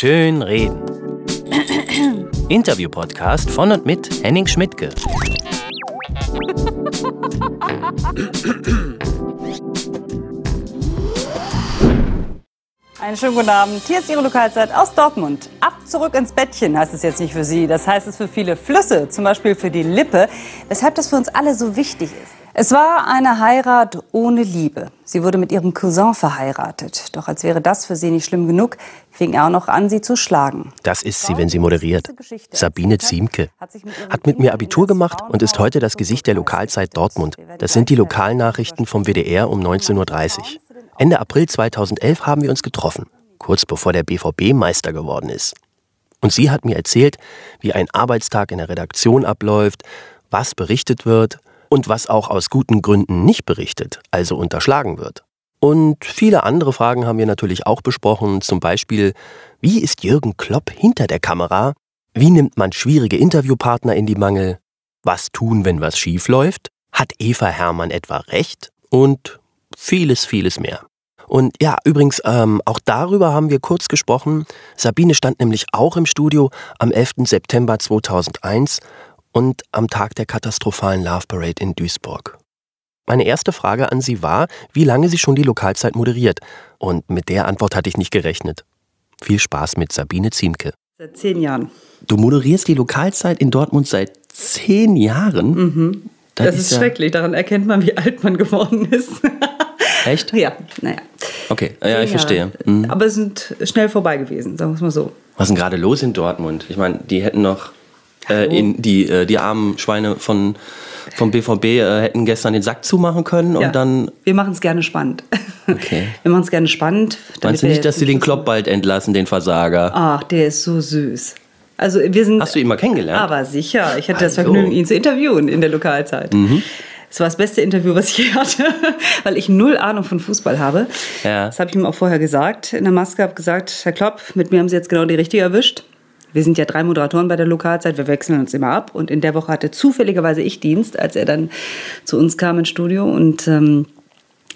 Schön reden. Interview-Podcast von und mit Henning Schmidtke. Einen schönen guten Abend. Hier ist Ihre Lokalzeit aus Dortmund. Ab zurück ins Bettchen heißt es jetzt nicht für Sie. Das heißt es für viele Flüsse, zum Beispiel für die Lippe, weshalb das für uns alle so wichtig ist. Es war eine Heirat ohne Liebe. Sie wurde mit ihrem Cousin verheiratet. Doch als wäre das für sie nicht schlimm genug, fing er auch noch an, sie zu schlagen. Das ist sie, wenn sie moderiert. Sabine Ziemke. Hat mit mir Abitur gemacht und ist heute das Gesicht der Lokalzeit Dortmund. Das sind die Lokalnachrichten vom WDR um 19.30 Uhr. Ende April 2011 haben wir uns getroffen, kurz bevor der BVB Meister geworden ist. Und sie hat mir erzählt, wie ein Arbeitstag in der Redaktion abläuft, was berichtet wird und was auch aus guten Gründen nicht berichtet, also unterschlagen wird. Und viele andere Fragen haben wir natürlich auch besprochen, zum Beispiel, wie ist Jürgen Klopp hinter der Kamera? Wie nimmt man schwierige Interviewpartner in die Mangel? Was tun, wenn was schief läuft? Hat Eva Hermann etwa recht? Und vieles, vieles mehr. Und ja, übrigens, ähm, auch darüber haben wir kurz gesprochen. Sabine stand nämlich auch im Studio am 11. September 2001 und am Tag der katastrophalen Love Parade in Duisburg. Meine erste Frage an Sie war, wie lange sie schon die Lokalzeit moderiert. Und mit der Antwort hatte ich nicht gerechnet. Viel Spaß mit Sabine Ziemke. Seit zehn Jahren. Du moderierst die Lokalzeit in Dortmund seit zehn Jahren? Mhm. Das, das, ist, ist ja schrecklich. Daran erkennt man, wie alt man geworden ist. Echt? Ja, naja. Okay, ja, ich verstehe. Mhm. Aber es sind schnell vorbei gewesen, sagen wir es mal so. Was ist denn gerade los in Dortmund? Ich meine, die hätten noch äh, in die, äh, die armen Schweine von, vom BVB äh, hätten gestern den Sack zumachen können und ja, dann. Wir machen es gerne spannend. Okay. Wir machen es gerne spannend. Meinst du nicht, dass sie den Klopp bald entlassen, den Versager? Ach, der ist so süß. Also wir sind. Hast du ihn mal kennengelernt? Aber sicher. Ich hatte also. das Vergnügen, ihn zu interviewen in der Lokalzeit. Mhm. Es war das beste Interview, was ich je hatte, weil ich null Ahnung von Fußball habe. Ja. Das habe ich ihm auch vorher gesagt. In der Maske habe gesagt, Herr Klopp, mit mir haben Sie jetzt genau die richtige erwischt. Wir sind ja drei Moderatoren bei der Lokalzeit, wir wechseln uns immer ab. Und in der Woche hatte zufälligerweise ich Dienst, als er dann zu uns kam ins Studio. Und ähm,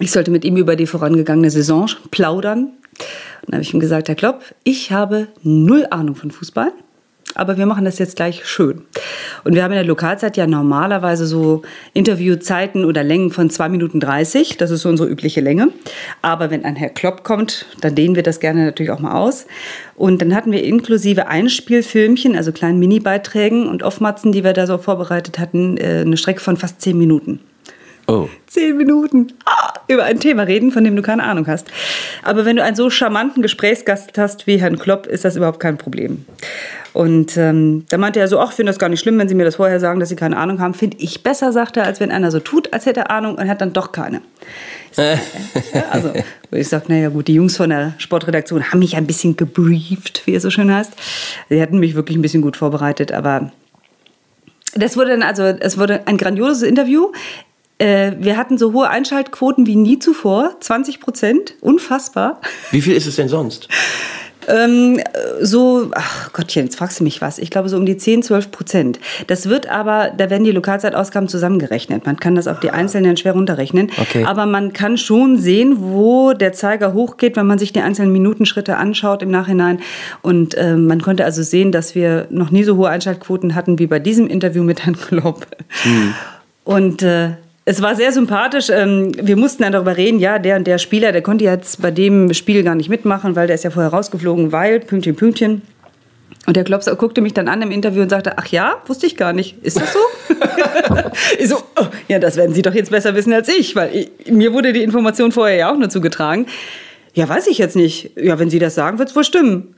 ich sollte mit ihm über die vorangegangene Saison plaudern. Und dann habe ich ihm gesagt, Herr Klopp, ich habe null Ahnung von Fußball aber wir machen das jetzt gleich schön. Und wir haben in der Lokalzeit ja normalerweise so Interviewzeiten oder Längen von 2 Minuten 30. Das ist so unsere übliche Länge. Aber wenn ein Herr Klopp kommt, dann dehnen wir das gerne natürlich auch mal aus. Und dann hatten wir inklusive Einspielfilmchen, also kleinen Mini-Beiträgen und Oftmatzen, die wir da so vorbereitet hatten, äh, eine Strecke von fast 10 Minuten. Oh. Zehn Minuten ah, über ein Thema reden, von dem du keine Ahnung hast. Aber wenn du einen so charmanten Gesprächsgast hast wie Herrn Klopp, ist das überhaupt kein Problem. Und ähm, da meinte er so, ach, ich finde das gar nicht schlimm, wenn Sie mir das vorher sagen, dass Sie keine Ahnung haben. Finde ich besser, sagt er, als wenn einer so tut, als hätte er Ahnung und hat dann doch keine. Ich sag, ja, also, ich sage, naja gut, die Jungs von der Sportredaktion haben mich ein bisschen gebrieft, wie es so schön heißt. Sie hatten mich wirklich ein bisschen gut vorbereitet, aber das wurde dann also, es wurde ein grandioses Interview. Äh, wir hatten so hohe Einschaltquoten wie nie zuvor, 20 Prozent, unfassbar. Wie viel ist es denn sonst? Ähm, so, ach Gottchen, jetzt fragst du mich was. Ich glaube so um die 10, 12 Prozent. Das wird aber, da werden die Lokalzeitausgaben zusammengerechnet. Man kann das auf die einzelnen schwer runterrechnen. Okay. Aber man kann schon sehen, wo der Zeiger hochgeht, wenn man sich die einzelnen Minutenschritte anschaut im Nachhinein. Und äh, man konnte also sehen, dass wir noch nie so hohe Einschaltquoten hatten wie bei diesem Interview mit Herrn Klopp. Hm. Und äh, es war sehr sympathisch. Ähm, wir mussten dann darüber reden, ja, der und der Spieler, der konnte jetzt bei dem Spiel gar nicht mitmachen, weil der ist ja vorher rausgeflogen, weil, Pünktchen, Pünktchen. Und der Klopser guckte mich dann an im Interview und sagte, ach ja, wusste ich gar nicht. Ist das so? ich so, oh, ja, das werden Sie doch jetzt besser wissen als ich, weil ich, mir wurde die Information vorher ja auch nur zugetragen. Ja, weiß ich jetzt nicht. Ja, wenn Sie das sagen, wird es wohl stimmen.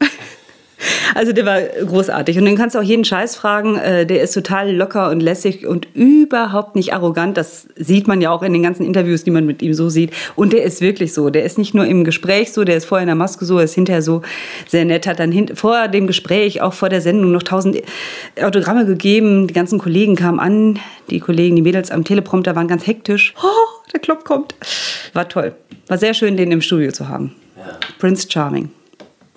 Also der war großartig. Und den kannst du auch jeden Scheiß fragen. Äh, der ist total locker und lässig und überhaupt nicht arrogant. Das sieht man ja auch in den ganzen Interviews, die man mit ihm so sieht. Und der ist wirklich so. Der ist nicht nur im Gespräch so, der ist vorher in der Maske so, ist hinterher so sehr nett, hat dann vor dem Gespräch, auch vor der Sendung noch tausend Autogramme gegeben. Die ganzen Kollegen kamen an. Die Kollegen, die Mädels am Teleprompter waren ganz hektisch. Oh, der Klopp kommt. War toll. War sehr schön, den im Studio zu haben. Ja. Prince Charming.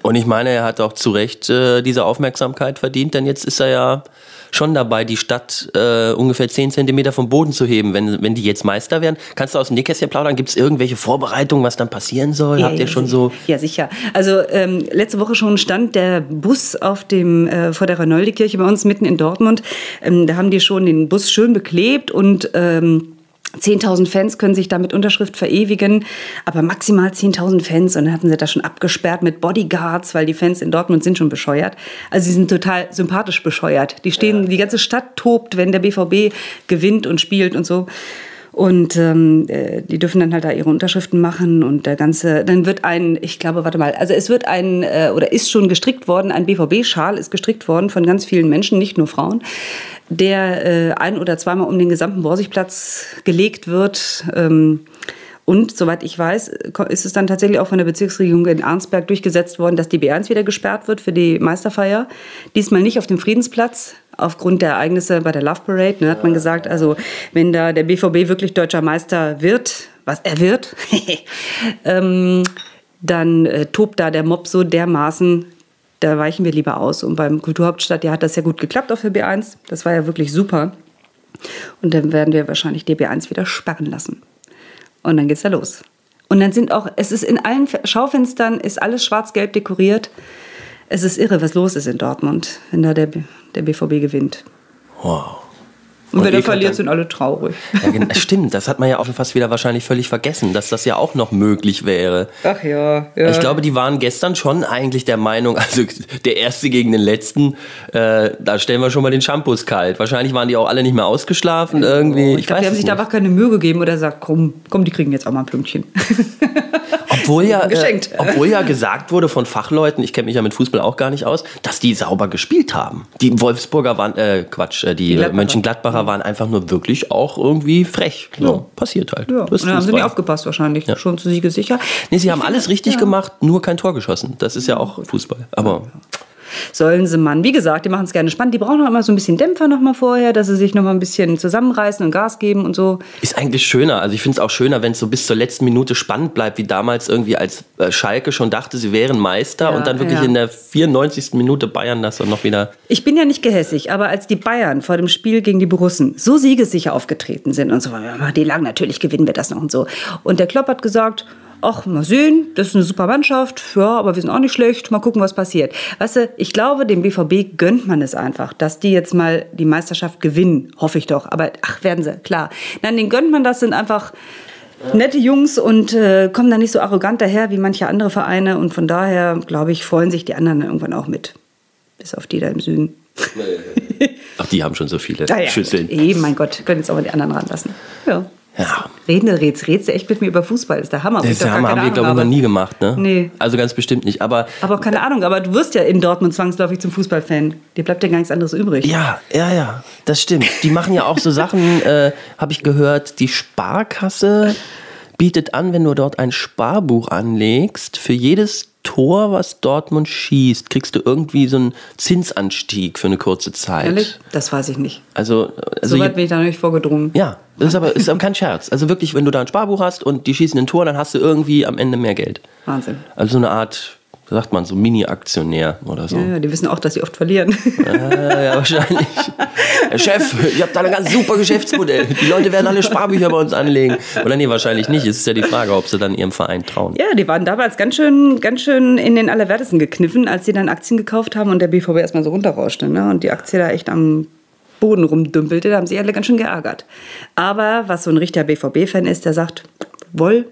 Und ich meine, er hat auch zu Recht äh, diese Aufmerksamkeit verdient, denn jetzt ist er ja schon dabei, die Stadt äh, ungefähr 10 Zentimeter vom Boden zu heben, wenn, wenn die jetzt Meister werden. Kannst du aus dem Nähkästchen plaudern? Gibt es irgendwelche Vorbereitungen, was dann passieren soll? Ja, Habt ihr ja, schon so? Ja, sicher. Also ähm, letzte Woche schon stand der Bus auf dem, äh, vor der Renoldekirche bei uns mitten in Dortmund. Ähm, da haben die schon den Bus schön beklebt und ähm, 10.000 Fans können sich da mit Unterschrift verewigen, aber maximal 10.000 Fans. Und dann hatten sie das schon abgesperrt mit Bodyguards, weil die Fans in Dortmund sind schon bescheuert. Also sie sind total sympathisch bescheuert. Die stehen, ja. die ganze Stadt tobt, wenn der BVB gewinnt und spielt und so. Und ähm, äh, die dürfen dann halt da ihre Unterschriften machen und der ganze, dann wird ein, ich glaube, warte mal, also es wird ein, äh, oder ist schon gestrickt worden, ein BVB-Schal ist gestrickt worden von ganz vielen Menschen, nicht nur Frauen der äh, ein- oder zweimal um den gesamten Borsigplatz gelegt wird. Ähm, und soweit ich weiß, ist es dann tatsächlich auch von der Bezirksregierung in Arnsberg durchgesetzt worden, dass die B1 wieder gesperrt wird für die Meisterfeier. Diesmal nicht auf dem Friedensplatz, aufgrund der Ereignisse bei der Love Parade. Ne, hat man gesagt, also wenn da der BVB wirklich deutscher Meister wird, was er wird, ähm, dann äh, tobt da der Mob so dermaßen, da weichen wir lieber aus. Und beim Kulturhauptstadt, ja, hat das ja gut geklappt auf der B1. Das war ja wirklich super. Und dann werden wir wahrscheinlich die B1 wieder sperren lassen. Und dann geht's da los. Und dann sind auch, es ist in allen Schaufenstern, ist alles schwarz-gelb dekoriert. Es ist irre, was los ist in Dortmund, wenn da der, der BVB gewinnt. Wow. Und, und wenn er verliert, sind alle traurig. Ja, stimmt, das hat man ja auch schon fast wieder wahrscheinlich völlig vergessen, dass das ja auch noch möglich wäre. Ach ja, ja. Ich glaube, die waren gestern schon eigentlich der Meinung, also der Erste gegen den Letzten, äh, da stellen wir schon mal den Shampoos kalt. Wahrscheinlich waren die auch alle nicht mehr ausgeschlafen irgendwie. Ich, ich glaube, die haben sich nicht. da einfach keine Mühe gegeben oder gesagt, komm, komm, die kriegen jetzt auch mal ein Plümpchen. Obwohl ja, äh, obwohl ja gesagt wurde von Fachleuten, ich kenne mich ja mit Fußball auch gar nicht aus, dass die sauber gespielt haben. Die Wolfsburger waren, äh, Quatsch, äh, die, die Mönchengladbacher waren einfach nur wirklich auch irgendwie frech. So, ja. passiert halt. Ja. Und dann haben sie nicht aufgepasst wahrscheinlich, ja. schon zu sicher. Nee, sie ich haben alles richtig gemacht, nur kein Tor geschossen. Das ist ja auch Fußball. Aber sollen sie man. Wie gesagt, die machen es gerne spannend. Die brauchen auch immer so ein bisschen Dämpfer noch mal vorher, dass sie sich noch mal ein bisschen zusammenreißen und Gas geben und so. Ist eigentlich schöner. Also ich finde es auch schöner, wenn es so bis zur letzten Minute spannend bleibt, wie damals irgendwie als äh, Schalke schon dachte, sie wären Meister ja, und dann wirklich ja. in der 94. Minute Bayern das dann noch wieder. Ich bin ja nicht gehässig, aber als die Bayern vor dem Spiel gegen die Borussen so siegessicher aufgetreten sind und so, die lang natürlich gewinnen wir das noch und so. Und der Klopp hat gesagt, ach, mal sehen, das ist eine super Mannschaft, ja, aber wir sind auch nicht schlecht, mal gucken, was passiert. Weißt du, ich glaube, dem BVB gönnt man es einfach, dass die jetzt mal die Meisterschaft gewinnen, hoffe ich doch. Aber ach, werden sie, klar. Nein, den gönnt man das, sind einfach nette Jungs und äh, kommen da nicht so arrogant daher wie manche andere Vereine. Und von daher, glaube ich, freuen sich die anderen irgendwann auch mit. Bis auf die da im Süden. Ach, die haben schon so viele ja, ja. Schüsseln. Eben, mein Gott, können jetzt auch mal die anderen ranlassen. Ja. Ja. Reden, redst, redst du echt mit mir über Fußball? Das ist der Hammer. Das ist der Hammer, haben wir, glaube ich, noch nie gemacht. Ne? Nee. Also ganz bestimmt nicht. Aber, aber keine Ahnung, aber du wirst ja in Dortmund zwangsläufig zum Fußballfan. Dir bleibt ja gar nichts anderes übrig. Ja, ja, ja, das stimmt. Die machen ja auch so Sachen, äh, habe ich gehört, die Sparkasse bietet an, wenn du dort ein Sparbuch anlegst, für jedes Tor, was Dortmund schießt, kriegst du irgendwie so einen Zinsanstieg für eine kurze Zeit. Ehrlich? Das weiß ich nicht. Also, also so weit bin ich da noch nicht vorgedrungen. Ja, das ist aber, ist aber kein Scherz. Also wirklich, wenn du da ein Sparbuch hast und die schießen ein Tor, dann hast du irgendwie am Ende mehr Geld. Wahnsinn. Also so eine Art sagt man, so Mini-Aktionär oder so. Ja, ja, die wissen auch, dass sie oft verlieren. Ja, ja wahrscheinlich. Herr Chef, ihr habt da ein ganz super Geschäftsmodell. Die Leute werden alle Sparbücher bei uns anlegen. Oder nee, wahrscheinlich nicht. Es ist ja die Frage, ob sie dann ihrem Verein trauen. Ja, die waren damals ganz schön, ganz schön in den Allerwertesten gekniffen, als sie dann Aktien gekauft haben und der BVB erstmal so runterrauschte. Ne? Und die Aktie da echt am Boden rumdümpelte, da haben sie alle ganz schön geärgert. Aber was so ein richtiger BVB-Fan ist, der sagt, woll,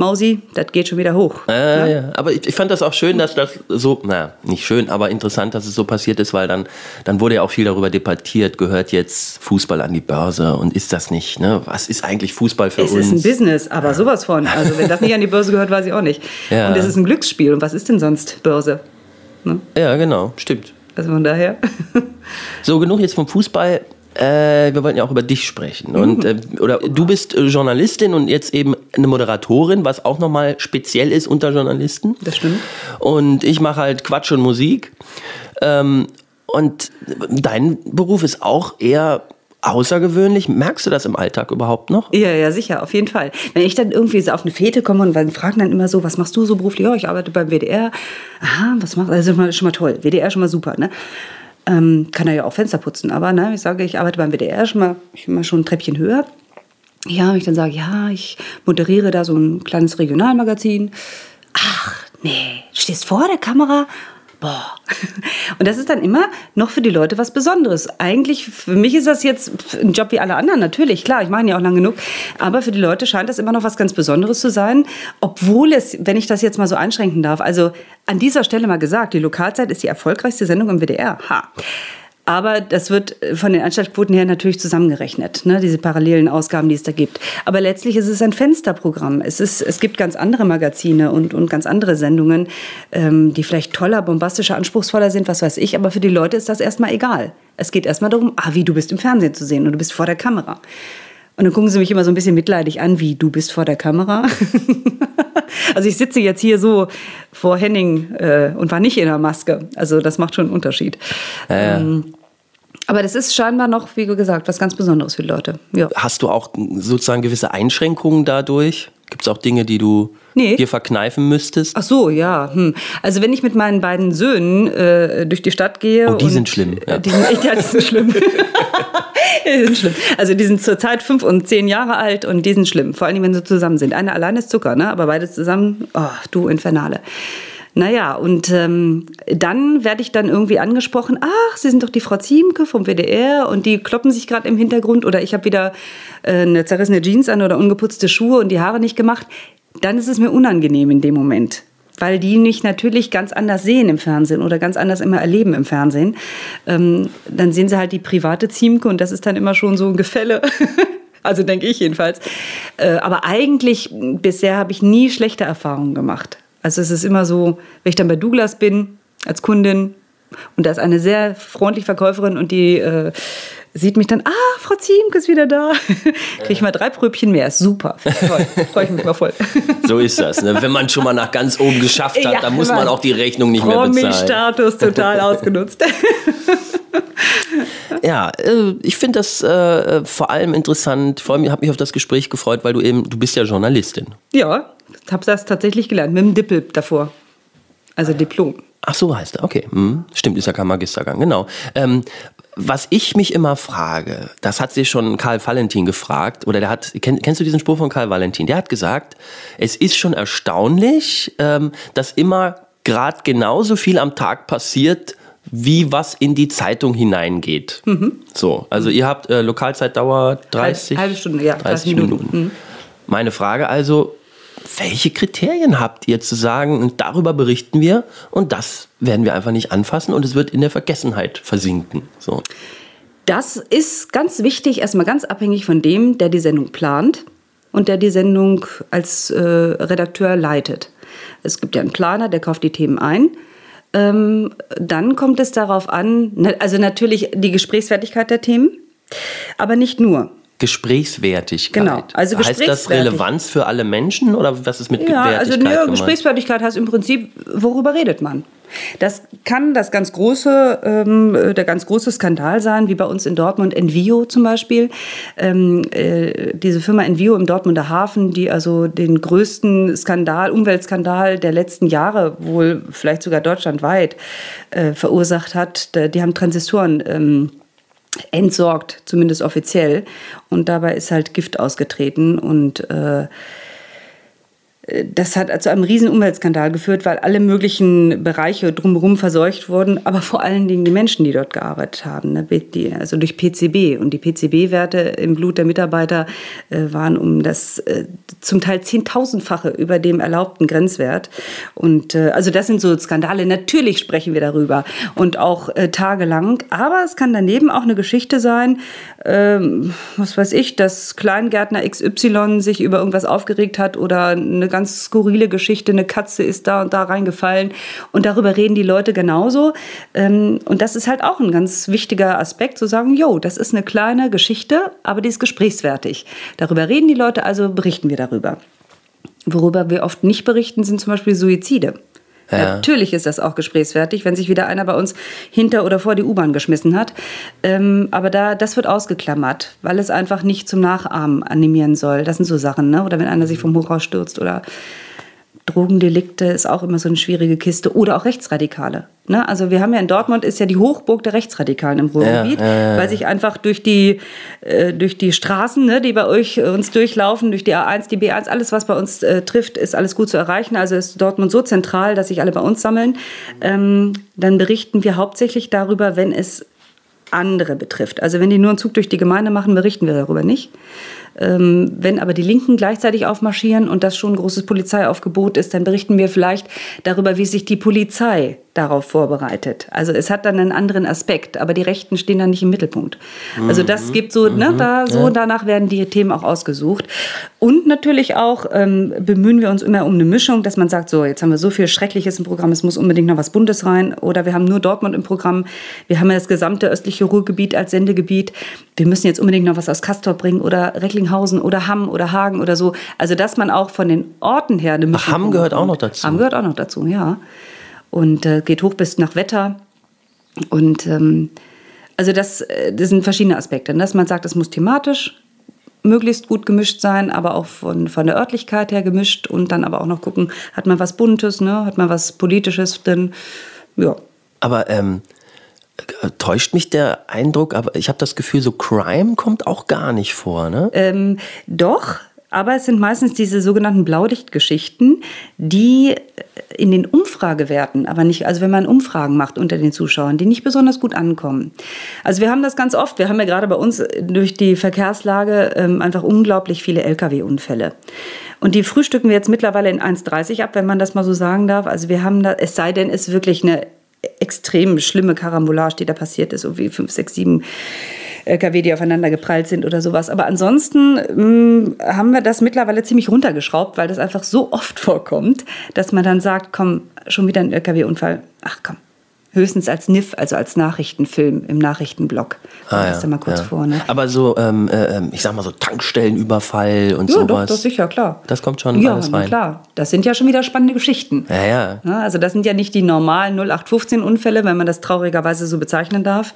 Mausi, das geht schon wieder hoch. Äh, ja? ja? Aber ich, ich, fand das auch schön, dass das so, naja, nicht schön, aber interessant, dass es so passiert ist, weil dann, dann wurde ja auch viel darüber debattiert, gehört jetzt Fußball an die Börse und ist das nicht, ne? Was ist eigentlich Fußball für es uns? Es ist ein Business, aber sowas von. Also wenn das nicht an die Börse gehört, weiß ich auch nicht. Ja. Und es ist ein Glücksspiel. Und was ist denn sonst Börse? Ne? Ja, genau, stimmt. Also von daher. so, genug jetzt vom Fußball. Äh, wir wollten ja auch über dich sprechen. Und, äh, oder du bist äh, Journalistin und jetzt eben eine Moderatorin, was auch nochmal speziell ist unter Journalisten. Das stimmt. Und ich mache halt Quatsch und Musik. Ähm, und dein Beruf ist auch eher außergewöhnlich. Merkst du das im Alltag überhaupt noch? Ja, ja, sicher, auf jeden Fall. Wenn ich dann irgendwie so auf eine Fete komme und dann fragen dann immer so, was machst du so beruflich? Ja, ich arbeite beim WDR. Aha, was machst du? Also schon mal toll. WDR schon mal super, ne? Ähm, kann er ja auch Fenster putzen, aber ne, ich sage, ich arbeite beim WDR schon mal, ich bin mal schon ein Treppchen höher. Ja, wenn ich dann sage, ja, ich moderiere da so ein kleines Regionalmagazin. Ach, nee, stehst vor der Kamera boah. Und das ist dann immer noch für die Leute was Besonderes. Eigentlich, für mich ist das jetzt ein Job wie alle anderen, natürlich, klar, ich mache ihn ja auch lang genug. Aber für die Leute scheint das immer noch was ganz Besonderes zu sein. Obwohl es, wenn ich das jetzt mal so einschränken darf, also an dieser Stelle mal gesagt, die Lokalzeit ist die erfolgreichste Sendung im WDR. Ha. Aber das wird von den Einschaltquoten her natürlich zusammengerechnet, ne, diese parallelen Ausgaben, die es da gibt. Aber letztlich ist es ein Fensterprogramm. Es, ist, es gibt ganz andere Magazine und, und ganz andere Sendungen, ähm, die vielleicht toller, bombastischer, anspruchsvoller sind, was weiß ich. Aber für die Leute ist das erstmal egal. Es geht erstmal darum, ah, wie du bist im Fernsehen zu sehen und du bist vor der Kamera. Und dann gucken sie mich immer so ein bisschen mitleidig an, wie du bist vor der Kamera. also ich sitze jetzt hier so vor Henning äh, und war nicht in der Maske. Also das macht schon einen Unterschied. Ja, ja. Ähm, aber das ist scheinbar noch, wie gesagt, was ganz Besonderes für die Leute. Ja. Hast du auch sozusagen gewisse Einschränkungen dadurch? Gibt es auch Dinge, die du nee. dir verkneifen müsstest? Ach so, ja. Hm. Also wenn ich mit meinen beiden Söhnen äh, durch die Stadt gehe. Oh, die sind schlimm. Ja. Die sind echt, ja, die sind schlimm. die sind schlimm. Also die sind zurzeit fünf und zehn Jahre alt und die sind schlimm. Vor allem, wenn sie zusammen sind. Eine allein ist Zucker, ne? aber beide zusammen, oh, du Infernale. Naja, und ähm, dann werde ich dann irgendwie angesprochen, ach, Sie sind doch die Frau Ziemke vom WDR und die kloppen sich gerade im Hintergrund oder ich habe wieder äh, eine zerrissene Jeans an oder ungeputzte Schuhe und die Haare nicht gemacht. Dann ist es mir unangenehm in dem Moment weil die mich natürlich ganz anders sehen im Fernsehen oder ganz anders immer erleben im Fernsehen. Ähm, dann sehen sie halt die private Ziemke und das ist dann immer schon so ein Gefälle. also denke ich jedenfalls. Äh, aber eigentlich bisher habe ich nie schlechte Erfahrungen gemacht. Also es ist immer so, wenn ich dann bei Douglas bin als Kundin und da ist eine sehr freundliche Verkäuferin und die äh, sieht mich dann, ah, Frau Ziemke ist wieder da. Kriege ich mal drei Pröbchen mehr. Ist super. Toll. Freue ich mich mal voll. So ist das. Ne? Wenn man schon mal nach ganz oben geschafft hat, ja, dann muss man auch die Rechnung nicht mehr bezahlen. Status total ausgenutzt. ja, äh, ich finde das äh, vor allem interessant. Vor allem habe mich auf das Gespräch gefreut, weil du eben, du bist ja Journalistin. Ja, habe das tatsächlich gelernt, mit dem Dippel davor. Also Diplom. Ach so heißt er, okay. Hm. Stimmt, ist ja kein Magistergang, genau. Ähm, was ich mich immer frage, das hat sich schon Karl Valentin gefragt, oder der hat, kenn, kennst du diesen Spruch von Karl Valentin? Der hat gesagt, es ist schon erstaunlich, ähm, dass immer gerade genauso viel am Tag passiert, wie was in die Zeitung hineingeht. Mhm. So, also ihr habt äh, Lokalzeitdauer 30 halbe Stunde, ja, 30 Minuten. Minuten. Mhm. Meine Frage also, welche Kriterien habt ihr zu sagen, und darüber berichten wir und das werden wir einfach nicht anfassen und es wird in der Vergessenheit versinken. So. Das ist ganz wichtig, erstmal ganz abhängig von dem, der die Sendung plant und der die Sendung als äh, Redakteur leitet. Es gibt ja einen Planer, der kauft die Themen ein. Ähm, dann kommt es darauf an, also natürlich die Gesprächsfertigkeit der Themen, aber nicht nur. Gesprächswertigkeit. Genau, also heißt das Relevanz für alle Menschen oder was ist mit ja, also Wertigkeit? Also Gesprächswertigkeit heißt im Prinzip, worüber redet man? Das kann das ganz große, ähm, der ganz große Skandal sein, wie bei uns in Dortmund Envio zum Beispiel. Ähm, äh, diese Firma Envio im Dortmunder Hafen, die also den größten Skandal, Umweltskandal der letzten Jahre, wohl vielleicht sogar deutschlandweit, äh, verursacht hat. Die haben Transistoren ähm, entsorgt, zumindest offiziell. Und dabei ist halt Gift ausgetreten und äh, das hat zu einem riesen Umweltskandal geführt, weil alle möglichen Bereiche drumherum verseucht wurden, aber vor allen Dingen die Menschen, die dort gearbeitet haben, ne, also durch PCB. Und die PCB-Werte im Blut der Mitarbeiter äh, waren um das äh, zum Teil zehntausendfache über dem erlaubten Grenzwert. Und äh, also das sind so Skandale. Natürlich sprechen wir darüber und auch tagelang. Aber es kann daneben auch eine Geschichte sein, ähm, was weiß ich, dass Kleingärtner XY sich über irgendwas aufgeregt hat oder eine ganz skurrile Geschichte, eine Katze ist da und da reingefallen und darüber reden die Leute genauso. Ähm, und das ist halt auch ein ganz wichtiger Aspekt, zu sagen, jo, das ist eine kleine Geschichte, aber die ist gesprächswertig. Darüber reden die Leute, also berichten wir darüber. Worüber wir oft nicht berichten, sind zum Beispiel Suizide. Ja. Natürlich ist das auch gesprächswertig, wenn sich wieder einer bei uns hinter oder vor die U-Bahn geschmissen hat. Ähm, aber da, das wird ausgeklammert, weil es einfach nicht zum Nachahmen animieren soll. Das sind so Sachen, ne? Oder wenn einer sich vom Hochhaus stürzt oder Drogendelikte ist auch immer so eine schwierige Kiste oder auch Rechtsradikale. Ne? Also wir haben ja in Dortmund ist ja die Hochburg der Rechtsradikalen im Ruhrgebiet, ja, ja, ja, weil sich einfach durch die, äh, durch die Straßen, ne, die bei euch äh, uns durchlaufen, durch die A1, die B1, alles was bei uns äh, trifft, ist alles gut zu erreichen. Also ist Dortmund so zentral, dass sich alle bei uns sammeln. Ähm, dann berichten wir hauptsächlich darüber, wenn es andere betrifft. Also wenn die nur einen Zug durch die Gemeinde machen, berichten wir darüber nicht. Ähm, wenn aber die Linken gleichzeitig aufmarschieren und das schon ein großes Polizeiaufgebot ist, dann berichten wir vielleicht darüber, wie sich die Polizei darauf vorbereitet. Also es hat dann einen anderen Aspekt, aber die Rechten stehen dann nicht im Mittelpunkt. Also das mhm. gibt so, ne, mhm. da so danach werden die Themen auch ausgesucht. Und natürlich auch ähm, bemühen wir uns immer um eine Mischung, dass man sagt, so jetzt haben wir so viel Schreckliches im Programm, es muss unbedingt noch was Bundes rein oder wir haben nur Dortmund im Programm, wir haben ja das gesamte östliche Ruhrgebiet als Sendegebiet, wir müssen jetzt unbedingt noch was aus Castor bringen oder Recklinghausen oder Hamm oder Hagen oder so. Also dass man auch von den Orten her eine Mischung Ach, Hamm gehört auch noch dazu. Hamm gehört auch noch dazu, ja und äh, geht hoch bis nach Wetter. Und ähm, also das, äh, das sind verschiedene Aspekte. Dass man sagt, es muss thematisch möglichst gut gemischt sein, aber auch von, von der Örtlichkeit her gemischt und dann aber auch noch gucken, hat man was Buntes, ne? hat man was Politisches denn Ja. Aber ähm, täuscht mich der Eindruck, aber ich habe das Gefühl, so Crime kommt auch gar nicht vor, ne? Ähm, doch, aber es sind meistens diese sogenannten Blaulichtgeschichten, die in den Umfragewerten, aber nicht, also wenn man Umfragen macht unter den Zuschauern, die nicht besonders gut ankommen. Also wir haben das ganz oft, wir haben ja gerade bei uns durch die Verkehrslage ähm, einfach unglaublich viele Lkw-Unfälle. Und die frühstücken wir jetzt mittlerweile in 1,30 ab, wenn man das mal so sagen darf. Also wir haben da, es sei denn, es ist wirklich eine extrem schlimme Karambolage, die da passiert ist, so wie 5, 6, 7 LKW, die aufeinander geprallt sind oder sowas. Aber ansonsten mh, mm, haben wir das mittlerweile ziemlich runtergeschraubt, weil das einfach so oft vorkommt, dass man dann sagt, komm, schon wieder ein LKW-Unfall. Ach komm, höchstens als NIF, also als Nachrichtenfilm im Nachrichtenblock. Ah, ja, mal kurz ja. vor. Ne? Aber so, ähm, äh, ähm, ich sag mal so Tankstellenüberfall und ja, sowas. Doch, das sicher, klar. Das kommt schon ja, alles rein. Ja, klar. Das sind ja schon wieder spannende Geschichten. Ja, ja. ja also das sind ja nicht die normalen 0815-Unfälle, wenn man das traurigerweise so bezeichnen darf.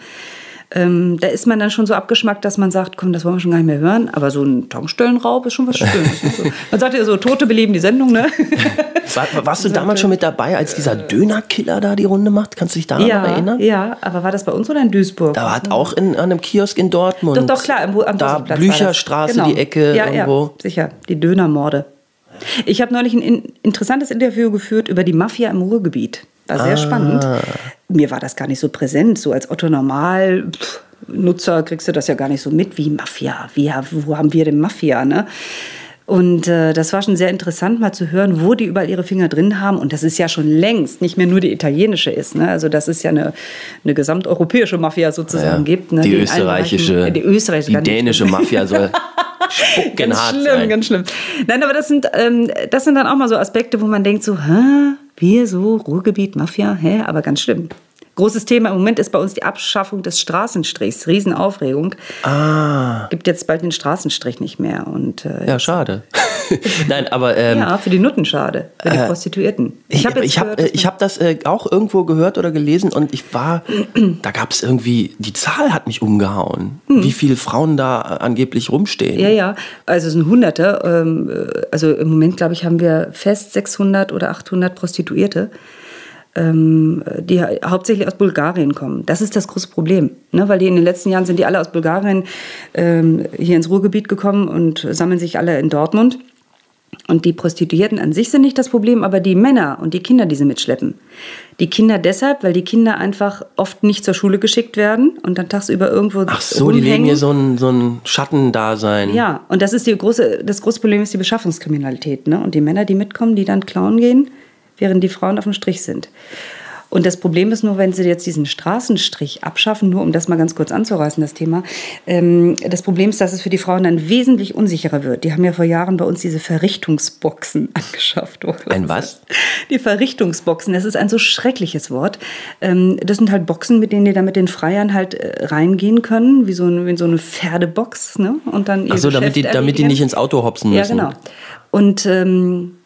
Ähm, da ist man dann schon so abgeschmackt, dass man sagt, komm, das wollen wir schon gar nicht mehr hören. Aber so ein Tankstellenraub ist schon was Schönes. man sagt ja so, Tote beleben die Sendung, ne? War, warst du damals schon mit dabei, als dieser Dönerkiller da die Runde macht? Kannst du dich daran ja, erinnern? Ja, aber war das bei uns oder in Duisburg? Da hat auch in, an einem Kiosk in Dortmund. Doch, doch, klar, am, am Da Blücherstraße, genau. die Ecke ja, irgendwo. Ja, sicher, die Dönermorde. Ich habe neulich ein interessantes Interview geführt über die Mafia im Ruhrgebiet. War sehr ah. spannend. Mir war das gar nicht so präsent. So als Otto Normal Nutzer kriegst du das ja gar nicht so mit wie Mafia. Wie, wo haben wir denn Mafia? Ne? Und äh, das war schon sehr interessant, mal zu hören, wo die überall ihre Finger drin haben. Und das ist ja schon längst nicht mehr nur die italienische ist. Ne? Also das ist ja eine, eine gesamteuropäische Mafia sozusagen ja, gibt. Ne? Die, die österreichische, die, österreichische, die dänische Mafia soll spucken ganz schlimm, sein. Ganz schlimm, Nein, aber das sind, ähm, das sind dann auch mal so Aspekte, wo man denkt so, hä, wir so, Ruhrgebiet, Mafia, hä, aber ganz schlimm. Großes Thema im Moment ist bei uns die Abschaffung des Straßenstrichs. Riesenaufregung. Ah. Gibt jetzt bald den Straßenstrich nicht mehr. Und, äh, ja, schade. Nein, aber. Ähm, ja, für die Nutten schade. Für die äh, Prostituierten. Ich habe ich hab, ich hab das äh, auch irgendwo gehört oder gelesen und ich war. da gab es irgendwie. Die Zahl hat mich umgehauen. Hm. Wie viele Frauen da angeblich rumstehen. Ja, ja. Also es sind Hunderte. Ähm, äh, also im Moment, glaube ich, haben wir fest 600 oder 800 Prostituierte die hauptsächlich aus Bulgarien kommen. Das ist das große Problem, ne? weil die in den letzten Jahren sind die alle aus Bulgarien ähm, hier ins Ruhrgebiet gekommen und sammeln sich alle in Dortmund. Und die Prostituierten an sich sind nicht das Problem, aber die Männer und die Kinder, die sie mitschleppen. Die Kinder deshalb, weil die Kinder einfach oft nicht zur Schule geschickt werden und dann tagsüber irgendwo Ach so, rumhängen. die leben hier so ein, so ein Schattendasein. Ja, und das ist die große, das große Problem ist die Beschaffungskriminalität. Ne? Und die Männer, die mitkommen, die dann klauen gehen, während die Frauen auf dem Strich sind. Und das Problem ist nur, wenn sie jetzt diesen Straßenstrich abschaffen, nur um das mal ganz kurz anzureißen, das Thema. Ähm, das Problem ist, dass es für die Frauen dann wesentlich unsicherer wird. Die haben ja vor Jahren bei uns diese Verrichtungsboxen angeschafft. Ein was? Die Verrichtungsboxen, das ist ein so schreckliches Wort. Ähm, das sind halt Boxen, mit denen die dann mit den Freiern halt äh, reingehen können, wie so, eine, wie so eine Pferdebox. Ne? Und dann Ach so, damit die, damit die nicht ins Auto hopsen müssen. Ja, genau. Und ähm,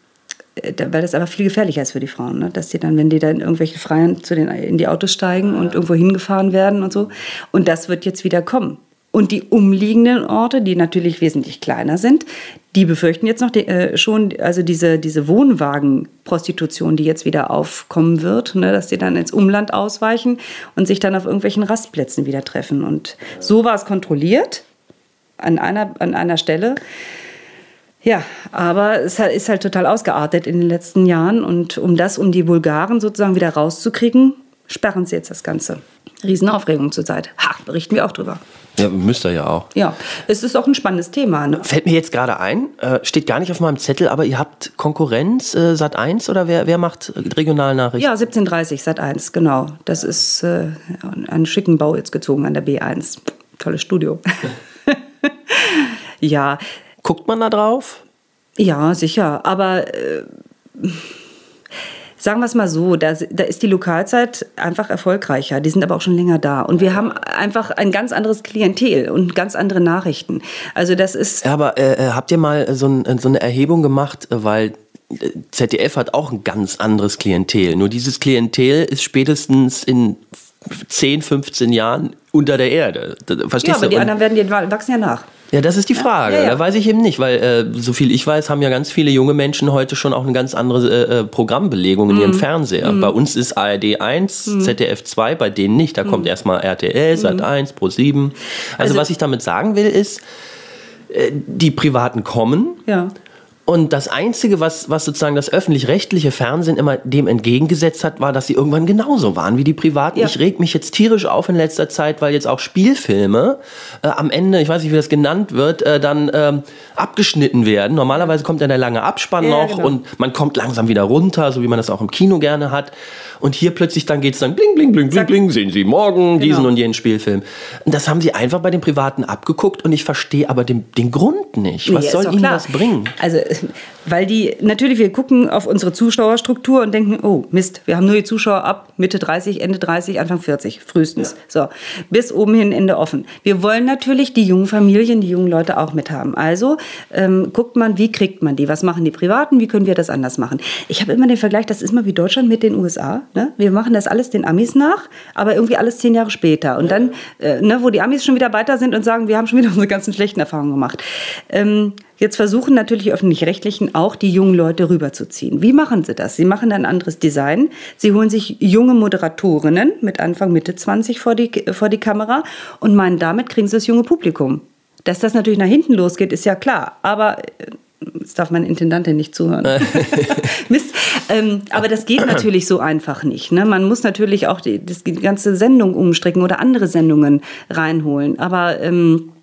weil das aber viel gefährlicher ist für die Frauen, ne? dass die dann, wenn die dann irgendwelche Freien zu den, in die Autos steigen und irgendwo hingefahren werden und so. Und das wird jetzt wieder kommen. Und die umliegenden Orte, die natürlich wesentlich kleiner sind, die befürchten jetzt noch die, äh, schon, also diese, diese Wohnwagenprostitution, die jetzt wieder aufkommen wird, ne, dass die dann ins Umland ausweichen und sich dann auf irgendwelchen Rastplätzen wieder treffen. Und so war es kontrolliert an einer, an einer Stelle. Ja, aber es ist halt total ausgeartet in den letzten Jahren. Und um das, um die Bulgaren sozusagen wieder rauszukriegen, sperren sie jetzt das Ganze. Riesenaufregung zurzeit. Ha, berichten wir auch drüber. Ja, müsst ihr ja auch. Ja, es ist auch ein spannendes Thema. Ne? Fällt mir jetzt gerade ein, äh, steht gar nicht auf meinem Zettel, aber ihr habt Konkurrenz, äh, Sat 1 oder wer, wer macht Regionalnachrichten? Ja, 1730, Sat 1, genau. Das ist äh, einen schicken Bau jetzt gezogen an der B1. Tolles Studio. ja. Guckt man da drauf? Ja, sicher. Aber äh, sagen wir es mal so, da, da, ist die Lokalzeit einfach erfolgreicher. Die sind aber auch schon länger da. Und wir haben einfach ein ganz anderes Klientel und ganz andere Nachrichten. Also das ist. Ja, aber äh, äh habt ihr mal so, ein, so eine Erhebung gemacht, weil äh, ZDF hat auch ein ganz anderes Klientel. Nur dieses Klientel ist spätestens in 10, 15 Jahren unter der Erde. Verstehst ja, aber du? die anderen werden, die wachsen ja nach. Ja, das ist die Frage. Ja, ja. Da weiß ich eben nicht, weil äh, so viel ich weiß, haben ja ganz viele junge Menschen heute schon auch eine ganz andere äh, äh Programmbelegung in mhm. ihrem Fernseher. Mhm. Bei uns ist ARD 1, mhm. ZDF 2, bei denen nicht. Da kommt mhm. erstmal RTL, Sat 1, Pro 7. Also, also was ich damit sagen will, ist, äh, die Privaten kommen. Ja. Und das Einzige, was, was sozusagen das öffentlich-rechtliche Fernsehen immer dem entgegengesetzt hat, war, dass sie irgendwann genauso waren wie die Privaten. Ja. Ich reg mich jetzt tierisch auf in letzter Zeit, weil jetzt auch Spielfilme äh, am Ende, ich weiß nicht, wie das genannt wird, äh, dann ähm, abgeschnitten werden. Normalerweise kommt dann der lange Abspann ja, noch genau. und man kommt langsam wieder runter, so wie man das auch im Kino gerne hat. Und hier plötzlich dann geht es dann bling, bling, bling, bling, bling, sehen Sie morgen genau. diesen und jenen Spielfilm. Und das haben sie einfach bei den Privaten abgeguckt und ich verstehe aber den, den Grund nicht. Was nee, soll ihnen klar. das bringen? Also weil die, natürlich, wir gucken auf unsere Zuschauerstruktur und denken, oh Mist, wir haben nur die Zuschauer ab Mitte 30, Ende 30, Anfang 40, frühestens. Ja. So, bis oben hin Ende offen. Wir wollen natürlich die jungen Familien, die jungen Leute auch mit haben. Also ähm, guckt man, wie kriegt man die? Was machen die Privaten? Wie können wir das anders machen? Ich habe immer den Vergleich, das ist mal wie Deutschland mit den USA. Ne? Wir machen das alles den Amis nach, aber irgendwie alles zehn Jahre später. Und dann, äh, ne, wo die Amis schon wieder weiter sind und sagen, wir haben schon wieder unsere ganzen schlechten Erfahrungen gemacht. Ähm, Jetzt versuchen natürlich die öffentlich-rechtlichen auch, die jungen Leute rüberzuziehen. Wie machen sie das? Sie machen ein anderes Design. Sie holen sich junge Moderatorinnen mit Anfang, Mitte 20 vor die, vor die Kamera und meinen, damit kriegen sie das junge Publikum. Dass das natürlich nach hinten losgeht, ist ja klar. Aber äh, Jetzt darf mein Intendantin nicht zuhören. Mist. Ähm, aber das geht natürlich so einfach nicht. Ne? Man muss natürlich auch die, die ganze Sendung umstricken oder andere Sendungen reinholen. Aber ähm,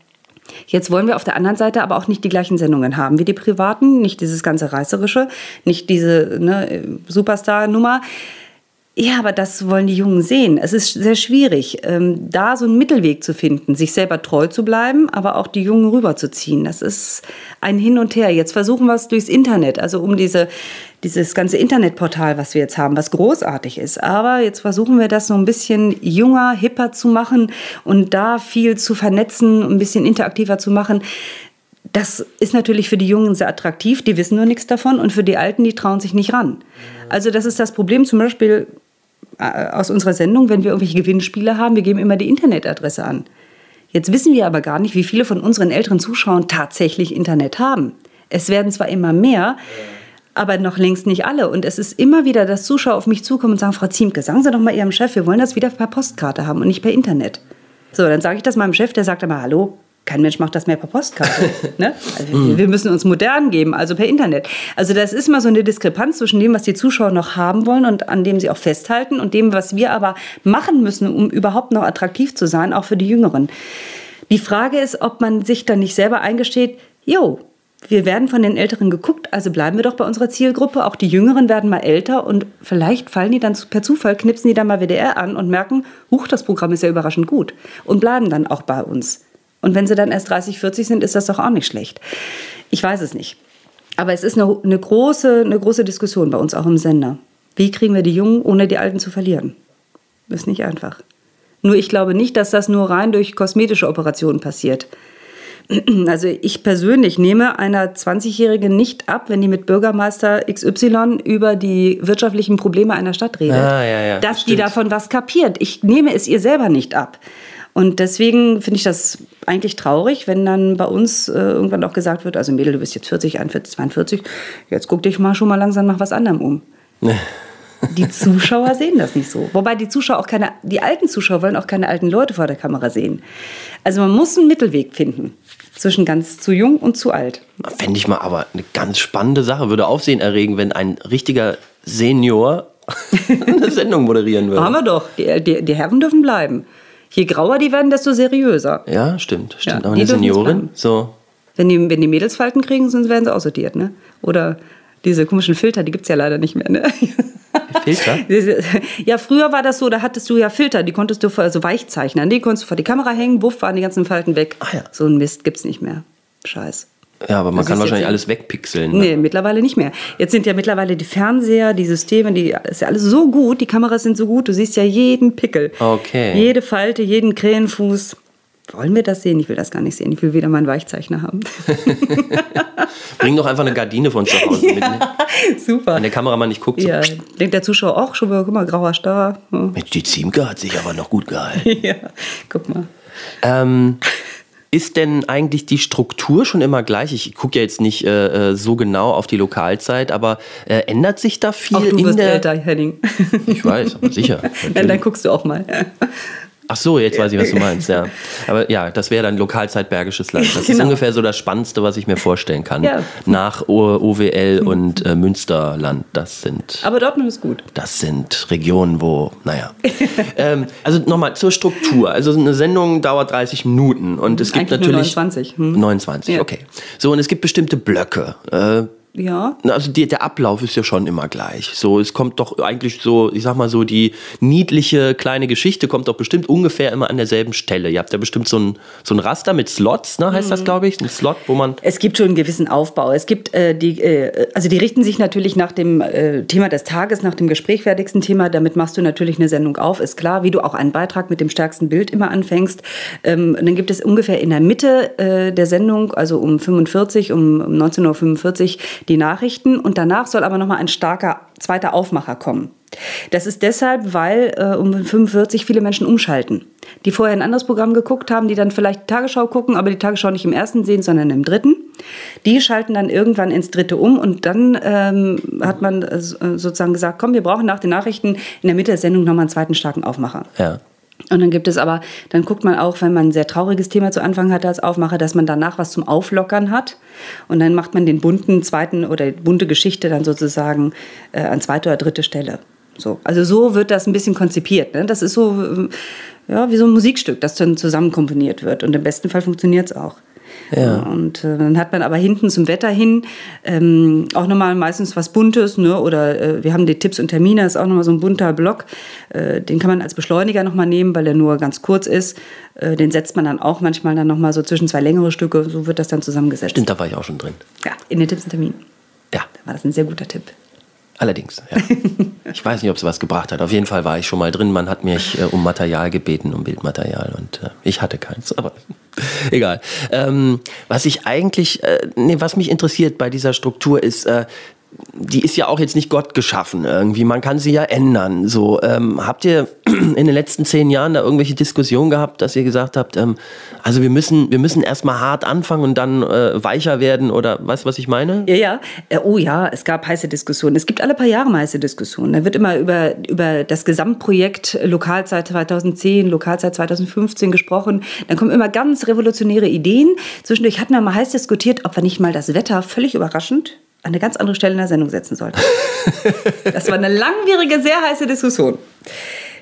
Jetzt wollen wir auf der anderen Seite aber auch nicht die gleichen Sendungen haben wie die privaten, nicht dieses ganze Reißerische, nicht diese ne, Superstar-Nummer. Ja, aber das wollen die Jungen sehen. Es ist sehr schwierig, ähm, da so einen Mittelweg zu finden, sich selber treu zu bleiben, aber auch die Jungen rüberzuziehen. Das ist ein Hin und Her. Jetzt versuchen wir es durchs Internet, also um diese, dieses ganze Internetportal, was wir jetzt haben, was großartig ist. Aber jetzt versuchen wir das so ein bisschen junger, hipper zu machen und da viel zu vernetzen, ein bisschen interaktiver zu machen. Das ist natürlich für die Jungen sehr attraktiv, die wissen nur nichts davon und für die Alten, die trauen sich nicht ran. Also das ist das Problem zum Beispiel aus unserer Sendung, wenn wir irgendwelche Gewinnspiele haben, wir geben immer die Internetadresse an. Jetzt wissen wir aber gar nicht, wie viele von unseren älteren Zuschauern tatsächlich Internet haben. Es werden zwar immer mehr, aber noch längst nicht alle. Und es ist immer wieder, dass Zuschauer auf mich zukommen und sagen, Frau Ziemke, sagen Sie doch mal Ihrem Chef, wir wollen das wieder per Postkarte haben und nicht per Internet. So, dann sage ich das meinem Chef, der sagt immer, hallo, kein Mensch macht das mehr per Postkarte. ne? also mhm. Wir müssen uns modern geben, also per Internet. Also das ist mal so eine Diskrepanz zwischen dem, was die Zuschauer noch haben wollen und an dem sie auch festhalten und dem, was wir aber machen müssen, um überhaupt noch attraktiv zu sein, auch für die Jüngeren. Die Frage ist, ob man sich dann nicht selber eingesteht, jo, wir werden von den Älteren geguckt, also bleiben wir doch bei unserer Zielgruppe. Auch die Jüngeren werden mal älter und vielleicht fallen die dann per Zufall, knipsen die dann mal WDR an und merken, huch, das Programm ist ja überraschend gut und bleiben dann auch bei uns. Und wenn sie dann erst 30, 40 sind, ist das doch auch nicht schlecht. Ich weiß es nicht. Aber es ist eine, eine, große, eine große Diskussion bei uns auch im Sender. Wie kriegen wir die Jungen, ohne die Alten zu verlieren? Das ist nicht einfach. Nur ich glaube nicht, dass das nur rein durch kosmetische Operationen passiert. Also ich persönlich nehme einer 20-Jährigen nicht ab, wenn die mit Bürgermeister XY über die wirtschaftlichen Probleme einer Stadt redet. Ah, ja, ja, dass stimmt. die davon was kapiert. Ich nehme es ihr selber nicht ab. Und deswegen finde ich das eigentlich traurig, wenn dann bei uns äh, irgendwann auch gesagt wird, also Mädel, du bist jetzt 40, 41, 42, jetzt guck dich mal schon mal langsam nach was anderem um. Die Zuschauer sehen das nicht so. Wobei die Zuschauer auch keine, die alten Zuschauer wollen auch keine alten Leute vor der Kamera sehen. Also man muss einen Mittelweg finden zwischen ganz zu jung und zu alt. Fände ich mal aber eine ganz spannende Sache. Würde Aufsehen erregen, wenn ein richtiger Senior eine Sendung moderieren würde. Haben wir doch. Die, die, die Herren dürfen bleiben. Je grauer die werden, desto seriöser. Ja, stimmt. stimmt. Ja, aber eine Seniorin, so. Wenn die, wenn die Mädels Falten kriegen, sonst werden sie aussortiert, ne? Oder diese komischen Filter, die gibt es ja leider nicht mehr, ne? Filter? Ja, früher war das so, da hattest du ja Filter, die konntest du vor, so weich zeichnen. Die konntest du vor die Kamera hängen, wuff, waren die ganzen Falten weg. Ah, ja. So ein Mist gibt's nicht mehr. Scheiß. Ja, aber man das kann wahrscheinlich alles wegpixeln. Ne? Nee, mittlerweile nicht mehr. Jetzt sind ja mittlerweile die Fernseher, die Systeme, die ist ja alles so gut, die Kameras sind so gut, du siehst ja jeden Pickel. Okay. Jede Falte, jeden Krähenfuß. Wollen wir das sehen? Ich will das gar nicht sehen. Ich will wieder meinen Weichzeichner haben. Bring doch einfach eine Gardine von zu Hause ja, mit. Ne? Super. Wenn der Kameramann nicht guckt. So. Ja, denkt der Zuschauer auch schon, guck mal, grauer Star. Mensch, die Ziemke hat sich aber noch gut gehalten. ja, guck mal. Ähm, ist denn eigentlich die Struktur schon immer gleich? Ich gucke ja jetzt nicht äh, äh, so genau auf die Lokalzeit, aber äh, ändert sich da viel auch du in wirst der älter, Henning. Ich weiß, aber sicher. Nein, dann guckst du auch mal. Ach so, jetzt weiß ich, was du meinst, ja. Aber ja, das wäre dann Lokalzeit Bergisches Land. Das genau. ist ungefähr so das Spannendste, was ich mir vorstellen kann. Ja. Nach OWL und äh, Münsterland. Das sind. Aber Dortmund ist gut. Das sind Regionen, wo, naja. ähm, also nochmal zur Struktur. Also eine Sendung dauert 30 Minuten und es gibt Eigentlich natürlich. Nur 29. Hm. 29, ja. okay. So, und es gibt bestimmte Blöcke. Äh, ja. Also die, der Ablauf ist ja schon immer gleich. So, es kommt doch eigentlich so, ich sag mal so, die niedliche kleine Geschichte kommt doch bestimmt ungefähr immer an derselben Stelle. Ihr habt ja bestimmt so ein, so ein Raster mit Slots, ne, heißt mhm. das, glaube ich? Ein Slot, wo man. Es gibt schon einen gewissen Aufbau. Es gibt äh, die, äh, also die richten sich natürlich nach dem äh, Thema des Tages, nach dem gesprächfertigsten Thema. Damit machst du natürlich eine Sendung auf, ist klar, wie du auch einen Beitrag mit dem stärksten Bild immer anfängst. Ähm, dann gibt es ungefähr in der Mitte äh, der Sendung, also um 45, um, um 19.45 Uhr, die Nachrichten und danach soll aber nochmal ein starker zweiter Aufmacher kommen. Das ist deshalb, weil äh, um 45 viele Menschen umschalten, die vorher ein anderes Programm geguckt haben, die dann vielleicht die Tagesschau gucken, aber die Tagesschau nicht im ersten sehen, sondern im dritten. Die schalten dann irgendwann ins dritte um und dann ähm, hat man äh, sozusagen gesagt, komm, wir brauchen nach den Nachrichten in der Mitte der Sendung nochmal einen zweiten starken Aufmacher. Ja. Und dann gibt es aber, dann guckt man auch, wenn man ein sehr trauriges Thema zu Anfang hatte als Aufmacher, dass man danach was zum Auflockern hat. Und dann macht man den bunten zweiten oder bunte Geschichte dann sozusagen äh, an zweite oder dritte Stelle. So. Also so wird das ein bisschen konzipiert. Ne? Das ist so äh, ja, wie so ein Musikstück, das dann zusammen komponiert wird. Und im besten Fall funktioniert es auch. Ja. Und äh, dann hat man aber hinten zum Wetter hin ähm, auch nochmal meistens was Buntes, ne? Oder äh, wir haben die Tipps und Termine, das ist auch nochmal so ein bunter Block. Äh, den kann man als Beschleuniger nochmal nehmen, weil er nur ganz kurz ist. Äh, den setzt man dann auch manchmal dann nochmal so zwischen zwei längere Stücke, so wird das dann zusammengesetzt. Stimmt, da war ich auch schon drin. Ja, in den Tipps und Terminen. Ja. Da war das ein sehr guter Tipp. Allerdings, ja. Ich weiß nicht, ob es was gebracht hat. Auf jeden Fall war ich schon mal drin. Man hat mich äh, um Material gebeten, um Bildmaterial und äh, ich hatte keins, aber egal. Ähm, was ich eigentlich, äh, nee, was mich interessiert bei dieser Struktur ist, äh, die ist ja auch jetzt nicht Gott geschaffen irgendwie. Man kann sie ja ändern. So, ähm, habt ihr in den letzten zehn Jahren da irgendwelche Diskussionen gehabt, dass ihr gesagt habt, ähm, also wir müssen, wir müssen erstmal hart anfangen und dann äh, weicher werden oder weißt du, was ich meine? Ja, ja. Äh, oh ja, es gab heiße Diskussionen. Es gibt alle paar Jahre mal heiße Diskussionen. Da wird immer über, über das Gesamtprojekt Lokalzeit 2010, Lokalzeit 2015 gesprochen. Dann kommen immer ganz revolutionäre Ideen. Zwischendurch hatten wir mal heiß diskutiert, ob wir nicht mal das Wetter völlig überraschend an eine ganz andere Stelle in der Sendung setzen sollte. das war eine langwierige, sehr heiße Diskussion.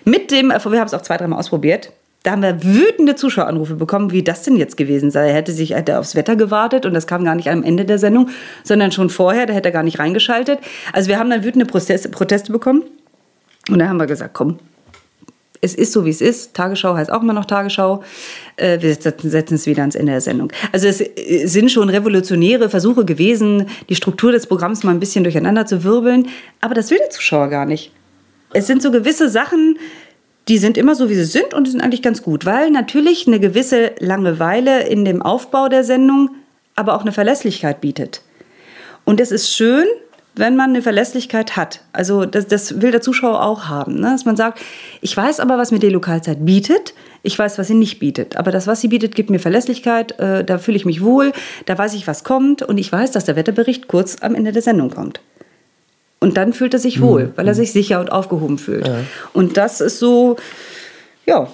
Mit dem, wir haben es auch zwei, dreimal ausprobiert, da haben wir wütende Zuschaueranrufe bekommen, wie das denn jetzt gewesen sei. Er hätte sich hätte aufs Wetter gewartet und das kam gar nicht am Ende der Sendung, sondern schon vorher, da hätte er gar nicht reingeschaltet. Also wir haben dann wütende Proteste, Proteste bekommen und da haben wir gesagt, komm, es ist so, wie es ist. Tagesschau heißt auch immer noch Tagesschau. Äh, wir setzen es wieder ans Ende der Sendung. Also es äh, sind schon revolutionäre Versuche gewesen, die Struktur des Programms mal ein bisschen durcheinander zu wirbeln. Aber das will der Zuschauer gar nicht. Es sind so gewisse Sachen, die sind immer so, wie sie sind und die sind eigentlich ganz gut, weil natürlich eine gewisse Langeweile in dem Aufbau der Sendung, aber auch eine Verlässlichkeit bietet. Und es ist schön, wenn man eine Verlässlichkeit hat. Also das, das will der Zuschauer auch haben, ne? dass man sagt, ich weiß aber, was mir die Lokalzeit bietet. Ich weiß, was sie nicht bietet. Aber das, was sie bietet, gibt mir Verlässlichkeit. Äh, da fühle ich mich wohl. Da weiß ich, was kommt. Und ich weiß, dass der Wetterbericht kurz am Ende der Sendung kommt. Und dann fühlt er sich wohl, mhm. weil er sich sicher und aufgehoben fühlt. Ja. Und das ist so, ja,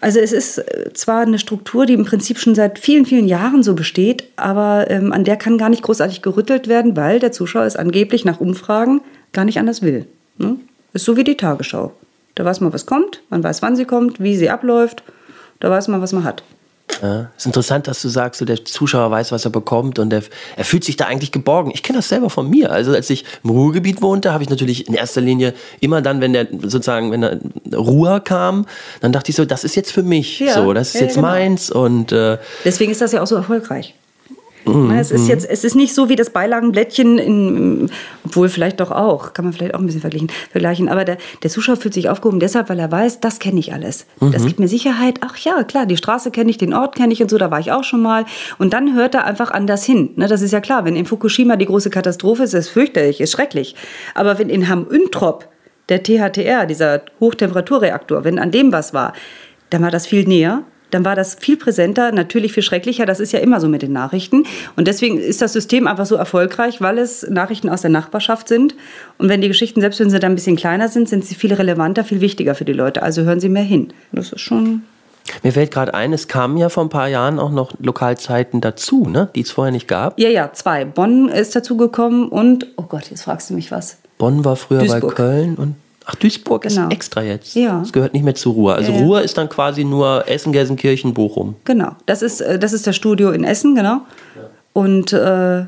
also es ist äh, zwar eine Struktur, die im Prinzip schon seit vielen, vielen Jahren so besteht, aber ähm, an der kann gar nicht großartig gerüttelt werden, weil der Zuschauer es angeblich nach Umfragen gar nicht anders will. Ne? Ist so wie die Tagesschau. Da weiß man, was kommt, man weiß, wann sie kommt, wie sie abläuft, da weiß man, was man hat. Ja, ist interessant, dass du sagst, so der Zuschauer weiß, was er bekommt und er, er fühlt sich da eigentlich geborgen. Ich kenne das selber von mir. Also als ich im Ruhrgebiet wohnte, habe ich natürlich in erster Linie immer dann, wenn der sozusagen, wenn der Ruhr kam, dann dachte ich so, das ist jetzt für mich, ja, so, das ist ja, jetzt genau. meins und äh, deswegen ist das ja auch so erfolgreich. Mhm. Es ist jetzt, es ist nicht so wie das Beilagenblättchen, in, obwohl vielleicht doch auch, kann man vielleicht auch ein bisschen vergleichen. vergleichen. Aber der, der Zuschauer fühlt sich aufgehoben deshalb, weil er weiß, das kenne ich alles. Mhm. Das gibt mir Sicherheit. Ach ja, klar, die Straße kenne ich, den Ort kenne ich und so, da war ich auch schon mal. Und dann hört er einfach anders hin. Ne, das ist ja klar, wenn in Fukushima die große Katastrophe ist, ist fürchterlich, ist schrecklich. Aber wenn in Hamm-Üntrop der THTR, dieser Hochtemperaturreaktor, wenn an dem was war, dann war das viel näher dann war das viel präsenter, natürlich viel schrecklicher. Das ist ja immer so mit den Nachrichten. Und deswegen ist das System einfach so erfolgreich, weil es Nachrichten aus der Nachbarschaft sind. Und wenn die Geschichten, selbst wenn sie dann ein bisschen kleiner sind, sind sie viel relevanter, viel wichtiger für die Leute. Also hören sie mehr hin. Das ist schon mir fällt gerade ein, es kamen ja vor ein paar Jahren auch noch Lokalzeiten dazu, ne? die es vorher nicht gab. Ja, ja, zwei. Bonn ist dazugekommen und, oh Gott, jetzt fragst du mich was. Bonn war früher Duisburg. bei Köln und Ach, Duisburg genau. ist extra jetzt. Ja. Das gehört nicht mehr zu Ruhr. Also ja, ja. Ruhr ist dann quasi nur Essen, Gelsenkirchen, Bochum. Genau. Das ist, äh, das ist das Studio in Essen, genau. Und äh,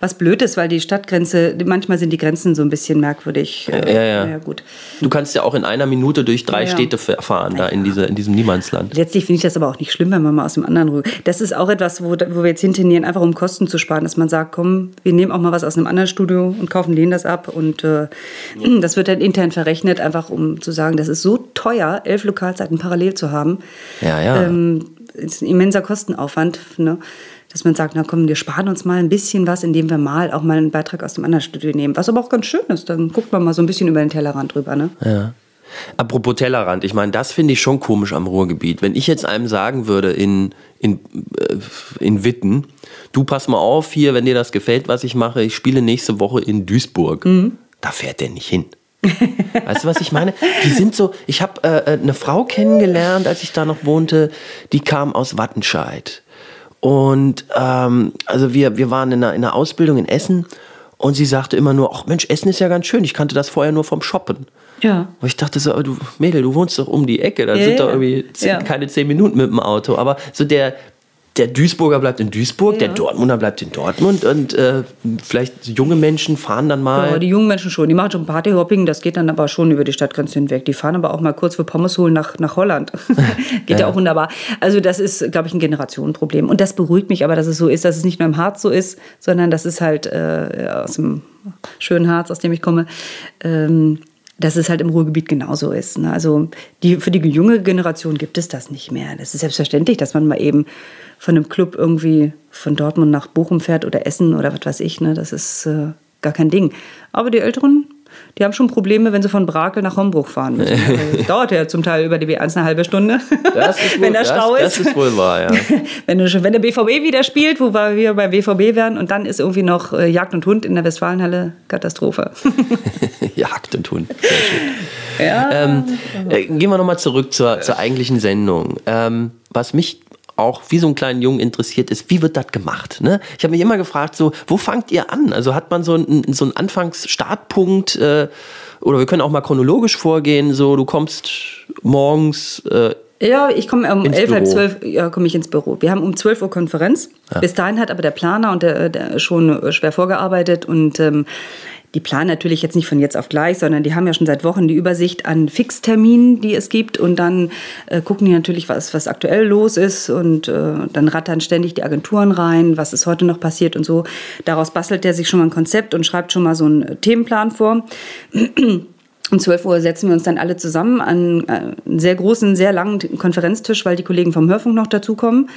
was blöd ist, weil die Stadtgrenze, manchmal sind die Grenzen so ein bisschen merkwürdig. Ja, ja. ja gut. Du kannst ja auch in einer Minute durch drei ja, Städte fahren, da in, diese, in diesem Niemandsland. Letztlich finde ich das aber auch nicht schlimm, wenn man mal aus dem anderen rüber. Das ist auch etwas, wo, wo wir jetzt hintendieren, einfach um Kosten zu sparen, dass man sagt, komm, wir nehmen auch mal was aus einem anderen Studio und kaufen denen das ab. Und äh, das wird dann intern verrechnet, einfach um zu sagen, das ist so teuer, elf Lokalzeiten parallel zu haben. Ja, ja. Ähm, ist ein immenser Kostenaufwand. Ne? Dass man sagt, na komm, wir sparen uns mal ein bisschen was, indem wir mal auch mal einen Beitrag aus dem anderen Studio nehmen. Was aber auch ganz schön ist, dann guckt man mal so ein bisschen über den Tellerrand drüber. Ne? Ja. Apropos Tellerrand, ich meine, das finde ich schon komisch am Ruhrgebiet. Wenn ich jetzt einem sagen würde in, in, äh, in Witten, du pass mal auf hier, wenn dir das gefällt, was ich mache, ich spiele nächste Woche in Duisburg, mhm. da fährt der nicht hin. weißt du, was ich meine? Die sind so, ich habe äh, äh, eine Frau kennengelernt, als ich da noch wohnte, die kam aus Wattenscheid. Und ähm, also wir, wir waren in einer, in einer Ausbildung in Essen und sie sagte immer nur, ach Mensch, Essen ist ja ganz schön. Ich kannte das vorher nur vom Shoppen. Ja. Und ich dachte so, du Mädel, du wohnst doch um die Ecke, da ja, sind ja. doch irgendwie ja. keine zehn Minuten mit dem Auto. Aber so der, der Duisburger bleibt in Duisburg, ja. der Dortmunder bleibt in Dortmund und äh, vielleicht junge Menschen fahren dann mal. Ja, die jungen Menschen schon. Die machen schon Partyhopping, das geht dann aber schon über die Stadtgrenze hinweg. Die fahren aber auch mal kurz für Pommes holen nach, nach Holland. geht ja. ja. auch wunderbar. Also das ist, glaube ich, ein Generationenproblem. Und das beruhigt mich aber, dass es so ist, dass es nicht nur im Harz so ist, sondern dass es halt äh, aus dem schönen Harz, aus dem ich komme, ähm, dass es halt im Ruhrgebiet genauso ist. Ne? Also die, für die junge Generation gibt es das nicht mehr. Das ist selbstverständlich, dass man mal eben von einem Club irgendwie von Dortmund nach Bochum fährt oder Essen oder was weiß ich. Ne? Das ist äh, gar kein Ding. Aber die Älteren, die haben schon Probleme, wenn sie von Brakel nach Hombruch fahren müssen. das dauert ja zum Teil über die B1 eine halbe Stunde, wohl, wenn der Stau ist. Das ist wohl wahr, ja. wenn, wenn, der BVB wieder spielt, wo wir bei BVB wären, und dann ist irgendwie noch äh, Jagd und Hund in der Westfalenhalle Katastrophe. Jagd und Hund. Ja. Ähm, äh, gehen wir nochmal zurück zur, zur eigentlichen Sendung. Ähm, was mich auch wie so einen kleinen Jungen interessiert ist, wie wird das gemacht? Ne? Ich habe mich immer gefragt, so, wo fangt ihr an? Also hat man so einen, so einen Anfangsstartpunkt äh, oder wir können auch mal chronologisch vorgehen, so du kommst morgens äh, ja, ich komme um elf, halb zwölf ja, komme ich ins Büro. Wir haben um 12 Uhr Konferenz. Ja. Bis dahin hat aber der Planer und der, der schon schwer vorgearbeitet und ähm, die planen natürlich jetzt nicht von jetzt auf gleich, sondern die haben ja schon seit Wochen die Übersicht an Fixterminen, die es gibt. Und dann äh, gucken die natürlich, was, was aktuell los ist. Und äh, dann rattern ständig die Agenturen rein, was ist heute noch passiert und so. Daraus bastelt der sich schon mal ein Konzept und schreibt schon mal so einen Themenplan vor. Um 12 Uhr setzen wir uns dann alle zusammen an äh, einen sehr großen, sehr langen Konferenztisch, weil die Kollegen vom Hörfunk noch dazukommen.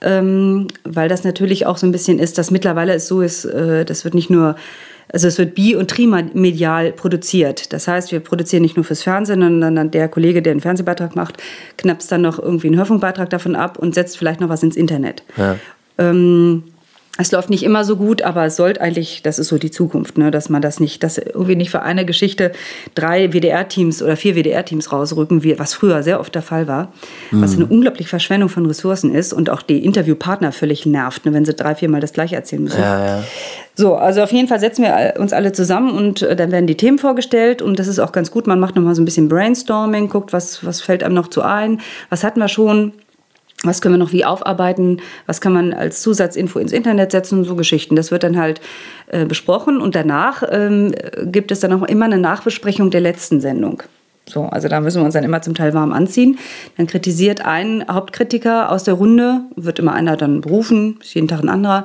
Ähm, weil das natürlich auch so ein bisschen ist, dass mittlerweile es so ist, äh, das wird nicht nur also es wird bi- und trimedial produziert. Das heißt, wir produzieren nicht nur fürs Fernsehen, sondern der Kollege, der einen Fernsehbeitrag macht, knapst dann noch irgendwie einen Hörfunkbeitrag davon ab und setzt vielleicht noch was ins Internet. Ja. Ähm, es läuft nicht immer so gut, aber es sollte eigentlich, das ist so die Zukunft, ne, dass man das nicht, dass irgendwie nicht für eine Geschichte drei WDR-Teams oder vier WDR-Teams rausrücken, wie, was früher sehr oft der Fall war, mhm. was eine unglaubliche Verschwendung von Ressourcen ist und auch die Interviewpartner völlig nervt, ne, wenn sie drei, viermal das gleiche erzählen müssen. Ja, ja. So, also auf jeden Fall setzen wir uns alle zusammen und äh, dann werden die Themen vorgestellt und das ist auch ganz gut. Man macht nochmal so ein bisschen Brainstorming, guckt, was, was fällt einem noch zu ein, was hatten wir schon, was können wir noch wie aufarbeiten, was kann man als Zusatzinfo ins Internet setzen, so Geschichten. Das wird dann halt äh, besprochen und danach ähm, gibt es dann auch immer eine Nachbesprechung der letzten Sendung. So, also da müssen wir uns dann immer zum Teil warm anziehen. Dann kritisiert ein Hauptkritiker aus der Runde, wird immer einer dann berufen, ist jeden Tag ein anderer,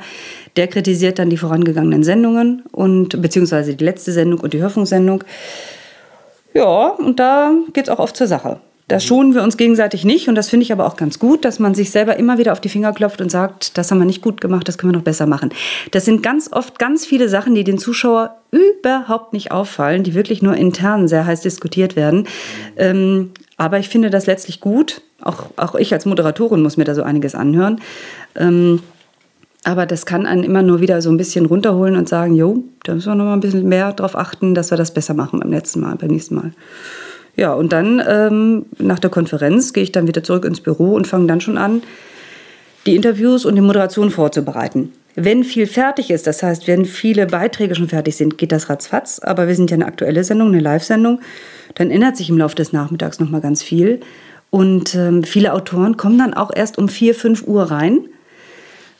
der kritisiert dann die vorangegangenen Sendungen und beziehungsweise die letzte Sendung und die Hörfunksendung. Ja, und da geht es auch oft zur Sache. Da schonen wir uns gegenseitig nicht und das finde ich aber auch ganz gut, dass man sich selber immer wieder auf die Finger klopft und sagt, das haben wir nicht gut gemacht, das können wir noch besser machen. Das sind ganz oft ganz viele Sachen, die den Zuschauer überhaupt nicht auffallen, die wirklich nur intern sehr heiß diskutiert werden. Ähm, aber ich finde das letztlich gut. Auch, auch ich als Moderatorin muss mir da so einiges anhören. Ähm, aber das kann einen immer nur wieder so ein bisschen runterholen und sagen, jo, da müssen wir noch mal ein bisschen mehr darauf achten, dass wir das besser machen beim letzten Mal, beim nächsten Mal. Ja, und dann ähm, nach der Konferenz gehe ich dann wieder zurück ins Büro und fange dann schon an, die Interviews und die Moderation vorzubereiten. Wenn viel fertig ist, das heißt, wenn viele Beiträge schon fertig sind, geht das ratzfatz. Aber wir sind ja eine aktuelle Sendung, eine Live-Sendung. Dann ändert sich im Laufe des Nachmittags noch mal ganz viel. Und ähm, viele Autoren kommen dann auch erst um 4, 5 Uhr rein.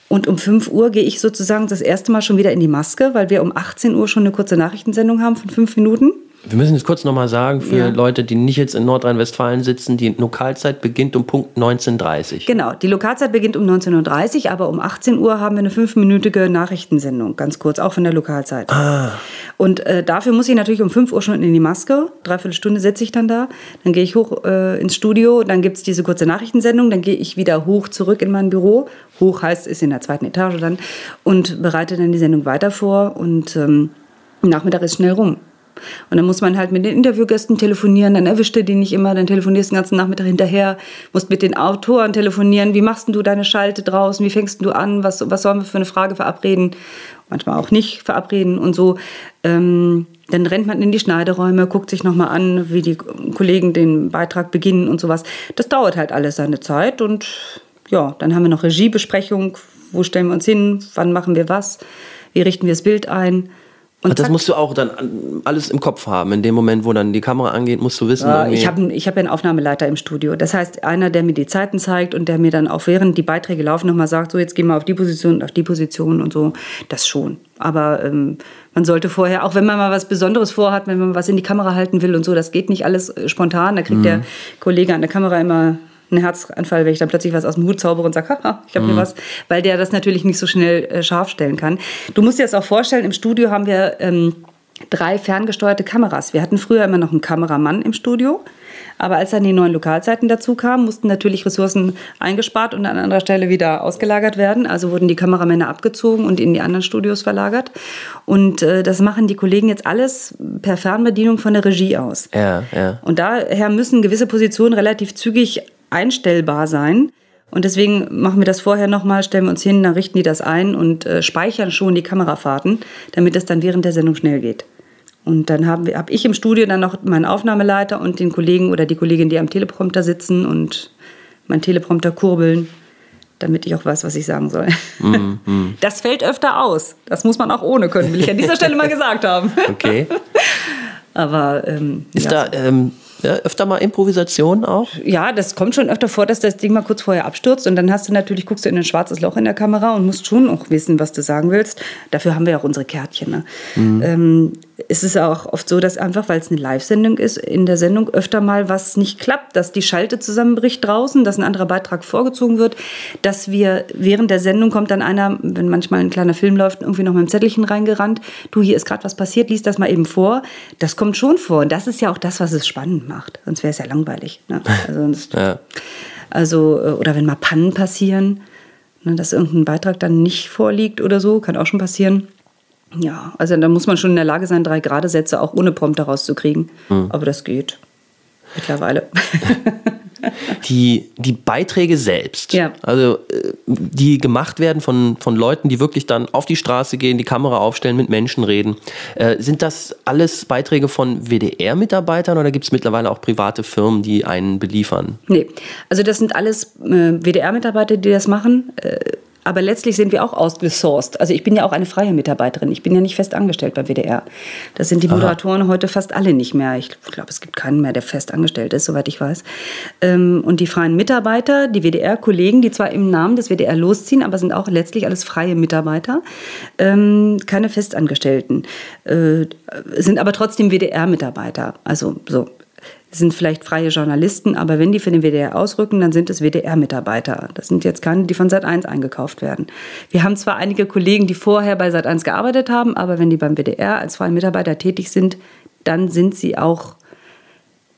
Und um 5 Uhr gehe ich sozusagen das erste Mal schon wieder in die Maske, weil wir um 18 Uhr schon eine kurze Nachrichtensendung haben von fünf Minuten. Wir müssen jetzt kurz nochmal sagen, für ja. Leute, die nicht jetzt in Nordrhein-Westfalen sitzen, die Lokalzeit beginnt um Punkt 19.30 Genau, die Lokalzeit beginnt um 19.30 Uhr, aber um 18 Uhr haben wir eine fünfminütige Nachrichtensendung, ganz kurz, auch von der Lokalzeit. Ah. Und äh, dafür muss ich natürlich um 5 Uhr schon in die Maske, dreiviertel Stunde setze ich dann da, dann gehe ich hoch äh, ins Studio, dann gibt es diese kurze Nachrichtensendung, dann gehe ich wieder hoch zurück in mein Büro, hoch heißt, ist in der zweiten Etage dann, und bereite dann die Sendung weiter vor. Und ähm, Nachmittag ist schnell rum. Und dann muss man halt mit den Interviewgästen telefonieren, dann erwischt er die nicht immer, dann telefonierst du den ganzen Nachmittag hinterher, musst mit den Autoren telefonieren, wie machst du deine Schalte draußen, wie fängst du an, was, was sollen wir für eine Frage verabreden, manchmal auch nicht verabreden und so. Ähm, dann rennt man in die Schneideräume, guckt sich nochmal an, wie die Kollegen den Beitrag beginnen und sowas. Das dauert halt alles seine Zeit und ja, dann haben wir noch Regiebesprechung, wo stellen wir uns hin, wann machen wir was, wie richten wir das Bild ein. Und das musst du auch dann alles im Kopf haben. In dem Moment, wo dann die Kamera angeht, musst du wissen. Äh, ich habe ich hab einen Aufnahmeleiter im Studio. Das heißt, einer, der mir die Zeiten zeigt und der mir dann auch während die Beiträge laufen nochmal sagt, so jetzt gehen wir auf die Position und auf die Position und so. Das schon. Aber ähm, man sollte vorher, auch wenn man mal was Besonderes vorhat, wenn man was in die Kamera halten will und so, das geht nicht alles äh, spontan. Da kriegt mhm. der Kollege an der Kamera immer einen Herzanfall, wenn ich dann plötzlich was aus dem Hut zaubere und sage, haha, ich habe mhm. mir was, weil der das natürlich nicht so schnell äh, scharf stellen kann. Du musst dir das auch vorstellen, im Studio haben wir ähm, drei ferngesteuerte Kameras. Wir hatten früher immer noch einen Kameramann im Studio. Aber als dann die neuen Lokalzeiten dazu kamen, mussten natürlich Ressourcen eingespart und an anderer Stelle wieder ausgelagert werden. Also wurden die Kameramänner abgezogen und in die anderen Studios verlagert. Und äh, das machen die Kollegen jetzt alles per Fernbedienung von der Regie aus. Ja, ja. Und daher müssen gewisse Positionen relativ zügig einstellbar sein. Und deswegen machen wir das vorher nochmal, stellen wir uns hin, dann richten die das ein und äh, speichern schon die Kamerafahrten, damit es dann während der Sendung schnell geht. Und dann habe hab ich im Studio dann noch meinen Aufnahmeleiter und den Kollegen oder die Kollegin, die am Teleprompter sitzen und meinen Teleprompter kurbeln, damit ich auch weiß, was ich sagen soll. Mm, mm. Das fällt öfter aus. Das muss man auch ohne können, will ich an dieser Stelle mal gesagt haben. Okay. Aber ähm, ist ja. da ähm, ja, öfter mal Improvisation auch? Ja, das kommt schon öfter vor, dass das Ding mal kurz vorher abstürzt und dann hast du natürlich, guckst du in ein schwarzes Loch in der Kamera und musst schon auch wissen, was du sagen willst. Dafür haben wir ja auch unsere Kärtchen. Ne? Mhm. Ähm, es ist auch oft so, dass einfach, weil es eine Live-Sendung ist, in der Sendung öfter mal was nicht klappt, dass die Schalte zusammenbricht draußen, dass ein anderer Beitrag vorgezogen wird, dass wir während der Sendung kommt dann einer, wenn manchmal ein kleiner Film läuft, irgendwie noch mit einem Zettelchen reingerannt, du, hier ist gerade was passiert, liest das mal eben vor. Das kommt schon vor und das ist ja auch das, was es spannend macht, sonst wäre es ja langweilig. Ne? Also, sonst, ja. also, äh, oder wenn mal Pannen passieren, ne, dass irgendein Beitrag dann nicht vorliegt oder so, kann auch schon passieren Ja, also da muss man schon in der Lage sein, drei gerade Sätze auch ohne Prompter rauszukriegen. Mhm. Aber das geht mittlerweile. die, die Beiträge selbst, ja. also äh, die gemacht werden von, von Leuten, die wirklich dann auf die Straße gehen, die Kamera aufstellen, mit Menschen reden, äh, sind das alles Beiträge von WDR-Mitarbeitern oder gibt es mittlerweile auch private Firmen, die einen beliefern? Nee, also das sind alles äh, WDR-Mitarbeiter, die das machen. Äh, aber letztlich sind wir auch ausgesourced. Also ich bin ja auch eine freie Mitarbeiterin. Ich bin ja nicht fest angestellt bei WDR. Das sind die Moderatoren Aha. heute fast alle nicht mehr. Ich glaube, es gibt keinen mehr, der fest angestellt ist, soweit ich weiß. Ähm, und die freien Mitarbeiter, die WDR-Kollegen, die zwar im Namen des WDR losziehen, aber sind auch letztlich alles freie Mitarbeiter, ähm, keine Festangestellten, äh, sind aber trotzdem WDR-Mitarbeiter. Also so sind vielleicht freie Journalisten, aber wenn die für den WDR ausrücken, dann sind es WDR-Mitarbeiter. Das sind jetzt keine, die von Sat1 eingekauft werden. Wir haben zwar einige Kollegen, die vorher bei Sat1 gearbeitet haben, aber wenn die beim WDR als freie Mitarbeiter tätig sind, dann sind sie auch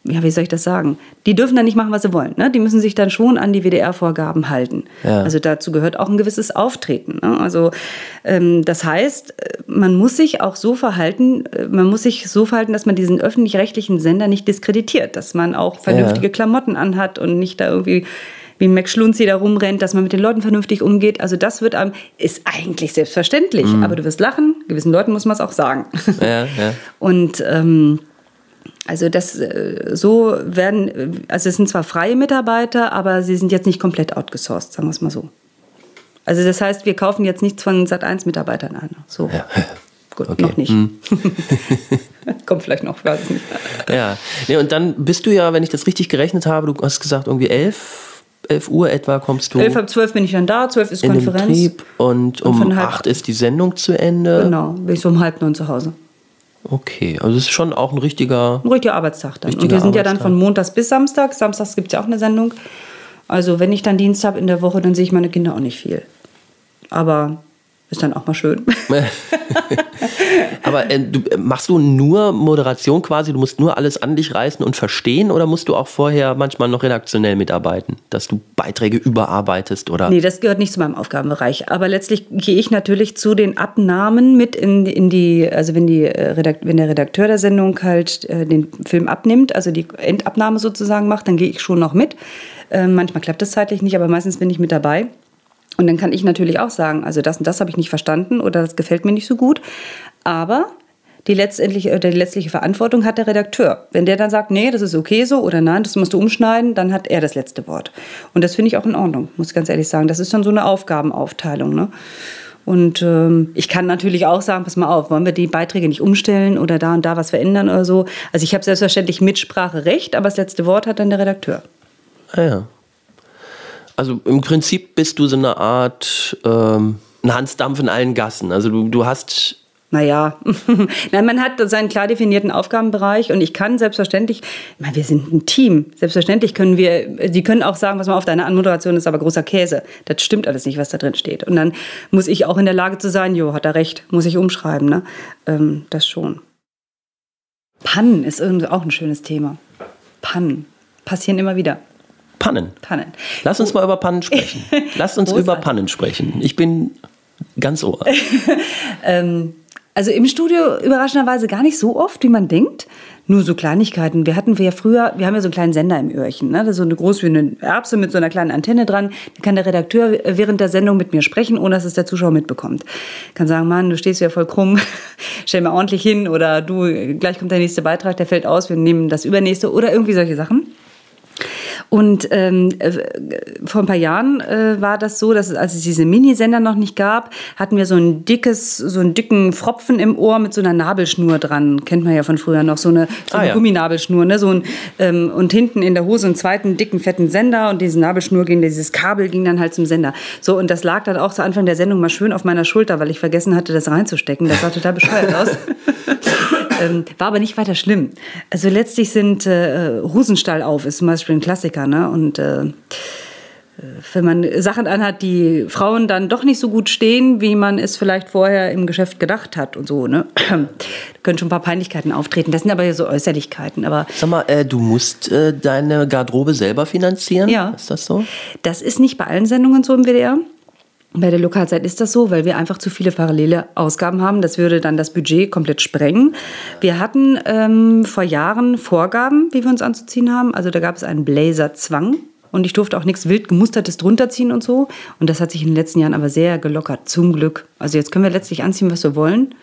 ja, wie soll ich das sagen? Die dürfen dann nicht machen, was sie wollen. Ne? Die müssen sich dann schon an die WDR-Vorgaben halten. Ja. Also dazu gehört auch ein gewisses Auftreten. Ne? Also ähm, das heißt, man muss sich auch so verhalten, äh, man muss sich so verhalten, dass man diesen öffentlich-rechtlichen Sender nicht diskreditiert, dass man auch vernünftige ja. Klamotten anhat und nicht da irgendwie wie Max Schlunzi da rumrennt, dass man mit den Leuten vernünftig umgeht. Also das wird einem, ist eigentlich selbstverständlich, mhm. aber du wirst lachen, gewissen Leuten muss man es auch sagen. Ja, ja. Und ähm, also das äh, so werden, also es sind zwar freie Mitarbeiter, aber sie sind jetzt nicht komplett outgesourced, sagen wir es mal so. Also das heißt, wir kaufen jetzt nichts von Sat1-Mitarbeitern an. So. Ja. Gut, okay. noch nicht. Hm. Kommt vielleicht noch, weiß ich nicht. Ja, nee, und dann bist du ja, wenn ich das richtig gerechnet habe, du hast gesagt, irgendwie elf, elf Uhr etwa kommst du. Elf ab zwölf bin ich dann da, zwölf ist in Konferenz. Den Betrieb und, und um acht ist die Sendung zu Ende. Genau, bin ich so um halb neun zu Hause. Okay, also es ist schon auch ein richtiger... Ein richtiger Arbeitstag dann. Richtiger und wir sind ja dann von Montags bis Samstag. Samstags gibt es ja auch eine Sendung. Also wenn ich dann Dienst habe in der Woche, dann sehe ich meine Kinder auch nicht viel. Aber ist dann auch mal schön. Aber äh, du, äh, machst du nur Moderation quasi? Du musst nur alles an dich reißen und verstehen oder musst du auch vorher manchmal noch redaktionell mitarbeiten, dass du Beiträge überarbeitest oder? Nee, das gehört nicht zu meinem Aufgabenbereich. Aber letztlich gehe ich natürlich zu den Abnahmen mit in, in die, also wenn, die, äh, wenn der Redakteur der Sendung halt äh, den Film abnimmt, also die Endabnahme sozusagen macht, dann gehe ich schon noch mit. Äh, manchmal klappt das zeitlich nicht, aber meistens bin ich mit dabei. Und dann kann ich natürlich auch sagen, also das und das habe ich nicht verstanden oder das gefällt mir nicht so gut. Aber die letztendliche, oder die letztliche Verantwortung hat der Redakteur. Wenn der dann sagt, nee, das ist okay so oder nein, das musst du umschneiden, dann hat er das letzte Wort. Und das finde ich auch in Ordnung, muss ich ganz ehrlich sagen. Das ist dann so eine Aufgabenaufteilung. Ne? Und ähm, ich kann natürlich auch sagen, pass mal auf, wollen wir die Beiträge nicht umstellen oder da und da was verändern oder so. Also ich habe selbstverständlich Mitspracherecht, aber das letzte Wort hat dann der Redakteur. Ah ja. Also im Prinzip bist du so eine Art ähm, ein Hansdampf in allen Gassen. Also du, du hast naja, Nein, man hat seinen klar definierten Aufgabenbereich und ich kann selbstverständlich, ich meine, wir sind ein Team, selbstverständlich können wir, die können auch sagen, was man auf deiner Anmoderation ist, aber großer Käse. Das stimmt alles nicht, was da drin steht. Und dann muss ich auch in der Lage zu sein, jo, hat er recht, muss ich umschreiben, ne? Ähm, das schon. Pannen ist irgendwie auch ein schönes Thema. Pannen passieren immer wieder. Pannen. Pannen. Lass uns mal über Pannen sprechen. Lass uns über Pannen sprechen. Ich bin ganz ohr. ähm, also im Studio überraschenderweise gar nicht so oft, wie man denkt. Nur so Kleinigkeiten. Wir hatten wir ja früher, wir haben ja so einen kleinen Sender im Öhrchen, ne? Das ist so eine groß wie eine Erbse mit so einer kleinen Antenne dran. Da kann der Redakteur während der Sendung mit mir sprechen, ohne dass es der Zuschauer mitbekommt. Kann sagen, Mann, du stehst ja voll krumm, stell mal ordentlich hin oder du, gleich kommt der nächste Beitrag, der fällt aus, wir nehmen das übernächste oder irgendwie solche Sachen. Und ähm, äh, vor ein paar Jahren äh, war das so, dass es, als es diese Minisender noch nicht gab, hatten wir so ein dickes, so einen dicken Fropfen im Ohr mit so einer Nabelschnur dran. Kennt man ja von früher noch, so eine, so eine ah, ja. Gumminabelschnur. Ne? So ein, ähm, und hinten in der Hose einen zweiten dicken, fetten Sender und diese Nabelschnur ging, dieses Kabel ging dann halt zum Sender. So, und das lag dann auch zu Anfang der Sendung mal schön auf meiner Schulter, weil ich vergessen hatte, das reinzustecken. Das sah total bescheuert aus. ähm, war aber nicht weiter schlimm. Also letztlich sind äh, Hosenstall auf, ist zum Beispiel ein Klassiker. Ne? Und äh, wenn man Sachen anhat, die Frauen dann doch nicht so gut stehen, wie man es vielleicht vorher im Geschäft gedacht hat und so, ne? Da können schon ein paar Peinlichkeiten auftreten. Das sind aber so Äußerlichkeiten. Aber Sag mal, äh, du musst äh, deine Garderobe selber finanzieren? Ja. Ist das so? Das ist nicht bei allen Sendungen so im WDR. Bei der Lokalzeit ist das so, weil wir einfach zu viele parallele Ausgaben haben. Das würde dann das Budget komplett sprengen. Wir hatten ähm, vor Jahren Vorgaben, wie wir uns anzuziehen haben. Also da gab es einen Blazerzwang. Und ich durfte auch nichts wild gemustertes drunter ziehen und so. Und das hat sich in den letzten Jahren aber sehr gelockert, zum Glück. Also jetzt können wir letztlich anziehen, was wir wollen.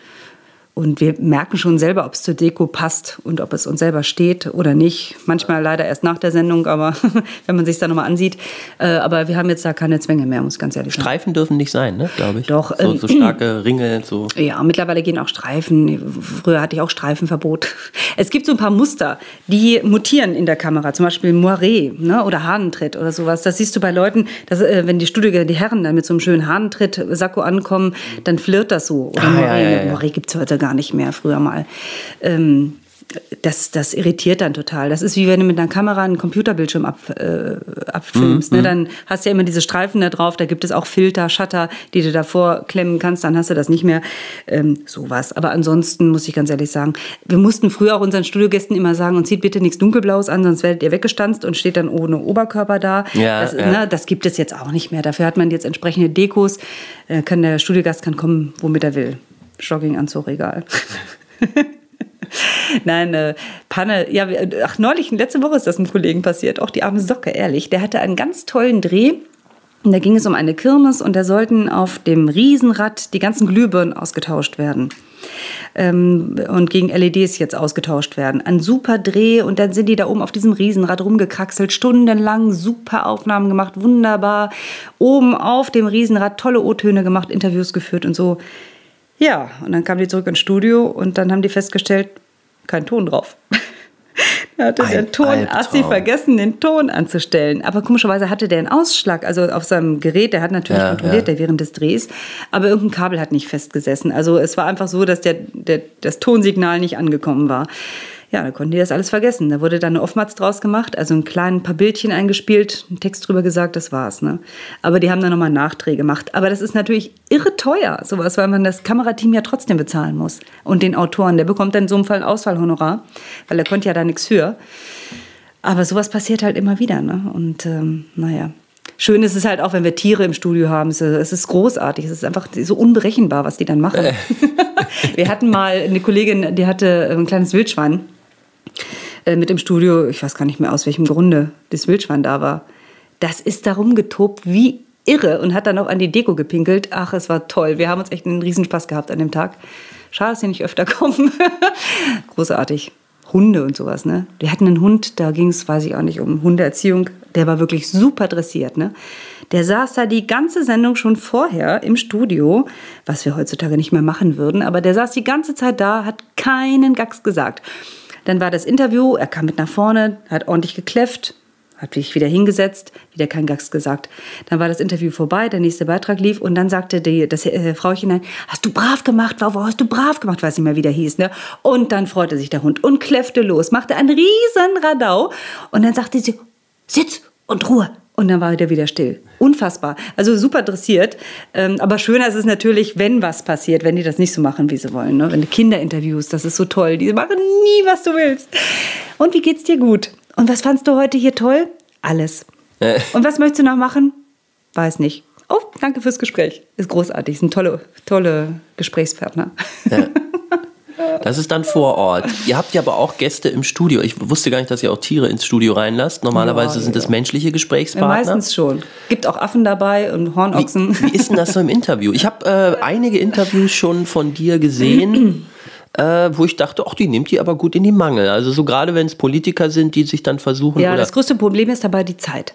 Und wir merken schon selber, ob es zur Deko passt und ob es uns selber steht oder nicht. Manchmal leider erst nach der Sendung, aber wenn man sich da nochmal ansieht. Äh, aber wir haben jetzt da keine Zwänge mehr, muss ich ganz ehrlich sagen. Streifen dürfen nicht sein, ne, glaube ich. Doch. So, so ähm, starke Ringe, so. Ja, mittlerweile gehen auch Streifen. Früher hatte ich auch Streifenverbot. Es gibt so ein paar Muster, die mutieren in der Kamera. Zum Beispiel Moiré ne, oder Hahnentritt oder sowas. Das siehst du bei Leuten, dass, äh, wenn die Studio, die Herren dann mit so einem schönen Hahnentritt, Sakko ankommen, dann flirt das so. Oder ah, Moiré, ja, ja, ja. Moiré gibt es heute gar gar nicht mehr, früher mal. Ähm, das, das irritiert dann total. Das ist wie wenn du mit einer Kamera einen Computerbildschirm ab, äh, abfilmst. Mm, ne? Dann hast du ja immer diese Streifen da drauf, da gibt es auch Filter, Shutter, die du davor klemmen kannst, dann hast du das nicht mehr. Ähm, sowas. Aber ansonsten muss ich ganz ehrlich sagen, wir mussten früher auch unseren Studiogästen immer sagen, und zieht bitte nichts Dunkelblaues an, sonst werdet ihr weggestanzt und steht dann ohne Oberkörper da. Ja, das, ja. Ne, das gibt es jetzt auch nicht mehr. Dafür hat man jetzt entsprechende Dekos. Äh, kann der Studiogast kann kommen, womit er will. Jogginganzug, egal. Nein, äh, Panne. Ja, ach, neulich, letzte Woche ist das einem Kollegen passiert. Auch die arme Socke, ehrlich. Der hatte einen ganz tollen Dreh. Und da ging es um eine Kirmes und da sollten auf dem Riesenrad die ganzen Glühbirnen ausgetauscht werden. Ähm, und gegen LEDs jetzt ausgetauscht werden. Ein super Dreh und dann sind die da oben auf diesem Riesenrad rumgekraxelt, stundenlang super Aufnahmen gemacht, wunderbar. Oben auf dem Riesenrad tolle O-Töne gemacht, Interviews geführt und so. Ja, und dann kamen die zurück ins Studio und dann haben die festgestellt, kein Ton drauf. Da hatte Ein der Tonassi vergessen, den Ton anzustellen. Aber komischerweise hatte der einen Ausschlag, also auf seinem Gerät, der hat natürlich ja, kontrolliert, ja. der während des Drehs, aber irgendein Kabel hat nicht festgesessen. Also es war einfach so, dass der, der, das Tonsignal nicht angekommen war. Ja, da konnten die das alles vergessen. Da wurde dann eine Oftmals draus gemacht, also ein kleines paar Bildchen eingespielt, einen Text drüber gesagt, das war's. Ne? Aber die haben dann nochmal Nachträge gemacht. Aber das ist natürlich irre teuer, sowas, weil man das Kamerateam ja trotzdem bezahlen muss. Und den Autoren, der bekommt dann in so einem Fall ein Ausfallhonorar, weil er konnte ja da nichts für. Aber sowas passiert halt immer wieder. Ne? Und ähm, naja, Schön ist es halt auch, wenn wir Tiere im Studio haben. Es ist großartig. Es ist einfach so unberechenbar, was die dann machen. wir hatten mal eine Kollegin, die hatte ein kleines Wildschwein. Äh, mit im Studio, ich weiß gar nicht mehr aus welchem Grunde das Wildschwein da war. Das ist darum getobt wie irre und hat dann auch an die Deko gepinkelt. Ach, es war toll. Wir haben uns echt einen Riesenspaß gehabt an dem Tag. Schade, dass sie nicht öfter kommen. Großartig. Hunde und sowas, ne? Wir hatten einen Hund, da ging es, weiß ich auch nicht, um Hundeerziehung. Der war wirklich super dressiert, ne? Der saß da die ganze Sendung schon vorher im Studio, was wir heutzutage nicht mehr machen würden, aber der saß die ganze Zeit da, hat keinen Gags gesagt. Dann war das Interview, er kam mit nach vorne, hat ordentlich gekläfft, hat sich wieder hingesetzt, wieder kein Gags gesagt. Dann war das Interview vorbei, der nächste Beitrag lief und dann sagte die, das äh, Frauchen dann, hast du brav gemacht, wow, hast du brav gemacht, weiß nicht mehr, wie der hieß. Ne? Und dann freute sich der Hund und kläffte los, machte einen riesen Radau und dann sagte sie, Sitz und Ruhe. Und dann war er wieder still. Unfassbar. Also super dressiert. Ähm, aber schöner ist es natürlich, wenn was passiert, wenn die das nicht so machen, wie sie wollen. Ne? Wenn du Kinder interviewst, das ist so toll. Die machen nie, was du willst. Und wie geht's dir gut? Und was fandst du heute hier toll? Alles. Äh. Und was möchtest du noch machen? Weiß nicht. Oh, danke fürs Gespräch. Ist großartig. Sind tolle, tolle Gesprächspartner. Ja. Das ist dann vor Ort. Ihr habt ja aber auch Gäste im Studio. Ich wusste gar nicht, dass ihr auch Tiere ins Studio reinlasst. Normalerweise ja, sind das menschliche Gesprächspartner. meistens schon. Gibt auch Affen dabei und Hornochsen. Wie, wie ist denn das so im Interview? Ich habe äh, einige Interviews schon von dir gesehen. Äh, wo ich dachte, ach, die nimmt die aber gut in die Mangel. Also so gerade wenn es Politiker sind, die sich dann versuchen. Ja, das größte Problem ist dabei die Zeit.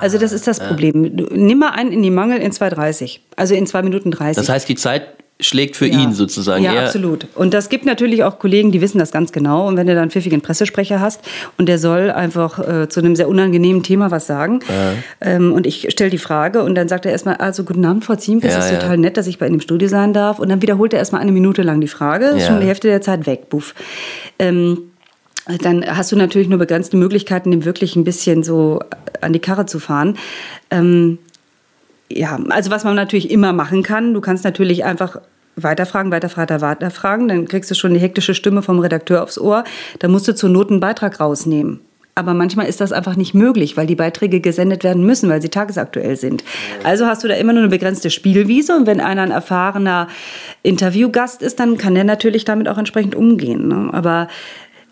Also das ist das ah, Problem. Nimm mal einen in die Mangel in 2,30. Also in 2 Minuten 30. Das heißt, die Zeit schlägt für ja. ihn sozusagen. Ja, absolut. Und das gibt natürlich auch Kollegen, die wissen das ganz genau. Und wenn du dann einen pfiffigen Pressesprecher hast und der soll einfach äh, zu einem sehr unangenehmen Thema was sagen ja. ähm, und ich stelle die Frage und dann sagt er erstmal, also guten Abend, Frau Ziemke, es ja, ist total nett, dass ich bei Ihnen im Studio sein darf. Und dann wiederholt er erstmal eine Minute lang die Frage, ist schon die Hälfte der Zeit weg, buff. Ähm, dann hast du natürlich nur begrenzte Möglichkeiten, dem wirklich ein bisschen so an die Karre zu fahren. Ähm, ja, also was man natürlich immer machen kann, du kannst natürlich einfach weiterfragen, weiterfragen, weiterfragen, dann kriegst du schon die hektische Stimme vom Redakteur aufs Ohr. Da musst du zur Not einen Beitrag rausnehmen. Aber manchmal ist das einfach nicht möglich, weil die Beiträge gesendet werden müssen, weil sie tagesaktuell sind. Also hast du da immer nur eine begrenzte Spielwiese und wenn einer ein erfahrener Interviewgast ist, dann kann der natürlich damit auch entsprechend umgehen. Ne? Aber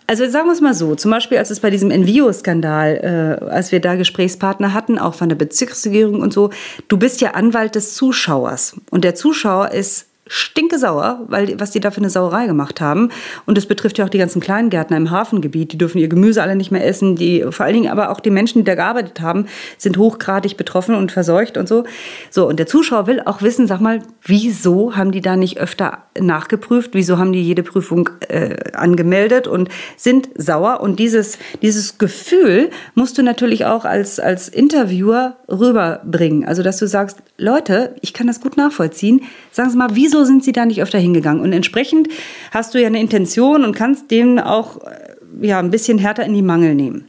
also sagen wir es mal so, zum Beispiel als es bei diesem Envio-Skandal, äh, als wir da Gesprächspartner hatten, auch von der Bezirksregierung und so, du bist ja Anwalt des Zuschauers und der Zuschauer ist stinke sauer, weil was die da für eine Sauerei gemacht haben. Und das betrifft ja auch die ganzen Kleingärtner im Hafengebiet. Die dürfen ihr Gemüse alle nicht mehr essen. Die, vor allen Dingen aber auch die Menschen, die da gearbeitet haben, sind hochgradig betroffen und verseucht und so. So, und der Zuschauer will auch wissen, sag mal, wieso haben die da nicht öfter nachgeprüft? Wieso haben die jede Prüfung äh, angemeldet und sind sauer? Und dieses, dieses Gefühl musst du natürlich auch als, als Interviewer rüberbringen. Also, dass du sagst, Leute, ich kann das gut nachvollziehen. Sagen Sie mal, wieso sind sie da nicht öfter hingegangen? Und entsprechend hast du ja eine Intention und kannst dem auch äh, ja, ein bisschen härter in die Mangel nehmen.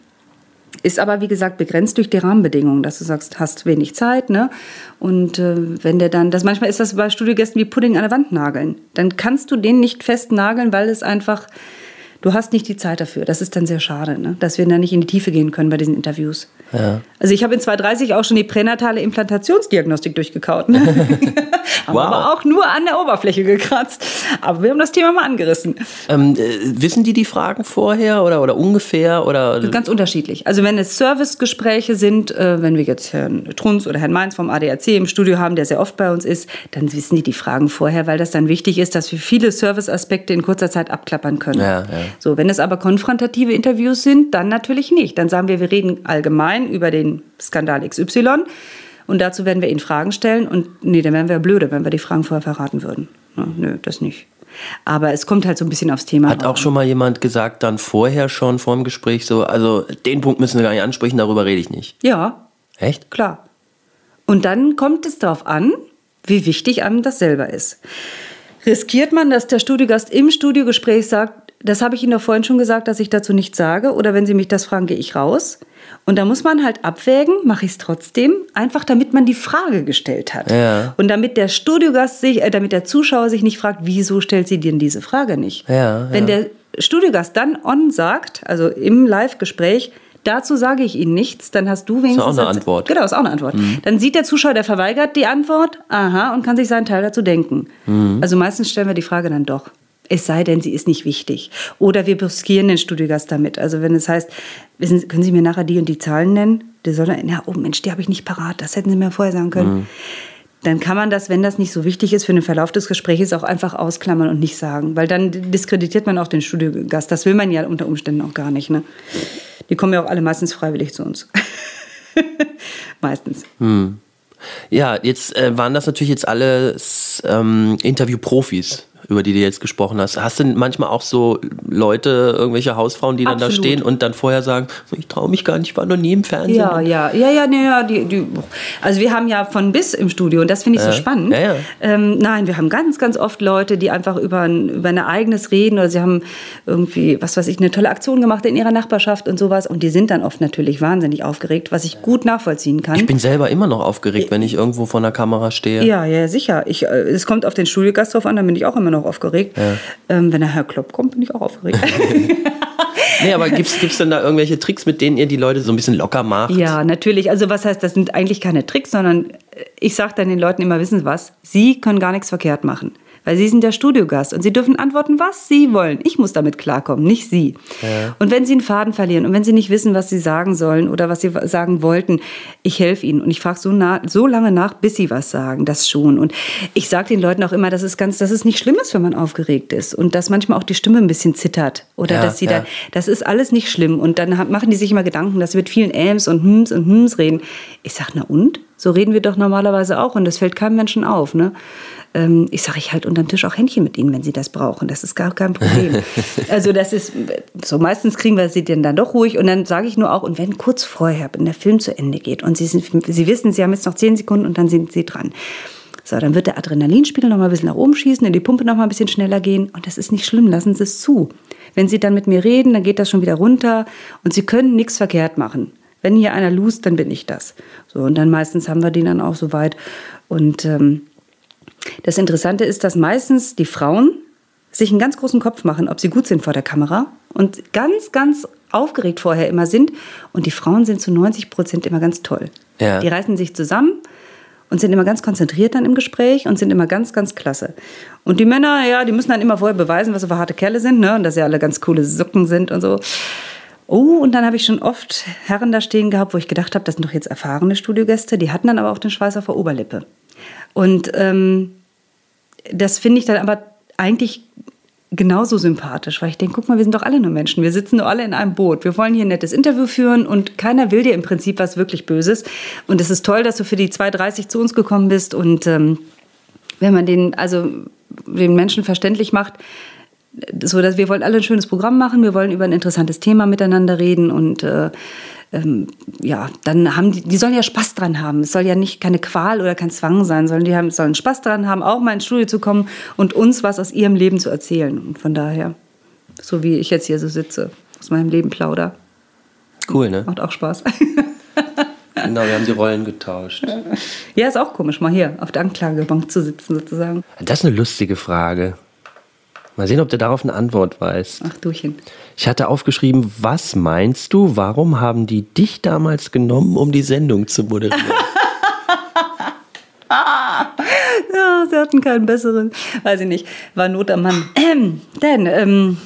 Ist aber, wie gesagt, begrenzt durch die Rahmenbedingungen, dass du sagst, hast wenig Zeit, ne? Und äh, wenn der dann, das manchmal ist das bei Studiogästen wie Pudding an der Wand nageln. Dann kannst du den nicht festnageln, weil es einfach du hast nicht die Zeit dafür. Das ist dann sehr schade, ne? dass wir da nicht in die Tiefe gehen können bei diesen Interviews. Ja. Also ich habe in 230 auch schon die pränatale Implantationsdiagnostik durchgekaut. Ne? wow. aber auch nur an der Oberfläche gekratzt. Aber wir haben das Thema mal angerissen. Ähm, äh, wissen die die Fragen vorher oder, oder ungefähr? Oder? Ganz unterschiedlich. Also wenn es Servicegespräche sind, äh, wenn wir jetzt Herrn Trunz oder Herrn Mainz vom ADAC im Studio haben, der sehr oft bei uns ist, dann wissen die die Fragen vorher, weil das dann wichtig ist, dass wir viele Serviceaspekte in kurzer Zeit abklappern können. Ja, ja. So, wenn es aber konfrontative Interviews sind, dann natürlich nicht. Dann sagen wir, wir reden allgemein über den Skandal XY und dazu werden wir Ihnen Fragen stellen und nee, dann wären wir blöde, wenn wir die Fragen vorher verraten würden. Ja, nö, das nicht. Aber es kommt halt so ein bisschen aufs Thema. Hat auch schon mal jemand gesagt, dann vorher schon vor dem Gespräch so, also den Punkt müssen wir gar nicht ansprechen, darüber rede ich nicht. Ja. Echt? Klar. Und dann kommt es darauf an, wie wichtig einem das selber ist. Riskiert man, dass der Studiogast im Studiogespräch sagt, das habe ich Ihnen doch vorhin schon gesagt, dass ich dazu nichts sage. Oder wenn Sie mich das fragen, gehe ich raus. Und da muss man halt abwägen, mache ich es trotzdem, einfach damit man die Frage gestellt hat. Ja. Und damit der Studiogast sich, äh, damit der Zuschauer sich nicht fragt, wieso stellt sie denn diese Frage nicht? Ja, wenn ja. der Studiogast dann on sagt, also im Live-Gespräch, dazu sage ich Ihnen nichts, dann hast du wenigstens. Ist auch eine Antwort. Genau, ist auch eine Antwort. Mhm. Dann sieht der Zuschauer, der verweigert die Antwort, aha, und kann sich seinen Teil dazu denken. Mhm. Also meistens stellen wir die Frage dann doch es sei denn, sie ist nicht wichtig. Oder wir buskieren den Studiogast damit. Also wenn es heißt, wissen, können Sie mir nachher die und die Zahlen nennen? Der soll dann, ja, oh Mensch, die habe ich nicht parat, das hätten Sie mir vorher sagen können. Mhm. Dann kann man das, wenn das nicht so wichtig ist für den Verlauf des Gesprächs, auch einfach ausklammern und nicht sagen. Weil dann diskreditiert man auch den Studiogast. Das will man ja unter Umständen auch gar nicht. Ne? Die kommen ja auch alle meistens freiwillig zu uns. meistens. Hm. Ja, jetzt äh, waren das natürlich jetzt alles ähm, Interviewprofis über die du jetzt gesprochen hast. Hast du manchmal auch so Leute, irgendwelche Hausfrauen, die Absolut. dann da stehen und dann vorher sagen, ich traue mich gar nicht, ich war noch nie im Fernsehen? Ja, ja, ja, ja, nee, ja die, die, also wir haben ja von bis im Studio und das finde ich ja. so spannend. Ja. Ähm, nein, wir haben ganz, ganz oft Leute, die einfach über ein, über ein eigenes reden oder sie haben irgendwie, was weiß ich, eine tolle Aktion gemacht in ihrer Nachbarschaft und sowas und die sind dann oft natürlich wahnsinnig aufgeregt, was ich gut nachvollziehen kann. Ich bin selber immer noch aufgeregt, wenn ich irgendwo vor der Kamera stehe. Ja, ja, sicher. Ich, äh, es kommt auf den Studiogast drauf an, dann bin ich auch immer noch aufgeregt. Ja. Ähm, wenn der Herr Klopp kommt, bin ich auch aufgeregt. nee, aber gibt es denn da irgendwelche Tricks, mit denen ihr die Leute so ein bisschen locker macht? Ja, natürlich. Also was heißt, das sind eigentlich keine Tricks, sondern ich sage dann den Leuten immer, wissen Sie was, Sie können gar nichts verkehrt machen weil Sie sind der Studiogast und Sie dürfen antworten, was Sie wollen. Ich muss damit klarkommen, nicht Sie. Ja. Und wenn Sie einen Faden verlieren und wenn Sie nicht wissen, was Sie sagen sollen oder was Sie sagen wollten, ich helfe Ihnen und ich frage so, so lange nach, bis Sie was sagen, das schon. Und ich sage den Leuten auch immer, dass es ganz, dass es nicht schlimm ist, wenn man aufgeregt ist und dass manchmal auch die Stimme ein bisschen zittert oder ja, dass sie ja. da, das ist alles nicht schlimm und dann machen die sich immer Gedanken, dass sie mit vielen Äms und Hms und Hms reden. Ich sage, na und? So reden wir doch normalerweise auch und das fällt keinem Menschen auf. Ne? Ähm, ich sage, ich halt unterm Tisch auch Händchen mit ihnen, wenn sie das brauchen. Das ist gar kein Problem. also das ist, so meistens kriegen wir sie denn dann doch ruhig und dann sage ich nur auch, und wenn kurz vorher, wenn der Film zu Ende geht und sie, sind, sie wissen, sie haben jetzt noch zehn Sekunden und dann sind sie dran. So, dann wird der Adrenalinspiegel noch mal ein bisschen nach oben schießen, in die Pumpe noch mal ein bisschen schneller gehen und das ist nicht schlimm, lassen Sie es zu. Wenn Sie dann mit mir reden, dann geht das schon wieder runter und Sie können nichts verkehrt machen. Wenn hier einer lust, dann bin ich das. So, und dann meistens haben wir den dann auch so weit. Und ähm, das Interessante ist, dass meistens die Frauen sich einen ganz großen Kopf machen, ob sie gut sind vor der Kamera und ganz, ganz aufgeregt vorher immer sind. Und die Frauen sind zu 90 Prozent immer ganz toll. Ja. Die reißen sich zusammen und sind immer ganz konzentriert dann im Gespräch und sind immer ganz, ganz klasse. Und die Männer, ja, die müssen dann immer vorher beweisen, was sie für harte Kerle sind ne? und dass sie alle ganz coole Socken sind und so. Oh, und dann habe ich schon oft Herren da stehen gehabt, wo ich gedacht habe, das sind doch jetzt erfahrene Studiogäste. Die hatten dann aber auch den Schweiß auf der Oberlippe. Und ähm, das finde ich dann aber eigentlich genauso sympathisch, weil ich denke, guck mal, wir sind doch alle nur Menschen. Wir sitzen nur alle in einem Boot. Wir wollen hier ein nettes Interview führen und keiner will dir im Prinzip was wirklich Böses. Und es ist toll, dass du für die 2.30 zu uns gekommen bist. Und ähm, wenn man den, also den Menschen verständlich macht, so dass wir wollen alle ein schönes Programm machen, wir wollen über ein interessantes Thema miteinander reden und äh, ähm, ja, dann haben die, die sollen ja Spaß dran haben. Es soll ja nicht keine Qual oder kein Zwang sein, sondern die haben, sollen Spaß dran haben, auch mal ins Studio zu kommen und uns was aus ihrem Leben zu erzählen. Und von daher, so wie ich jetzt hier so sitze, aus meinem Leben plauder. Cool, ne? Macht auch Spaß. Genau, wir haben die Rollen getauscht. Ja, ist auch komisch, mal hier auf der Anklagebank zu sitzen, sozusagen. Das ist eine lustige Frage. Mal sehen, ob du darauf eine Antwort weißt. Ach, Durchhin. Ich hatte aufgeschrieben, was meinst du, warum haben die dich damals genommen, um die Sendung zu moderieren? ja, sie hatten keinen besseren. Weiß ich nicht. War Not am Mann. Ähm, denn, ähm,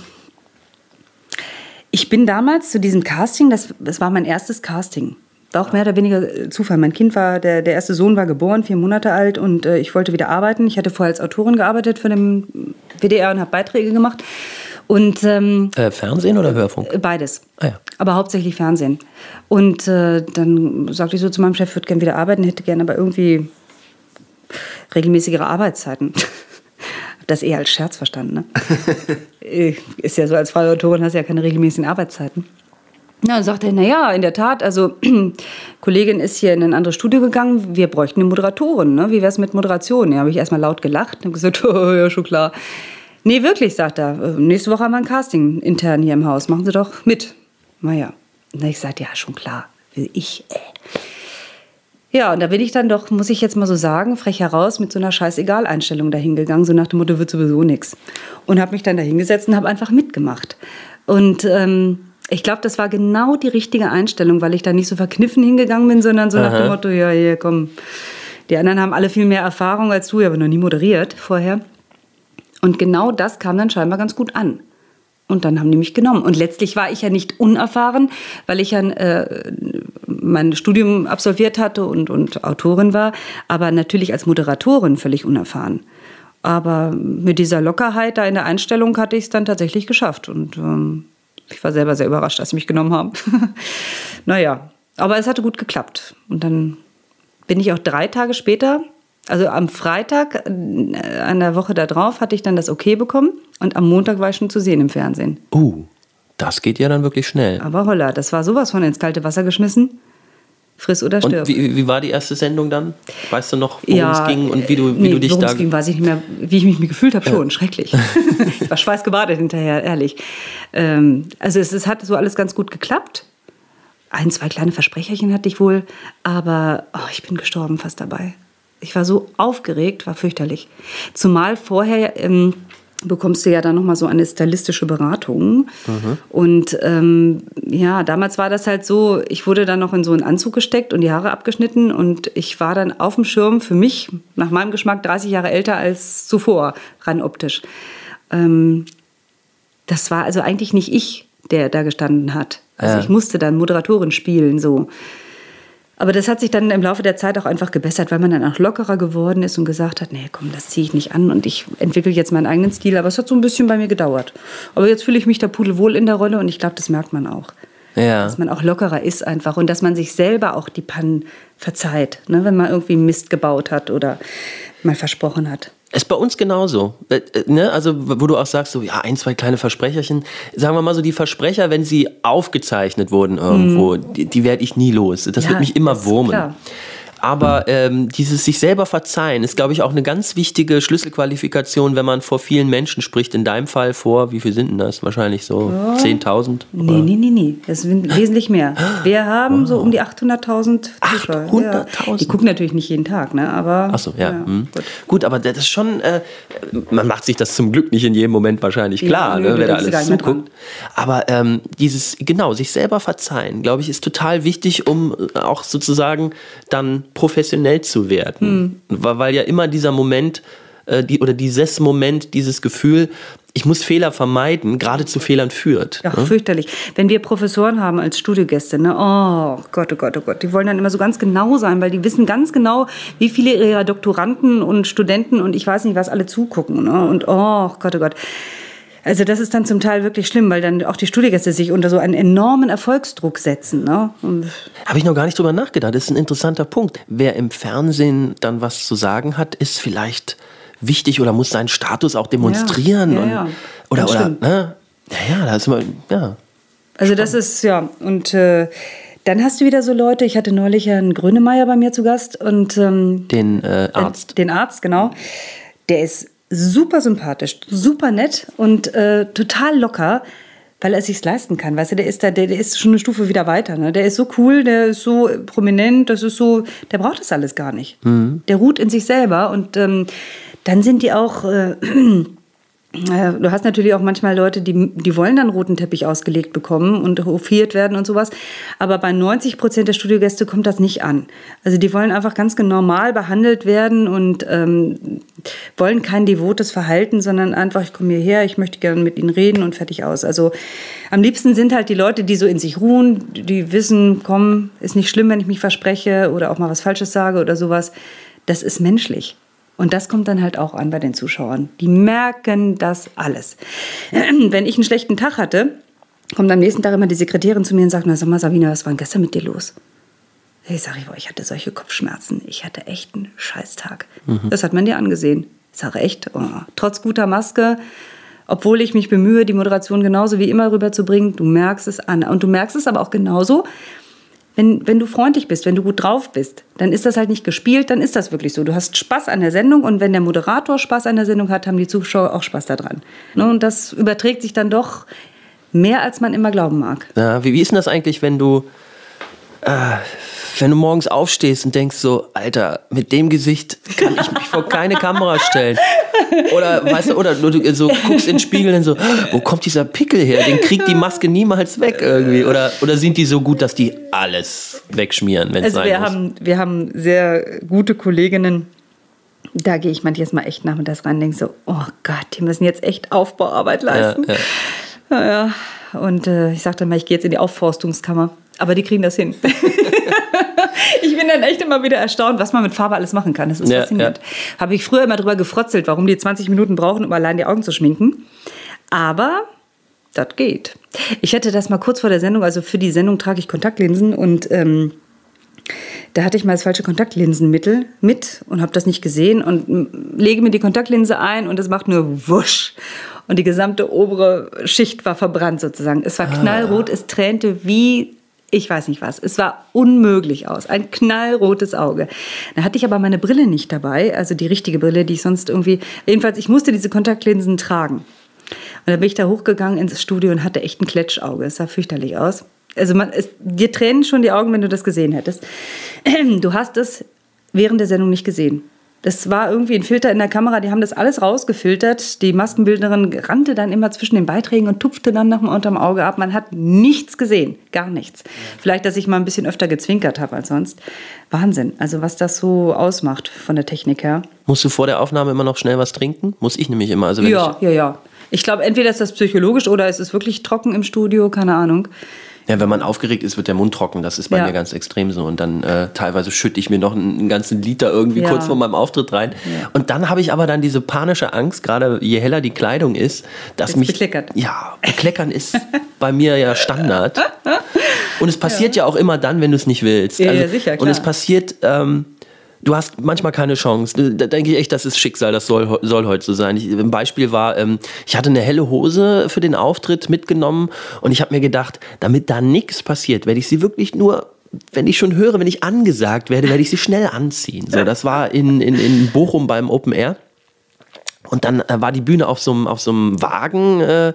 ich bin damals zu diesem Casting, das, das war mein erstes Casting. War auch mehr oder weniger äh, Zufall. Mein Kind war, der, der erste Sohn war geboren, vier Monate alt und äh, ich wollte wieder arbeiten. Ich hatte vorher als Autorin gearbeitet für den WDR und habe Beiträge gemacht. Und, ähm, äh, Fernsehen oder Hörfunk? Beides. Ah, ja. Aber hauptsächlich Fernsehen. Und äh, dann sagte ich so zu meinem Chef, würde gerne wieder arbeiten, hätte gerne aber irgendwie regelmäßigere Arbeitszeiten. das eher als Scherz verstanden. Ne? Äh, ist ja so, als freie Autorin hast du ja keine regelmäßigen Arbeitszeiten. Ja, dann sagte er, naja, in der Tat, also Kollegin ist hier in ein anderes Studio gegangen, wir bräuchten eine Moderatorin, ne? wie wäre es mit Moderation? Ja, habe ich erstmal laut gelacht und gesagt, oh, ja, schon klar. Nee, wirklich, sagt er, äh, nächste Woche haben wir ein Casting intern hier im Haus, machen Sie doch mit. Naja, na, ich sagte, ja, schon klar, will ich, äh. Ja, und da bin ich dann doch, muss ich jetzt mal so sagen, frech heraus mit so einer Scheißegal-Einstellung dahingegangen, so nach dem Motto, wird sowieso nichts. Und habe mich dann da hingesetzt und habe einfach mitgemacht. Und ähm, ich glaube, das war genau die richtige Einstellung, weil ich da nicht so verkniffen hingegangen bin, sondern so Aha. nach dem Motto, ja, hier, komm. Die anderen haben alle viel mehr Erfahrung als du, ich habe noch nie moderiert vorher. Und genau das kam dann scheinbar ganz gut an. Und dann haben die mich genommen. Und letztlich war ich ja nicht unerfahren, weil ich ja äh, mein Studium absolviert hatte und, und Autorin war, aber natürlich als Moderatorin völlig unerfahren. Aber mit dieser Lockerheit da in der Einstellung hatte ich es dann tatsächlich geschafft. Und ähm, ich war selber sehr überrascht, dass sie mich genommen haben. naja, aber es hatte gut geklappt. Und dann bin ich auch drei Tage später, also am Freitag, äh, an der Woche darauf, hatte ich dann das Okay bekommen. Und am Montag war ich schon zu sehen im Fernsehen. Uh, das geht ja dann wirklich schnell. Aber holla, das war sowas von ins kalte Wasser geschmissen. Friss oder stirb. Und wie, wie war die erste Sendung dann? Weißt du noch, worum ja, es ging und wie du, wie nee, du dich da... es ging, weiß ich nicht mehr. Wie ich mich gefühlt habe, schon. Ja. Schrecklich. ich war schweißgebadet hinterher, ehrlich. Ähm, also es, es hat so alles ganz gut geklappt. Ein, zwei kleine Versprecherchen hatte ich wohl. Aber oh, ich bin gestorben fast dabei. Ich war so aufgeregt, war fürchterlich. Zumal vorher... Ähm, bekommst du ja dann nochmal so eine stylistische Beratung. Mhm. Und ähm, ja, damals war das halt so, ich wurde dann noch in so einen Anzug gesteckt und die Haare abgeschnitten und ich war dann auf dem Schirm für mich, nach meinem Geschmack, 30 Jahre älter als zuvor, rein optisch. Ähm, das war also eigentlich nicht ich, der da gestanden hat. Also ja. ich musste dann Moderatorin spielen, so. Aber das hat sich dann im Laufe der Zeit auch einfach gebessert, weil man dann auch lockerer geworden ist und gesagt hat, nee, komm, das ziehe ich nicht an und ich entwickle jetzt meinen eigenen Stil. Aber es hat so ein bisschen bei mir gedauert. Aber jetzt fühle ich mich da pudelwohl in der Rolle und ich glaube, das merkt man auch. Ja. Dass man auch lockerer ist einfach und dass man sich selber auch die Pannen verzeiht, ne, wenn man irgendwie Mist gebaut hat oder mal versprochen hat. Ist bei uns genauso. Äh, äh, ne? Also, wo du auch sagst, so, ja, ein, zwei kleine Versprecherchen. Sagen wir mal so, die Versprecher, wenn sie aufgezeichnet wurden irgendwo, mhm. die, die werde ich nie los. Das ja, wird mich immer wurmen. Klar. Aber ähm, dieses sich selber verzeihen ist, glaube ich, auch eine ganz wichtige Schlüsselqualifikation, wenn man vor vielen Menschen spricht. In deinem Fall vor, wie viel sind denn das? Wahrscheinlich so ja. 10.000? Nee, nee, nee, nee. Das sind wesentlich mehr. Wir haben oh. so um die 800.000 Zuschauer. 800.000? Ja. Die gucken natürlich nicht jeden Tag, ne? aber... Ach so, ja. ja hm. gut. gut. aber das ist schon... Äh, man macht sich das zum Glück nicht in jedem Moment wahrscheinlich klar, nö, ne, wer da alles zuguckt. Aber ähm, dieses, genau, sich selber verzeihen, glaube ich, ist total wichtig, um äh, auch sozusagen dann professionell zu werden. Hm. Weil ja immer dieser Moment äh, die, oder dieses Moment, dieses Gefühl, ich muss Fehler vermeiden, gerade zu Fehlern führt. Ach, ne? fürchterlich. Wenn wir Professoren haben als Studiogäste, ne? oh Gott, oh Gott, oh Gott, die wollen dann immer so ganz genau sein, weil die wissen ganz genau, wie viele ihrer Doktoranden und Studenten und ich weiß nicht was alle zugucken. Ne? Und oh Gott, oh Gott. Also das ist dann zum Teil wirklich schlimm, weil dann auch die Studiegäste sich unter so einen enormen Erfolgsdruck setzen. Ne? Habe ich noch gar nicht drüber nachgedacht. Das ist ein interessanter Punkt. Wer im Fernsehen dann was zu sagen hat, ist vielleicht wichtig oder muss seinen Status auch demonstrieren. Ja, ja, ja. Und, oder, oder, ne? Ja, ja, da ist immer, ja. Also das ist, ja, und äh, dann hast du wieder so Leute, ich hatte neulich Herrn Grönemeyer bei mir zu Gast und ähm, den äh, Arzt. Den Arzt, genau. Der ist super sympathisch, super nett und äh, total locker, weil er sich leisten kann. Weißt du, der ist da, der, der ist schon eine Stufe wieder weiter. Ne? Der ist so cool, der ist so prominent, das ist so, der braucht das alles gar nicht. Mhm. Der ruht in sich selber und ähm, dann sind die auch äh, Du hast natürlich auch manchmal Leute, die, die wollen dann roten Teppich ausgelegt bekommen und hofiert werden und sowas. Aber bei 90 Prozent der Studiogäste kommt das nicht an. Also die wollen einfach ganz normal behandelt werden und ähm, wollen kein devotes Verhalten, sondern einfach, ich komme hierher, ich möchte gerne mit ihnen reden und fertig aus. Also am liebsten sind halt die Leute, die so in sich ruhen, die wissen, komm, ist nicht schlimm, wenn ich mich verspreche oder auch mal was Falsches sage oder sowas. Das ist menschlich. Und das kommt dann halt auch an bei den Zuschauern. Die merken das alles. Wenn ich einen schlechten Tag hatte, kommt am nächsten Tag immer die Sekretärin zu mir und sagt, na sag mal Sabine, was war denn gestern mit dir los? Ich sage, ich, ich hatte solche Kopfschmerzen. Ich hatte echt einen Scheißtag. Mhm. Das hat man dir angesehen. Ich sage echt, oh, trotz guter Maske, obwohl ich mich bemühe, die Moderation genauso wie immer rüberzubringen, du merkst es an. Und du merkst es aber auch genauso, wenn, wenn du freundlich bist, wenn du gut drauf bist, dann ist das halt nicht gespielt, dann ist das wirklich so. Du hast Spaß an der Sendung und wenn der Moderator Spaß an der Sendung hat, haben die Zuschauer auch Spaß daran. Ne, und das überträgt sich dann doch mehr, als man immer glauben mag. Ja, wie, wie ist denn das eigentlich, wenn du äh, wenn du morgens aufstehst und denkst so, Alter, mit dem Gesicht kann ich mich vor keine Kamera stellen. Oder weißt du, oder du so guckst in den Spiegel und so, wo kommt dieser Pickel her? Den kriegt die Maske niemals weg irgendwie. Oder, oder sind die so gut, dass die alles wegschmieren, wenn es also sein wir muss? Haben, wir haben sehr gute Kolleginnen, da gehe ich manchmal mal echt nachmittags rein und denke so, oh Gott, die müssen jetzt echt Aufbauarbeit leisten. Ja, ja. ja Und äh, ich sagte mal, ich gehe jetzt in die Aufforstungskammer. Aber die kriegen das hin. ich bin dann echt immer wieder erstaunt, was man mit Farbe alles machen kann. Das ist ja, faszinierend. Ja. Habe ich früher immer drüber gefrotzelt, warum die 20 Minuten brauchen, um allein die Augen zu schminken. Aber das geht. Ich hätte das mal kurz vor der Sendung, also für die Sendung trage ich Kontaktlinsen und ähm, da hatte ich mal das falsche Kontaktlinsenmittel mit und habe das nicht gesehen und lege mir die Kontaktlinse ein und es macht nur wusch. Und die gesamte obere Schicht war verbrannt sozusagen. Es war ah. knallrot, es tränte wie ich weiß nicht was. Es war unmöglich aus. Ein knallrotes Auge. Da hatte ich aber meine Brille nicht dabei, also die richtige Brille, die ich sonst irgendwie. Jedenfalls, ich musste diese Kontaktlinsen tragen. Und dann bin ich da hochgegangen ins Studio und hatte echt ein Kletschauge. Es sah fürchterlich aus. Also man, es, dir tränen schon die Augen, wenn du das gesehen hättest. Du hast es während der Sendung nicht gesehen. Das war irgendwie ein Filter in der Kamera, die haben das alles rausgefiltert. Die Maskenbildnerin rannte dann immer zwischen den Beiträgen und tupfte dann noch mal unterm Auge ab. Man hat nichts gesehen, gar nichts. Vielleicht, dass ich mal ein bisschen öfter gezwinkert habe als sonst. Wahnsinn, also was das so ausmacht von der Technik her. Musst du vor der Aufnahme immer noch schnell was trinken? Muss ich nämlich immer. Also ja, ja, ja. Ich glaube, entweder ist das psychologisch oder es ist wirklich trocken im Studio, keine Ahnung. Ja, wenn man aufgeregt ist, wird der Mund trocken. Das ist bei ja. mir ganz extrem so. Und dann äh, teilweise schütte ich mir noch einen, einen ganzen Liter irgendwie ja. kurz vor meinem Auftritt rein. Ja. Und dann habe ich aber dann diese panische Angst, gerade je heller die Kleidung ist, dass ist mich. Bekleckert. Ja, bekleckern ist bei mir ja Standard. Und es passiert ja, auch immer dann, wenn du es nicht willst. Ja, also, sicher, klar. Und es passiert. Ähm, du hast manchmal keine Chance. Da denke ich echt, das ist Schicksal, das soll, soll heute so sein. Ich, ein Beispiel war, ähm, ich hatte eine helle Hose für den Auftritt mitgenommen und ich habe mir gedacht, damit da nichts passiert, werde ich sie wirklich nur wenn ich schon höre, wenn ich angesagt werde, werde ich sie schnell anziehen. So, das war in, in, in Bochum beim Open Air. Und dann äh, war die Bühne auf so einem auf so einem Wagen, äh,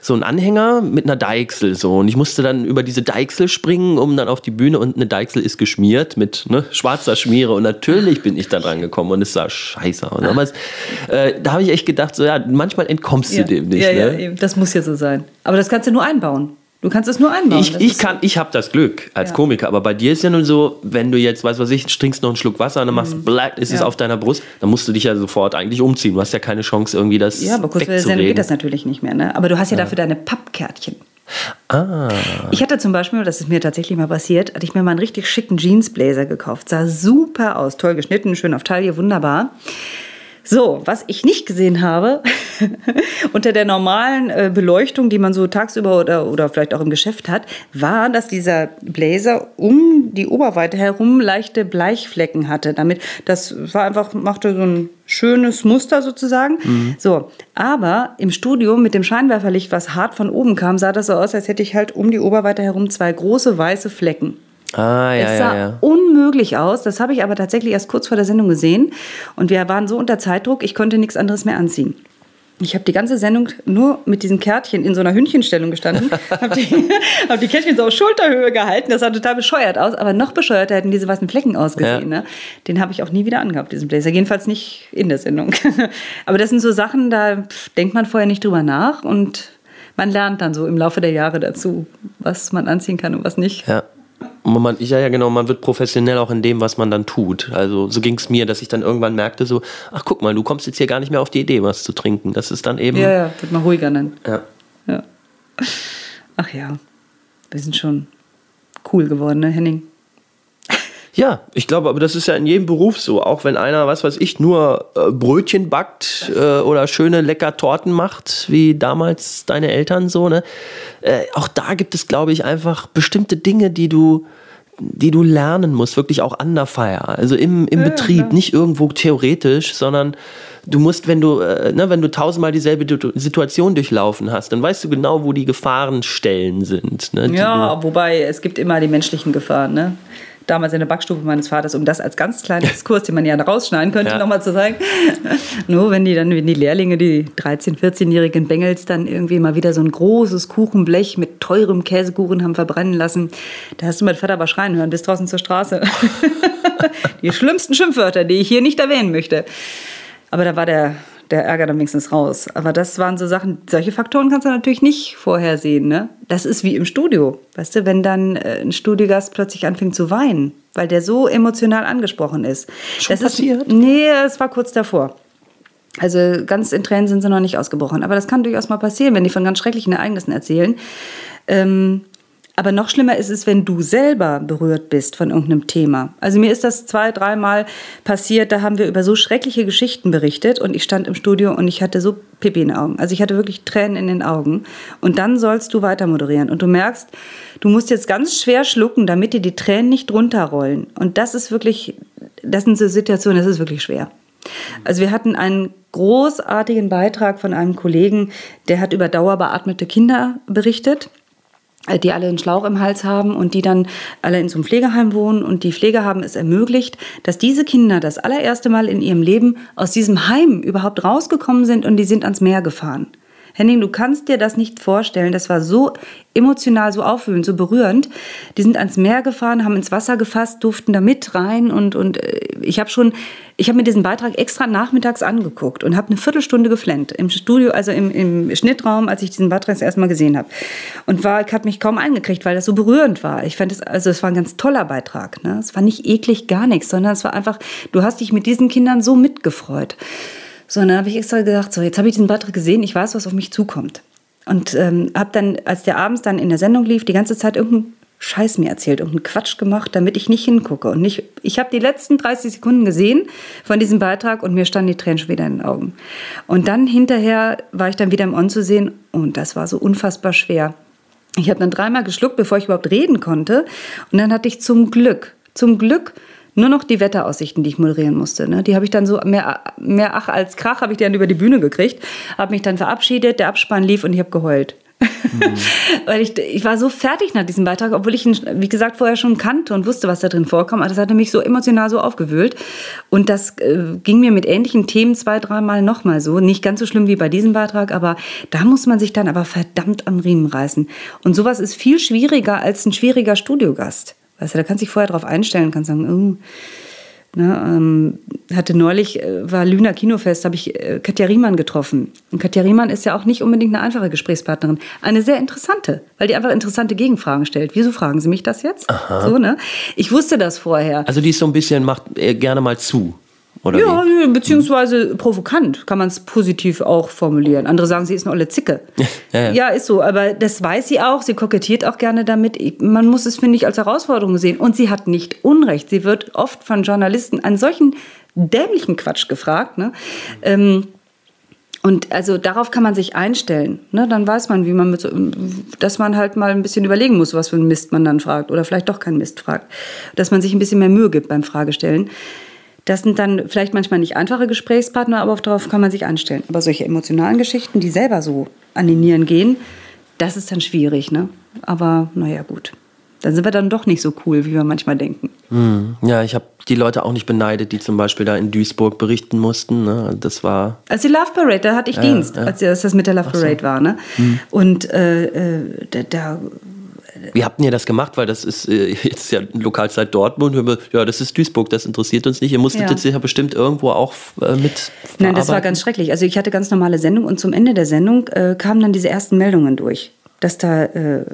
so ein Anhänger mit einer Deichsel so. Und ich musste dann über diese Deichsel springen, um dann auf die Bühne und eine Deichsel ist geschmiert mit ne, schwarzer Schmiere. Und natürlich bin ich da dran gekommen und es sah scheiße aus. Aber es, äh, da habe ich echt gedacht, so ja, manchmal entkommst ja, du dem nicht. Ja, ne? ja, das muss ja so sein. Aber das kannst du nur einbauen. Du kannst es nur einbauen. Ich, ich kann, ich habe das Glück als ja. Komiker, aber bei dir ist ja nun so, wenn du jetzt, weißt was ich, trinkst noch einen Schluck Wasser und dann machst mhm. black, ist ja. es auf deiner Brust, dann musst du dich ja sofort eigentlich umziehen. Du hast ja keine Chance irgendwie das Ja, aber kurz vor geht das natürlich nicht mehr. Ne? Aber du hast ja, ja. dafür deine Pappkärtchen. Ah. Ich hatte zum Beispiel, das ist mir tatsächlich mal passiert, hatte ich mir mal einen richtig schicken Jeansblazer gekauft. Sah super aus, toll geschnitten, schön auf Taille, wunderbar. So, was ich nicht gesehen habe, unter der normalen äh, Beleuchtung, die man so tagsüber oder, oder vielleicht auch im Geschäft hat, war, dass dieser Blazer um die Oberweite herum leichte Bleichflecken hatte. Damit, das war einfach, machte so ein schönes Muster sozusagen. Mhm. So, aber im Studio mit dem Scheinwerferlicht, was hart von oben kam, sah das so aus, als hätte ich halt um die Oberweite herum zwei große weiße Flecken. Ah, ja, es sah ja, ja. unmöglich aus. Das habe ich aber tatsächlich erst kurz vor der Sendung gesehen. Und wir waren so unter Zeitdruck, ich konnte nichts anderes mehr anziehen. Ich habe die ganze Sendung nur mit diesen Kärtchen in so einer Hündchenstellung gestanden, habe die, hab die Kärtchen so auf Schulterhöhe gehalten. Das sah total bescheuert aus, aber noch bescheuerter hätten diese weißen Flecken ausgesehen. Ja. Ne? Den habe ich auch nie wieder angehabt, diesen Blazer. Jedenfalls nicht in der Sendung. aber das sind so Sachen, da denkt man vorher nicht drüber nach und man lernt dann so im Laufe der Jahre dazu, was man anziehen kann und was nicht. Ja. Man, ja, ja, genau, man wird professionell auch in dem, was man dann tut. Also so ging es mir, dass ich dann irgendwann merkte, so, ach guck mal, du kommst jetzt hier gar nicht mehr auf die Idee, was zu trinken. Das ist dann eben. Ja, ja, wird mal ruhiger dann. Ja. ja. Ach ja, wir sind schon cool geworden, ne, Henning? Ja, ich glaube, aber das ist ja in jedem Beruf so. Auch wenn einer, was weiß ich, nur äh, Brötchen backt äh, oder schöne lecker Torten macht, wie damals deine Eltern so, ne? Äh, auch da gibt es, glaube ich, einfach bestimmte Dinge, die du die du lernen musst, wirklich auch an der Feier. Also im, im ja, Betrieb, klar. nicht irgendwo theoretisch, sondern du musst, wenn du, äh, ne, wenn du tausendmal dieselbe Situation durchlaufen hast, dann weißt du genau, wo die Gefahrenstellen sind. Ne, ja, wobei es gibt immer die menschlichen Gefahren, ne? Damals in der Backstube meines Vaters, um das als ganz kleinen Exkurs, den man ja rausschneiden könnte, ja. nochmal zu sagen. Nur wenn die dann, wenn die Lehrlinge, die 13-, 14-jährigen Bengels dann irgendwie mal wieder so ein großes Kuchenblech mit teurem Käsekuchen haben verbrennen lassen, da hast du mein Vater aber schreien hören bis draußen zur Straße. die schlimmsten Schimpfwörter, die ich hier nicht erwähnen möchte. Aber da war der der Ärger dann wenigstens raus. Aber das waren so Sachen, solche Faktoren kannst du natürlich nicht vorhersehen. Ne? Das ist wie im Studio. Weißt du, wenn dann äh, ein Studiogast plötzlich anfängt zu weinen, weil der so emotional angesprochen ist. Schon das passiert? Ist, nee, es war kurz davor. Also ganz in Tränen sind sie noch nicht ausgebrochen. Aber das kann durchaus mal passieren, wenn die von ganz schrecklichen Ereignissen erzählen. Ähm, aber noch schlimmer ist es, wenn du selber berührt bist von irgendeinem Thema. Also mir ist das zwei, dreimal passiert, da haben wir über so schreckliche Geschichten berichtet und ich stand im Studio und ich hatte so Pipi in den Augen. Also ich hatte wirklich Tränen in den Augen. Und dann sollst du weiter moderieren und du merkst, du musst jetzt ganz schwer schlucken, damit dir die Tränen nicht runterrollen. Und das ist wirklich, das sind so Situationen, das ist wirklich schwer. Also wir hatten einen großartigen Beitrag von einem Kollegen, der hat über dauerbeatmete Kinder berichtet. Äh, die alle einen Schlauch im Hals haben und die dann alle in so einem Pflegeheim wohnen und die Pflege haben es ermöglicht, dass diese Kinder das allererste Mal in ihrem Leben aus diesem Heim überhaupt rausgekommen sind und die sind ans Meer gefahren. Henning, du kannst dir das nicht vorstellen. Das war so emotional, so aufwühlend, so berührend. Die sind ans Meer gefahren, haben ins Wasser gefasst, durften da mit rein und, und äh, ich habe schon, ich habe mir diesen Beitrag extra nachmittags angeguckt und habe eine Viertelstunde geflennt im Studio, also im, im Schnittraum, als ich diesen Beitrag das Mal gesehen habe. Und war, ich habe mich kaum eingekriegt, weil das so berührend war. Ich fand es, also es war ein ganz toller Beitrag. Ne? Es war nicht eklig, gar nichts, sondern es war einfach, du hast dich mit diesen Kindern so mitgefreut. So, und dann habe ich extra gedacht, so, jetzt habe ich diesen Beitrag gesehen, ich weiß, was auf mich zukommt. Und ähm, habe dann, als der abends dann in der Sendung lief, die ganze Zeit irgendeinen Scheiß mir erzählt, irgendeinen Quatsch gemacht, damit ich nicht hingucke. Und nicht, ich habe die letzten 30 Sekunden gesehen von diesem Beitrag und mir standen die Tränen schon wieder in den Augen. Und dann hinterher war ich dann wieder im On zu sehen und das war so unfassbar schwer. Ich habe dann dreimal geschluckt, bevor ich überhaupt reden konnte. Und dann hatte ich zum Glück, zum Glück nur noch die Wetteraussichten, die ich moderieren musste. Ne? Die habe ich dann so mehr, mehr Ach als Krach habe ich dann über die Bühne gekriegt, habe mich dann verabschiedet, der Abspann lief und ich habe geheult. Mhm. Weil ich, ich war so fertig nach diesem Beitrag, obwohl ich ihn, wie gesagt, vorher schon kannte und wusste, was da drin vorkommt. Aber das hatte mich so emotional so aufgewühlt. Und das äh, ging mir mit ähnlichen Themen zwei, dreimal nochmal so. Nicht ganz so schlimm wie bei diesem Beitrag, aber da muss man sich dann aber verdammt am Riemen reißen. Und sowas ist viel schwieriger als ein schwieriger Studiogast. Weißt du, da kannst du dich vorher drauf einstellen, kannst sagen, oh, Ne, ähm, hatte neulich, äh, war Lüner Kinofest, habe ich äh, Katja Riemann getroffen. Und Katja Riemann ist ja auch nicht unbedingt eine einfache Gesprächspartnerin. Eine sehr interessante, weil die einfach interessante Gegenfragen stellt. Wieso fragen Sie mich das jetzt? Aha. So, ne? Ich wusste das vorher. Also die ist so ein bisschen, macht gerne mal zu. Oder ja, wie? beziehungsweise provokant kann man es positiv auch formulieren. Andere sagen, sie ist eine olle Zicke. ja, ja. ja, ist so. Aber das weiß sie auch. Sie kokettiert auch gerne damit. Man muss es, finde ich, als Herausforderung sehen. Und sie hat nicht Unrecht. Sie wird oft von Journalisten an solchen dämlichen Quatsch gefragt. Ne? Ähm, und also darauf kann man sich einstellen. Ne? Dann weiß man, wie man mit so, dass man halt mal ein bisschen überlegen muss, was für ein Mist man dann fragt oder vielleicht doch keinen Mist fragt. Dass man sich ein bisschen mehr Mühe gibt beim Fragestellen. Das sind dann vielleicht manchmal nicht einfache Gesprächspartner, aber darauf kann man sich einstellen. Aber solche emotionalen Geschichten, die selber so an die Nieren gehen, das ist dann schwierig. Ne? Aber naja, gut. Dann sind wir dann doch nicht so cool, wie wir manchmal denken. Hm. Ja, ich habe die Leute auch nicht beneidet, die zum Beispiel da in Duisburg berichten mussten. Ne? Das war. Als die Love Parade, da hatte ich ja, Dienst, ja. als das mit der Love Parade so. war. Ne? Hm. Und äh, äh da, da wie habt ihr das gemacht? Weil das ist äh, jetzt ja Lokalzeit Dortmund. Ja, das ist Duisburg, das interessiert uns nicht. Ihr musstet ja. jetzt ja bestimmt irgendwo auch äh, mit. Nein, das war ganz schrecklich. Also ich hatte ganz normale Sendung und zum Ende der Sendung äh, kamen dann diese ersten Meldungen durch, dass da äh,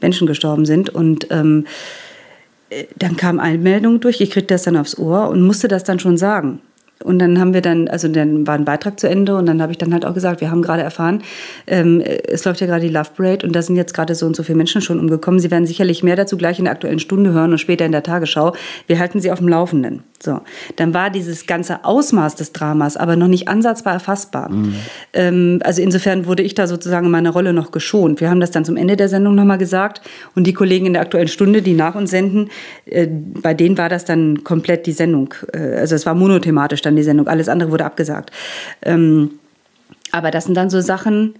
Menschen gestorben sind und ähm, äh, dann kam eine Meldung durch, ich kriegte das dann aufs Ohr und musste das dann schon sagen. Und dann haben wir dann, also dann war ein Beitrag zu Ende und dann habe ich dann halt auch gesagt, wir haben gerade erfahren, ähm, es läuft ja gerade die Love Parade und da sind jetzt gerade so und so viele Menschen schon umgekommen. Sie werden sicherlich mehr dazu gleich in der aktuellen Stunde hören und später in der Tagesschau. Wir halten Sie auf dem Laufenden. So, dann war dieses ganze Ausmaß des Dramas aber noch nicht ansatzbar erfassbar. Mhm. Ähm, also insofern wurde ich da sozusagen in meiner Rolle noch geschont. Wir haben das dann zum Ende der Sendung nochmal gesagt und die Kollegen in der aktuellen Stunde, die nach uns senden, äh, bei denen war das dann komplett die Sendung. Äh, also es war monothematisch dann die Sendung, alles andere wurde abgesagt. Ähm, aber das sind dann so Sachen.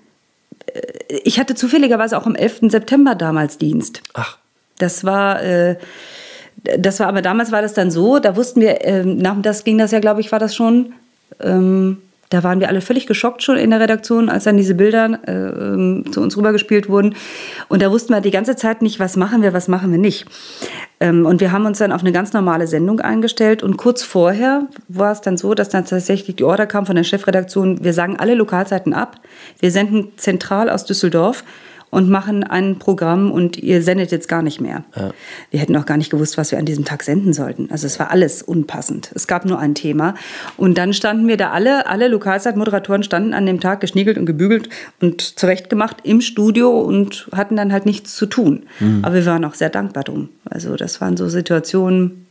Äh, ich hatte zufälligerweise auch am 11. September damals Dienst. Ach. Das war äh, das war aber damals war das dann so, da wussten wir, ähm, nachmittags ging das ja, glaube ich, war das schon. Ähm, da waren wir alle völlig geschockt schon in der Redaktion, als dann diese Bilder äh, ähm, zu uns rübergespielt wurden. Und da wussten wir die ganze Zeit nicht, was machen wir, was machen wir nicht. Ähm, und wir haben uns dann auf eine ganz normale Sendung eingestellt. Und kurz vorher war es dann so, dass dann tatsächlich die Order kam von der Chefredaktion, wir sagen alle Lokalzeiten ab. Wir senden zentral aus Düsseldorf und machen ein Programm und ihr sendet jetzt gar nicht mehr. Ja. Wir hätten auch gar nicht gewusst, was wir an diesem Tag senden sollten. Also es war alles unpassend. Es gab nur ein Thema. Und dann standen wir da alle, alle Lokalzeitmoderatoren standen an dem Tag geschniegelt und gebügelt und zurechtgemacht im Studio und hatten dann halt nichts zu tun. Mhm. Aber wir waren auch sehr dankbar drum. Also das waren so Situationen,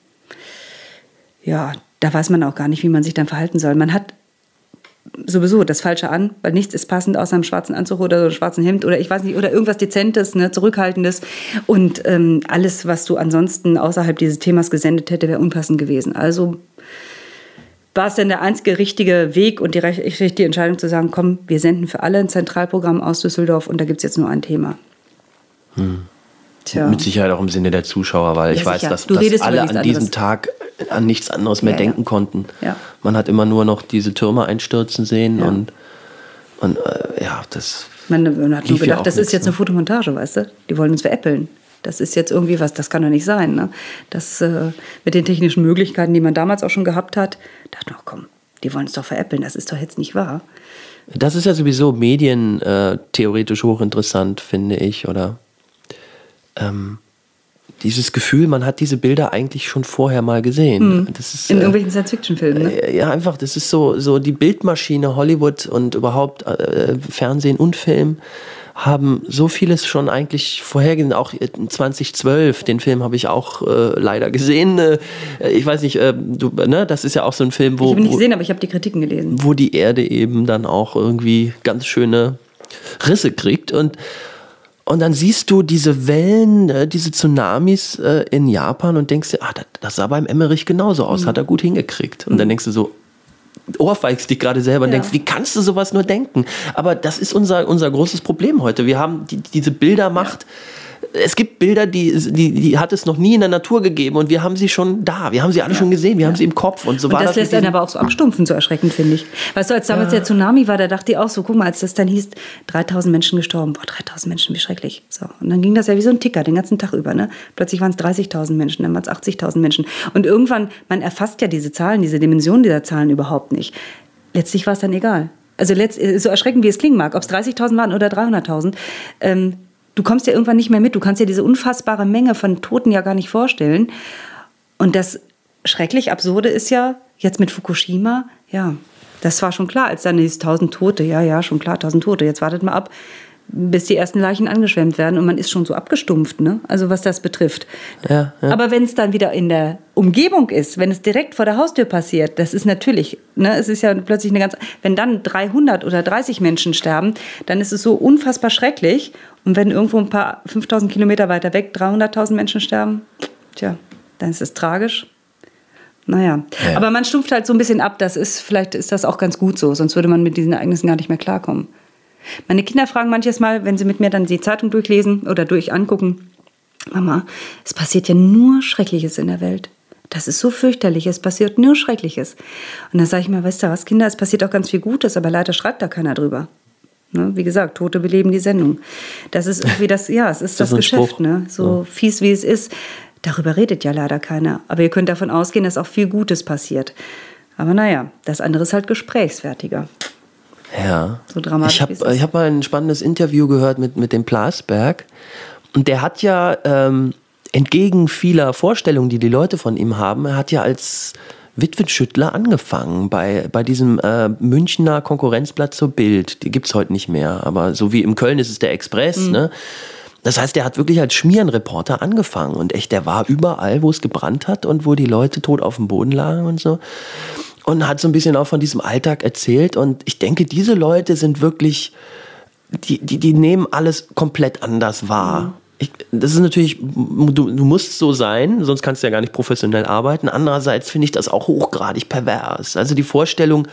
ja, da weiß man auch gar nicht, wie man sich dann verhalten soll. Man hat sowieso das Falsche an, weil nichts ist passend außer einem schwarzen Anzug oder so einem schwarzen Hemd oder ich weiß nicht, oder irgendwas Dezentes, ne, Zurückhaltendes. Und ähm, alles, was du ansonsten außerhalb dieses Themas gesendet hätte, wäre unpassend gewesen. Also war es denn der einzige richtige Weg und die richtige Entscheidung zu sagen, komm, wir senden für alle ein Zentralprogramm aus Düsseldorf und da gibt es jetzt nur ein Thema. Hm. Tja. Mit Sicherheit auch im Sinne der Zuschauer, weil ja, ich weiß, dass, dass alle an diesem Tag an nichts anderes mehr ja, denken konnten. Man hat immer nur noch diese Türme einstürzen sehen und, und äh, ja, das. Man, man hat nur gedacht, das ist jetzt eine Fotomontage, weißt du? Die wollen uns veräppeln. Das ist jetzt irgendwie was, das kann doch nicht sein. Ne? Das äh, mit den technischen Möglichkeiten, die man damals auch schon gehabt hat, dachte ich, komm, die wollen uns doch veräppeln, das ist doch jetzt nicht wahr. Das ist ja sowieso medientheoretisch äh, hochinteressant, finde ich, oder? Ähm, dieses Gefühl, man hat diese Bilder eigentlich schon vorher mal gesehen. Hm. Ist, In äh, irgendwelchen Science-Fiction-Filmen. Ne? Äh, ja, einfach, das ist so, so die Bildmaschine Hollywood und überhaupt äh, Fernsehen und Film haben so vieles schon eigentlich vorhergesehen. Auch 2012, den Film habe ich auch äh, leider gesehen. Äh, ich weiß nicht, äh, du, ne, das ist ja auch so ein Film, wo. Ich habe nicht gesehen, aber ich habe die Kritiken gelesen. Wo die Erde eben dann auch irgendwie ganz schöne Risse kriegt. Und und dann siehst du diese Wellen, äh, diese Tsunamis äh, in Japan und denkst dir, ah, das, sah beim Emmerich genauso aus, mhm. hat er gut hingekriegt. Und dann denkst du so, ohrfeigst dich gerade selber und ja. denkst, wie kannst du sowas nur denken? Aber das ist unser, unser großes Problem heute. Wir haben die, diese Bildermacht. Ja es gibt Bilder, die, die, die hat es noch nie in der Natur gegeben und wir haben sie schon da. Wir haben sie alle ja. schon gesehen, wir ja. haben sie im Kopf und so und war das. Das lässt einen aber auch so abstumpfen, so erschreckend, finde ich. Weißt du, als damals ja. der Tsunami war, da dachte ich auch so, guck mal, als das dann hieß, 3000 Menschen gestorben, boah, 3000 Menschen, wie schrecklich. So. Und dann ging das ja wie so ein Ticker den ganzen Tag über. Ne? Plötzlich waren es 30.000 Menschen, dann waren es 80.000 Menschen. Und irgendwann, man erfasst ja diese Zahlen, diese Dimension dieser Zahlen überhaupt nicht. Letztlich war es dann egal. Also so erschreckend, wie es klingen mag, ob es 30.000 waren oder 300.000, ähm, du kommst ja irgendwann nicht mehr mit. Du kannst dir diese unfassbare Menge von Toten ja gar nicht vorstellen. Und das schrecklich Absurde ist ja, jetzt mit Fukushima, ja, das war schon klar, als dann hieß 1000 Tote, ja, ja, schon klar, 1000 Tote. Jetzt wartet mal ab, bis die ersten Leichen angeschwemmt werden und man ist schon so abgestumpft, ne? Also was das betrifft. Ja, ja. Aber wenn es dann wieder in der Umgebung ist, wenn es direkt vor der Haustür passiert, das ist natürlich, ne, es ist ja plötzlich eine ganz, wenn dann 300 oder 30 Menschen sterben, dann ist es so unfassbar schrecklich. Und wenn irgendwo ein paar 5000 Kilometer weiter weg 300.000 Menschen sterben, tja, dann ist es tragisch. Naja, ja. aber man stumpft halt so ein bisschen ab. Das ist, vielleicht ist das auch ganz gut so, sonst würde man mit diesen Ereignissen gar nicht mehr klarkommen. Meine Kinder fragen manches Mal, wenn sie mit mir dann die Zeitung durchlesen oder durch angucken, Mama, es passiert ja nur Schreckliches in der Welt. Das ist so fürchterlich, es passiert nur Schreckliches. Und dann sage ich mir, weißt du was, Kinder, es passiert auch ganz viel Gutes, aber leider schreibt da keiner drüber. Ne? Wie gesagt, Tote beleben die Sendung. Das ist irgendwie das, ja, es ist das, das Geschäft, ne? so ja. fies wie es ist. Darüber redet ja leider keiner. Aber ihr könnt davon ausgehen, dass auch viel Gutes passiert. Aber naja, das andere ist halt gesprächsfertiger. Ja. So dramatisch. Ich habe hab mal ein spannendes Interview gehört mit, mit dem Plasberg. Und der hat ja ähm, entgegen vieler Vorstellungen, die die Leute von ihm haben, er hat ja als Witwenschüttler angefangen bei, bei diesem äh, Münchner Konkurrenzblatt zur Bild. Die gibt es heute nicht mehr, aber so wie im Köln ist es der Express. Mhm. Ne? Das heißt, er hat wirklich als Schmierenreporter angefangen und echt, der war überall, wo es gebrannt hat und wo die Leute tot auf dem Boden lagen und so und hat so ein bisschen auch von diesem Alltag erzählt. Und ich denke, diese Leute sind wirklich, die, die, die nehmen alles komplett anders wahr. Mhm. Ich, das ist natürlich, du, du musst so sein, sonst kannst du ja gar nicht professionell arbeiten. Andererseits finde ich das auch hochgradig pervers. Also die Vorstellung,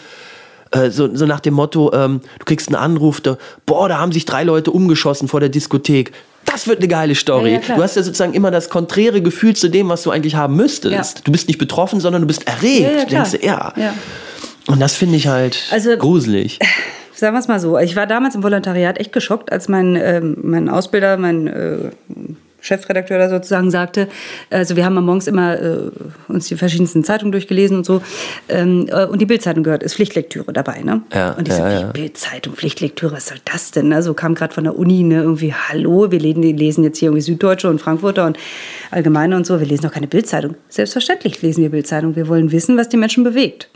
äh, so, so, nach dem Motto, ähm, du kriegst einen Anruf, da, boah, da haben sich drei Leute umgeschossen vor der Diskothek das wird eine geile Story. Ja, ja, du hast ja sozusagen immer das konträre Gefühl zu dem, was du eigentlich haben müsstest. Du bist nicht betroffen, sondern du bist erregt. Ja, du denkst, ja. Und das finde ich halt also, gruselig. Sagen wir es mal so. Ich war damals im Volontariat echt geschockt, als mein, ähm, mein Ausbilder, mein äh, Chefredakteur da sozusagen sagte, also wir haben am morgens immer äh, uns die verschiedensten Zeitungen durchgelesen und so ähm, äh, und die Bildzeitung gehört, ist Pflichtlektüre dabei, ne? Ja, und ich ja, so, ja. Bildzeitung, Pflichtlektüre, was soll das denn? Also kam gerade von der Uni, ne, irgendwie, hallo, wir lesen jetzt hier irgendwie Süddeutsche und Frankfurter und Allgemeine und so, wir lesen doch keine Bildzeitung. Selbstverständlich lesen wir Bildzeitung, wir wollen wissen, was die Menschen bewegt.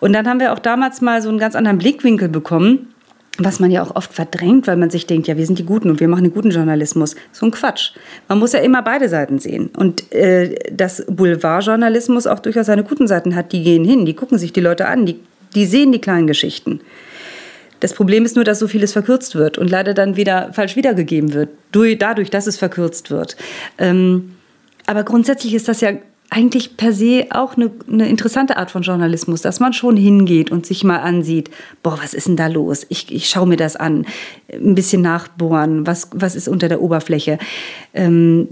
Und dann haben wir auch damals mal so einen ganz anderen Blickwinkel bekommen was man ja auch oft verdrängt, weil man sich denkt, ja, wir sind die Guten und wir machen den guten Journalismus. So ein Quatsch. Man muss ja immer beide Seiten sehen. Und äh, dass Boulevardjournalismus auch durchaus seine guten Seiten hat, die gehen hin, die gucken sich die Leute an, die, die sehen die kleinen Geschichten. Das Problem ist nur, dass so vieles verkürzt wird und leider dann wieder falsch wiedergegeben wird, dadurch, dass es verkürzt wird. Ähm, aber grundsätzlich ist das ja eigentlich per se auch eine, eine, interessante Art von Journalismus, dass man schon hingeht und sich mal ansieht, boah, was ist denn da los? Ich, ich schaue mir das an, ein bisschen nachbohren, was, was ist unter der Oberfläche. Ähm,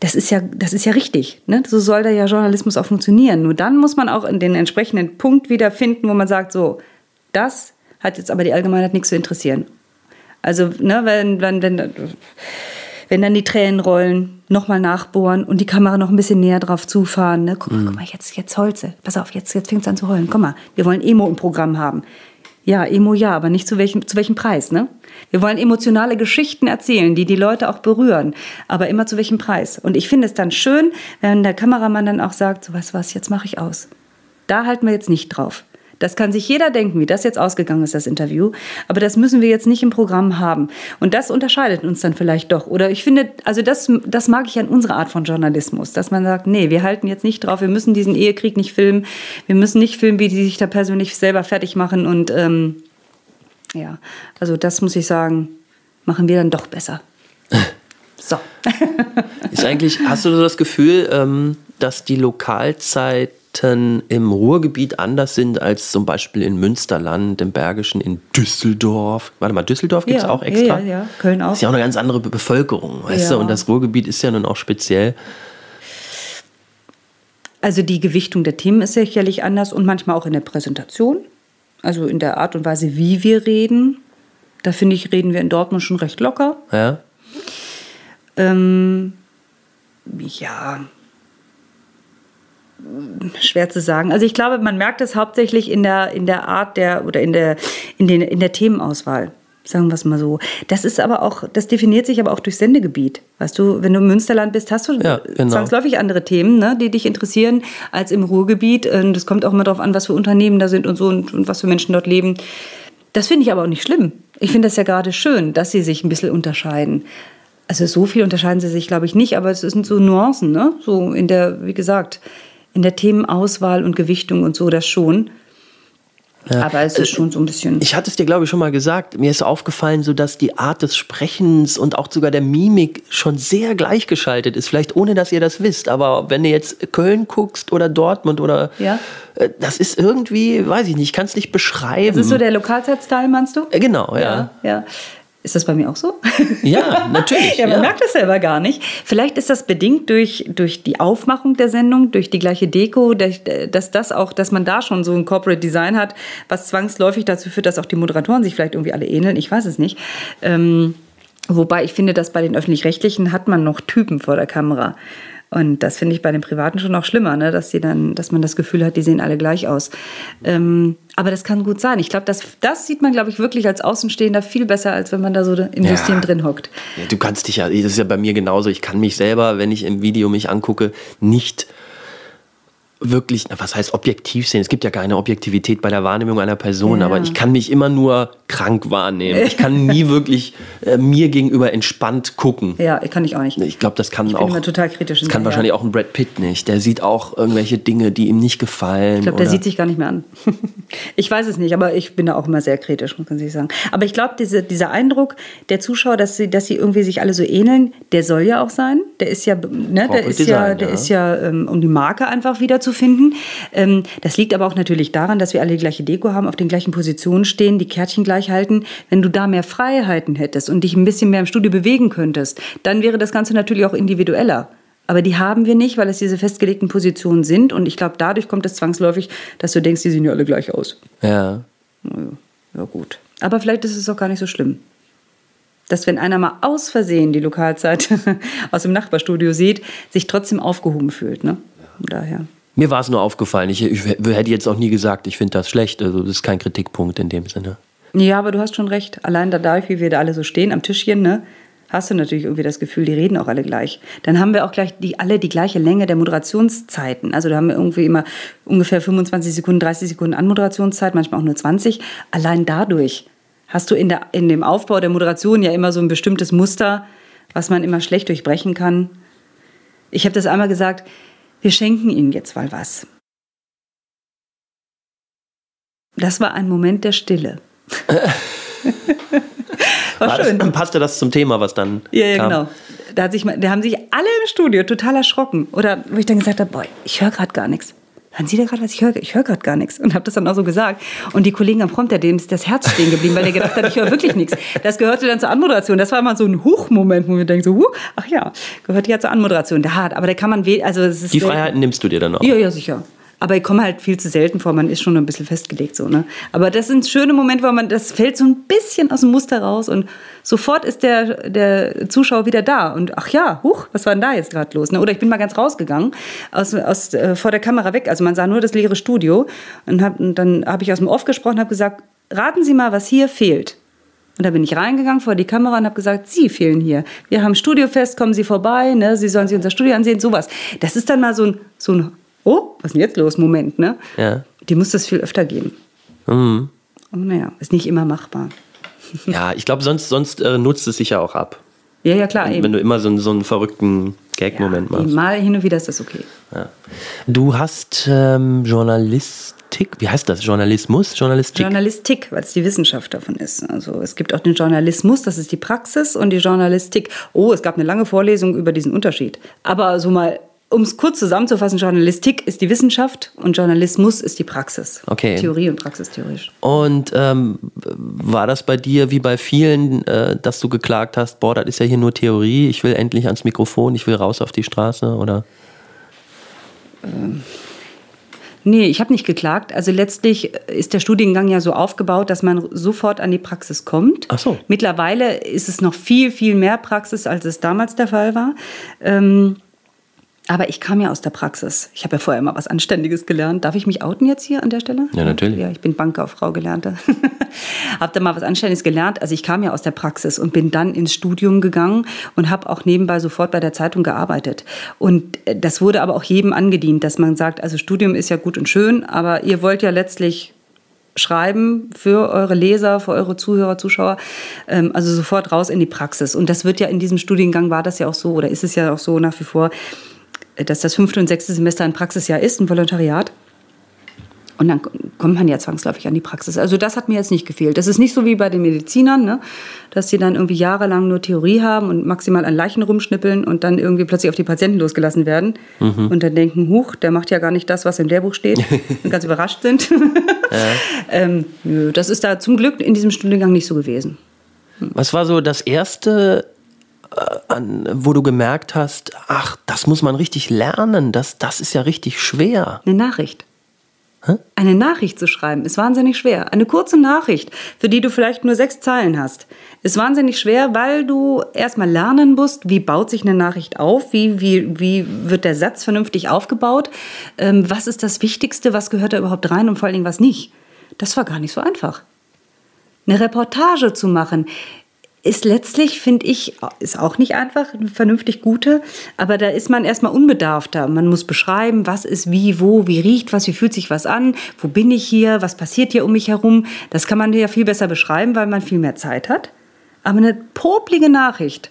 das ist ja, das ist ja richtig. Ne? So soll da ja Journalismus auch funktionieren. Nur dann muss man auch in den entsprechenden Punkt wieder finden, wo man sagt, so, das hat jetzt aber die Allgemeinheit nichts zu interessieren. Also, ne, wenn, wenn, wenn wenn dann die Tränen rollen, nochmal nachbohren und die Kamera noch ein bisschen näher drauf zufahren. Ne? Guck, mal, mhm. guck mal, jetzt, jetzt sie. Pass auf, jetzt, jetzt fängt es an zu heulen. Komm mal, wir wollen Emo im Programm haben. Ja, Emo ja, aber nicht zu welchem, zu welchem Preis, ne? Wir wollen emotionale Geschichten erzählen, die die Leute auch berühren, aber immer zu welchem Preis. Und ich finde es dann schön, wenn der Kameramann dann auch sagt, so was was, jetzt mache ich aus. Da halten wir jetzt nicht drauf. Das kann sich jeder denken, wie das jetzt ausgegangen ist, das Interview. Aber das müssen wir jetzt nicht im Programm haben. Und das unterscheidet uns dann vielleicht doch. Oder ich finde, also das, das mag ich an unserer Art von Journalismus, dass man sagt, nee, wir halten jetzt nicht drauf, wir müssen diesen Ehekrieg nicht filmen. Wir müssen nicht filmen, wie die sich da persönlich selber fertig machen. Und ähm, ja, also das muss ich sagen, machen wir dann doch besser. So. ist eigentlich, hast du das Gefühl, ähm, dass die Lokalzeit Nachrichten im Ruhrgebiet anders sind als zum Beispiel in Münsterland, im Bergischen, in Düsseldorf. Warte mal, Düsseldorf gibt es ja, auch extra? Ja, ja, Köln auch. Ist ja auch eine ganz andere Bevölkerung, weißt du? Und das Ruhrgebiet ist ja nun auch speziell. Also die Gewichtung der Themen ist sicherlich anders und manchmal auch in der Präsentation. Also in der Art und Weise, wie wir reden. Da finde ich, reden wir in Dortmund schon recht locker. Ja. Ähm, ja, schwer zu sagen. Also ich glaube, man merkt es hauptsächlich in der, in der Art der oder in der, in, den, in der Themenauswahl. Sagen wir es mal so. Das ist aber auch, das definiert sich aber auch durch Sendegebiet. Weißt du, wenn du im Münsterland bist, hast du ja, genau. zwangsläufig andere Themen, ne, die dich interessieren als im Ruhrgebiet. Und das kommt auch immer darauf an, was für Unternehmen da sind und so und, und was für Menschen dort leben. Das finde ich aber auch nicht schlimm. Ich finde das ja gerade schön, dass sie sich ein bisschen unterscheiden. Also so viel unterscheiden sie sich, glaube ich, nicht, aber es sind so Nuancen, ne? So in der, wie gesagt, in der Themenauswahl und Gewichtung und so das schon. Ja. Aber es ist schon so ein bisschen. Ich hatte es dir, glaube ich, schon mal gesagt. Mir ist aufgefallen, so dass die Art des Sprechens und auch sogar der Mimik schon sehr gleichgeschaltet ist. Vielleicht ohne, dass ihr das wisst. Aber wenn du jetzt Köln guckst oder Dortmund oder. Ja. Äh, das ist irgendwie, weiß ich nicht, ich kann es nicht beschreiben. Das ist so der Lokalzeitstyle, meinst du? Äh, genau, ja. ja. ja. Ist das bei mir auch so? Ja, natürlich. ja, man ja. merkt das selber gar nicht. Vielleicht ist das bedingt durch, durch die Aufmachung der Sendung, durch die gleiche Deko, dass das auch, dass man da schon so ein Corporate Design hat, was zwangsläufig dazu führt, dass auch die Moderatoren sich vielleicht irgendwie alle ähneln. Ich weiß es nicht. Ähm, wobei ich finde, dass bei den öffentlich-rechtlichen hat man noch Typen vor der Kamera. Und das finde ich bei den Privaten schon noch schlimmer, ne? dass, die dann, dass man das Gefühl hat, die sehen alle gleich aus. Ähm, aber das kann gut sein. Ich glaube, das, das sieht man, glaube ich, wirklich als Außenstehender viel besser, als wenn man da so im ja. System drin hockt. Ja, du kannst dich ja, das ist ja bei mir genauso. Ich kann mich selber, wenn ich im Video mich angucke, nicht wirklich, was heißt objektiv sehen? Es gibt ja keine Objektivität bei der Wahrnehmung einer Person, ja. aber ich kann mich immer nur krank wahrnehmen. Ich kann nie wirklich äh, mir gegenüber entspannt gucken. Ja, kann ich auch nicht. Ich glaube, das kann ich auch. Bin immer total kritisch. Das kann wahrscheinlich auch ein Brad Pitt nicht. Der sieht auch irgendwelche Dinge, die ihm nicht gefallen. Ich glaube, der sieht sich gar nicht mehr an. ich weiß es nicht, aber ich bin da auch immer sehr kritisch, muss man sich sagen. Aber ich glaube, diese, dieser Eindruck der Zuschauer, dass sie, dass sie irgendwie sich alle so ähneln, der soll ja auch sein. Der ist ja, ne, der ist, Design, ja, der ja. ist ja, ähm, um die Marke einfach wieder zu finden. Ähm, das liegt aber auch natürlich daran, dass wir alle die gleiche Deko haben, auf den gleichen Positionen stehen, die Kärtchen gleich halten. Wenn du da mehr Freiheiten hättest und dich ein bisschen mehr im Studio bewegen könntest, dann wäre das Ganze natürlich auch individueller. Aber die haben wir nicht, weil es diese festgelegten Positionen sind. Und ich glaube, dadurch kommt es zwangsläufig, dass du denkst, die sehen ja alle gleich aus. Ja. Ja, gut. Aber vielleicht ist es auch gar nicht so schlimm. Dass, wenn einer mal aus Versehen die Lokalzeit aus dem Nachbarstudio sieht, sich trotzdem aufgehoben fühlt. Ne? Daher. Mir war es nur aufgefallen. Ich, ich, hätte jetzt auch nie gesagt, ich finde das schlecht. Also das ist kein Kritikpunkt in dem Sinne. Ja, aber du hast schon recht. Allein dadurch, wie wir da alle so stehen am Tischchen, ne, hast du natürlich irgendwie das Gefühl, die reden auch alle gleich. Dann haben wir auch gleich die, alle die gleiche Länge der Moderationszeiten. Also da haben wir irgendwie immer ungefähr 25 Sekunden, 30 Sekunden Anmoderationszeit, manchmal auch nur 20. Allein dadurch hast du in, der, in dem Aufbau der Moderation ja immer so ein bestimmtes Muster, was man immer schlecht durchbrechen kann. Ich habe das einmal gesagt, wir schenken ihnen jetzt mal was. Das war ein Moment der Stille. war, schön. Das, passte das zum Thema, was dann. Ja, ja kam? genau. Da, sich, da, haben sich alle im Studio total erschrocken. Oder wo ich dann gesagt habe, boah, ich höre gerade gar nichts. Hören Sie da gerade was? Ich höre ich hör gerade gar nichts. Und habe das dann auch so gesagt. Und die Kollegen am Prompter, dem ist das Herz stehen geblieben, weil er gedacht hat, ich höre wirklich nichts. Das gehörte dann zur Anmoderation. Das war immer so ein Huchmoment, wo wir denken so, huh, ach ja, gehört ja zur Anmoderation. Da hat, aber da kann man, also es ist Die Freiheiten nimmst du dir dann auch? Ja, ja, sicher. Aber ich komme halt viel zu selten vor, man ist schon ein bisschen festgelegt so, ne? Aber das sind schöne Momente, wo man, das fällt so ein bisschen aus dem Muster raus und sofort ist der, der Zuschauer wieder da und ach ja, huch, was war denn da jetzt gerade los? Ne? Oder ich bin mal ganz rausgegangen, aus, aus, äh, vor der Kamera weg, also man sah nur das leere Studio und, hab, und dann habe ich aus dem Off gesprochen und habe gesagt, raten Sie mal, was hier fehlt. Und da bin ich reingegangen vor die Kamera und habe gesagt, Sie fehlen hier. Wir haben Studiofest, kommen Sie vorbei, ne? Sie sollen sich unser Studio ansehen, sowas. Das ist dann mal so ein, so ein oh, was ist denn jetzt los? Moment, ne? Ja. Die muss das viel öfter geben. Mhm. Und naja, ist nicht immer machbar. Ja, ich glaube, sonst, sonst äh, nutzt es sich ja auch ab. Ja, ja, klar. Eben. Wenn du immer so, so einen verrückten Gag-Moment ja, machst. Mal hin und wieder ist das okay. Ja. Du hast ähm, Journalistik, wie heißt das? Journalismus? Journalistik? Journalistik, weil es die Wissenschaft davon ist. Also es gibt auch den Journalismus, das ist die Praxis, und die Journalistik. Oh, es gab eine lange Vorlesung über diesen Unterschied. Aber so mal um es kurz zusammenzufassen, Journalistik ist die Wissenschaft und Journalismus ist die Praxis. Okay. Theorie und Praxis theoretisch. Und ähm, war das bei dir wie bei vielen, äh, dass du geklagt hast, boah, das ist ja hier nur Theorie, ich will endlich ans Mikrofon, ich will raus auf die Straße, oder? Ähm. Nee, ich habe nicht geklagt. Also letztlich ist der Studiengang ja so aufgebaut, dass man sofort an die Praxis kommt. Ach so. Mittlerweile ist es noch viel, viel mehr Praxis, als es damals der Fall war. Ähm, aber ich kam ja aus der Praxis. Ich habe ja vorher immer was Anständiges gelernt. Darf ich mich outen jetzt hier an der Stelle? Ja, natürlich. Ja, ich bin Bankkauffrau gelernte. habe da mal was Anständiges gelernt. Also ich kam ja aus der Praxis und bin dann ins Studium gegangen und habe auch nebenbei sofort bei der Zeitung gearbeitet. Und äh, das wurde aber auch jedem angedient, dass man sagt, also Studium ist ja gut und schön, aber ihr wollt ja letztlich schreiben für eure Leser, für eure Zuhörer, Zuschauer. Ähm, also sofort raus in die Praxis. Und das wird ja in diesem Studiengang war das ja auch so oder ist es ja auch so nach wie vor dass das fünfte und sechste Semester ein Praxisjahr ist, ein Volontariat. Und dann kommt man ja zwangsläufig an die Praxis. Also das hat mir jetzt nicht gefehlt. Das ist nicht so wie bei den Medizinern, ne? dass die dann irgendwie jahrelang nur Theorie haben und maximal an Leichen rumschnippeln und dann irgendwie plötzlich auf die Patienten losgelassen werden mhm. und dann denken, huch, der macht ja gar nicht das, was im Lehrbuch steht und ganz überrascht sind. ja. ähm, das ist da zum Glück in diesem Studiengang nicht so gewesen. Was war so das erste an, wo du gemerkt hast, ach, das muss man richtig lernen, das, das ist ja richtig schwer? Eine Nachricht. Hä? Eine Nachricht zu schreiben ist wahnsinnig schwer. Eine kurze Nachricht, für die du vielleicht nur sechs Zeilen hast, ist wahnsinnig schwer, weil du erstmal lernen musst, wie baut sich eine Nachricht auf, wie, wie, wie wird der Satz vernünftig aufgebaut, ähm, was ist das Wichtigste, was gehört da überhaupt rein und vor allen Dingen was nicht. Das war gar nicht so einfach. Eine Reportage zu machen, ist letztlich, finde ich, ist auch nicht einfach, eine vernünftig gute, aber da ist man erstmal unbedarfter. Man muss beschreiben, was ist wie, wo, wie riecht was, wie fühlt sich was an, wo bin ich hier, was passiert hier um mich herum. Das kann man ja viel besser beschreiben, weil man viel mehr Zeit hat. Aber eine poplige Nachricht,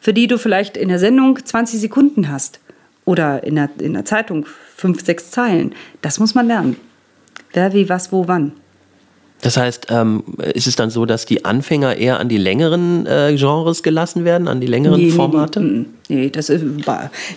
für die du vielleicht in der Sendung 20 Sekunden hast oder in der, in der Zeitung fünf, sechs Zeilen, das muss man lernen. Wer, wie, was, wo, wann. Das heißt, ähm, ist es dann so, dass die Anfänger eher an die längeren äh, Genres gelassen werden, an die längeren nee, Formate? Nee, nee, nee, das ist,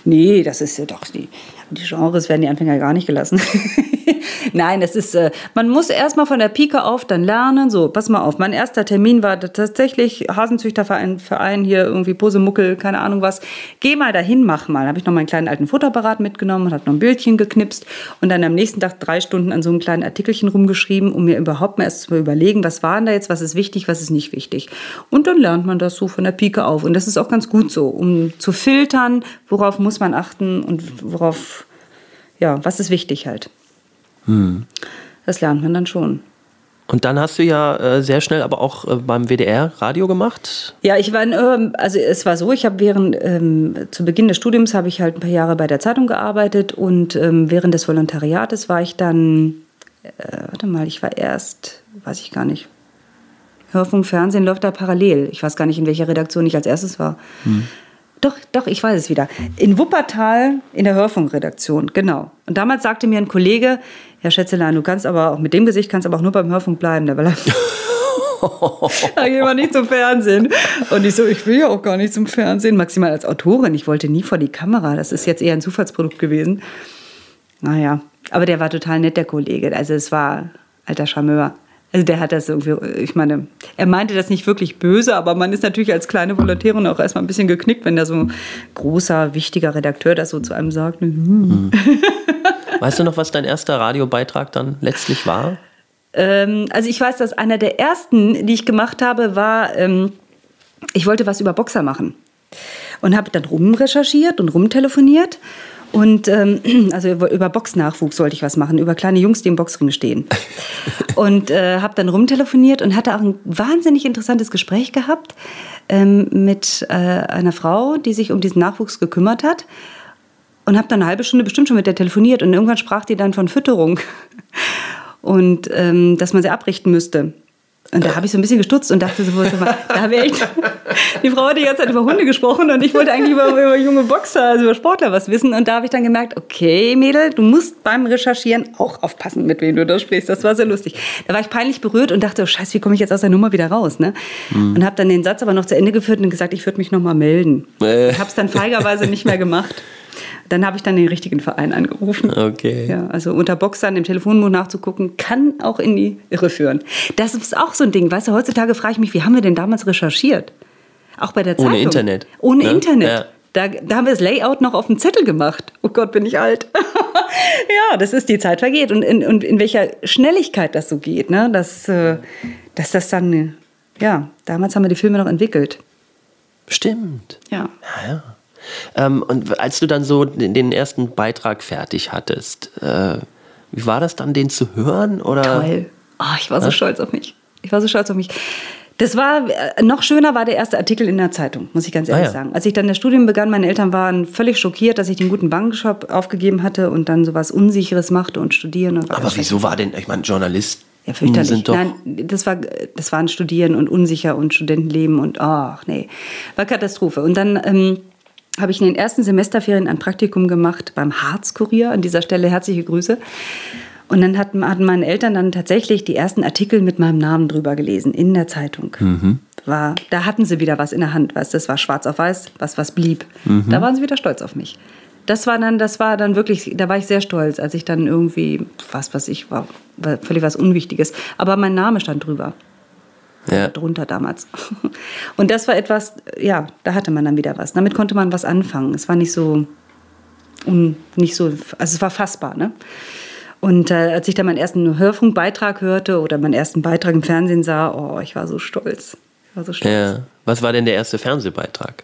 nee, das ist doch die, die Genres werden die Anfänger gar nicht gelassen. Nein, das ist, äh, man muss erstmal von der Pike auf dann lernen. So, pass mal auf, mein erster Termin war tatsächlich Hasenzüchterverein, Verein hier irgendwie Posemuckel, keine Ahnung was. Geh mal dahin, mach mal. Habe ich noch meinen kleinen alten Futterapparat mitgenommen und habe noch ein Bildchen geknipst und dann am nächsten Tag drei Stunden an so einem kleinen Artikelchen rumgeschrieben, um mir überhaupt mal erst zu überlegen, was war denn da jetzt, was ist wichtig, was ist nicht wichtig. Und dann lernt man das so von der Pike auf. Und das ist auch ganz gut so, um zu filtern, worauf muss man achten und worauf, ja, was ist wichtig halt. Hm. Das lernt man dann schon. Und dann hast du ja äh, sehr schnell aber auch äh, beim WDR Radio gemacht. Ja, ich war, in, äh, also es war so, ich habe während, ähm, zu Beginn des Studiums habe ich halt ein paar Jahre bei der Zeitung gearbeitet und ähm, während des Volontariates war ich dann, äh, warte mal, ich war erst, weiß ich gar nicht, Hörfunk, Fernsehen läuft da parallel. Ich weiß gar nicht, in welcher Redaktion ich als erstes war. Hm. Doch, doch, ich weiß es wieder. In Wuppertal in der Hörfunkredaktion, genau. Und damals sagte mir ein Kollege, Herr Schätzelein, du kannst aber auch mit dem Gesicht kannst aber auch nur beim Hörfunk bleiben. Da da gehen wir nicht zum Fernsehen. Und ich so, ich will ja auch gar nicht zum Fernsehen, maximal als Autorin. Ich wollte nie vor die Kamera. Das ist jetzt eher ein Zufallsprodukt gewesen. Naja, aber der war total nett, der Kollege. Also es war alter Charmeur. Also der hat das irgendwie, ich meine, er meinte das nicht wirklich böse, aber man ist natürlich als kleine Volontärin auch erstmal ein bisschen geknickt, wenn da so ein großer, wichtiger Redakteur das so zu einem sagt. Mhm. Weißt du noch, was dein erster Radiobeitrag dann letztlich war? Ähm, also ich weiß, dass einer der ersten, die ich gemacht habe, war, ähm, ich wollte was über Boxer machen. Und habe dann rumrecherchiert und rumtelefoniert und ähm, also über Boxnachwuchs sollte ich was machen, über kleine Jungs, die im Boxring stehen. und äh, habe dann rumtelefoniert und hatte auch ein wahnsinnig interessantes Gespräch gehabt ähm, mit äh, einer Frau, die sich um diesen Nachwuchs gekümmert hat. Und habe dann eine halbe Stunde bestimmt schon mit der telefoniert. Und irgendwann sprach die dann von Fütterung. Und ähm, dass man sie abrichten müsste. Und da habe ich so ein bisschen gestutzt und dachte so, da habe ich die Frau hat die ganze Zeit über Hunde gesprochen und ich wollte eigentlich über, über junge Boxer, also über Sportler was wissen. Und da habe ich dann gemerkt, okay, Mädel, du musst beim Recherchieren auch aufpassen, mit wem du da sprichst. Das war sehr lustig. Da war ich peinlich berührt und dachte, oh scheiße, wie komme ich jetzt aus der Nummer wieder raus? Ne? Mhm. Und habe dann den Satz aber noch zu Ende geführt und gesagt, ich würde mich nochmal melden. Äh. Ich habe es dann feigerweise nicht mehr gemacht. Dann habe ich dann den richtigen Verein angerufen. Okay. Ja, also unter Boxern im Telefonbuch nachzugucken, kann auch in die Irre führen. Das ist auch so ein Ding. Weißt du, heutzutage frage ich mich, wie haben wir denn damals recherchiert? Auch bei der Zeitung. Ohne Internet. Ohne ne? Internet. Ja. Da, da, haben wir das Layout noch auf dem Zettel gemacht. Oh Gott, bin ich alt. ja, das ist die Zeit vergeht und in, und in welcher Schnelligkeit das so geht, ne? dass, äh, dass das dann, ja, damals haben wir die Filme noch entwickelt. Stimmt. Ja. Ja, ja. Ähm, und als du dann so den ersten Beitrag fertig hattest, äh, wie war das dann, den zu hören? Oder? Toll. Oh, ich war so ja? stolz auf mich. Ich war so stolz auf mich. Das war, äh, noch schöner war der erste Artikel in der Zeitung, muss ich ganz ehrlich ah, ja. sagen. Als ich dann das Studium begann, meine Eltern waren völlig schockiert, dass ich den guten Bankshop aufgegeben hatte und dann sowas Unsicheres machte und studieren. Und Aber wieso war denn, ich meine, Journalist ja, fürchterlich. Sind doch Nein, das, war, das waren Studieren und unsicher und Studentenleben und ach nee, war Katastrophe. Und dann ähm, habe ich in den ersten Semesterferien ein Praktikum gemacht beim Harzkurier. An dieser Stelle herzliche Grüße. Und dann hatten, hatten meine Eltern dann tatsächlich die ersten Artikel mit meinem Namen drüber gelesen in der Zeitung. Mhm. War, da hatten sie wieder was in der Hand, weißt das war schwarz auf weiß, was was blieb. Mhm. Da waren sie wieder stolz auf mich. Das war dann, das war dann wirklich, da war ich sehr stolz, als ich dann irgendwie, was was ich war, war völlig was Unwichtiges. Aber mein Name stand drüber. Ja. Drunter damals. Und das war etwas, ja, da hatte man dann wieder was. Damit konnte man was anfangen. Es war nicht so, nicht so, also es war fassbar, ne? Und äh, als ich dann meinen ersten Hörfunkbeitrag hörte oder meinen ersten Beitrag im Fernsehen sah, oh, ich war so stolz. Ich war so stolz. Ja. Was war denn der erste Fernsehbeitrag?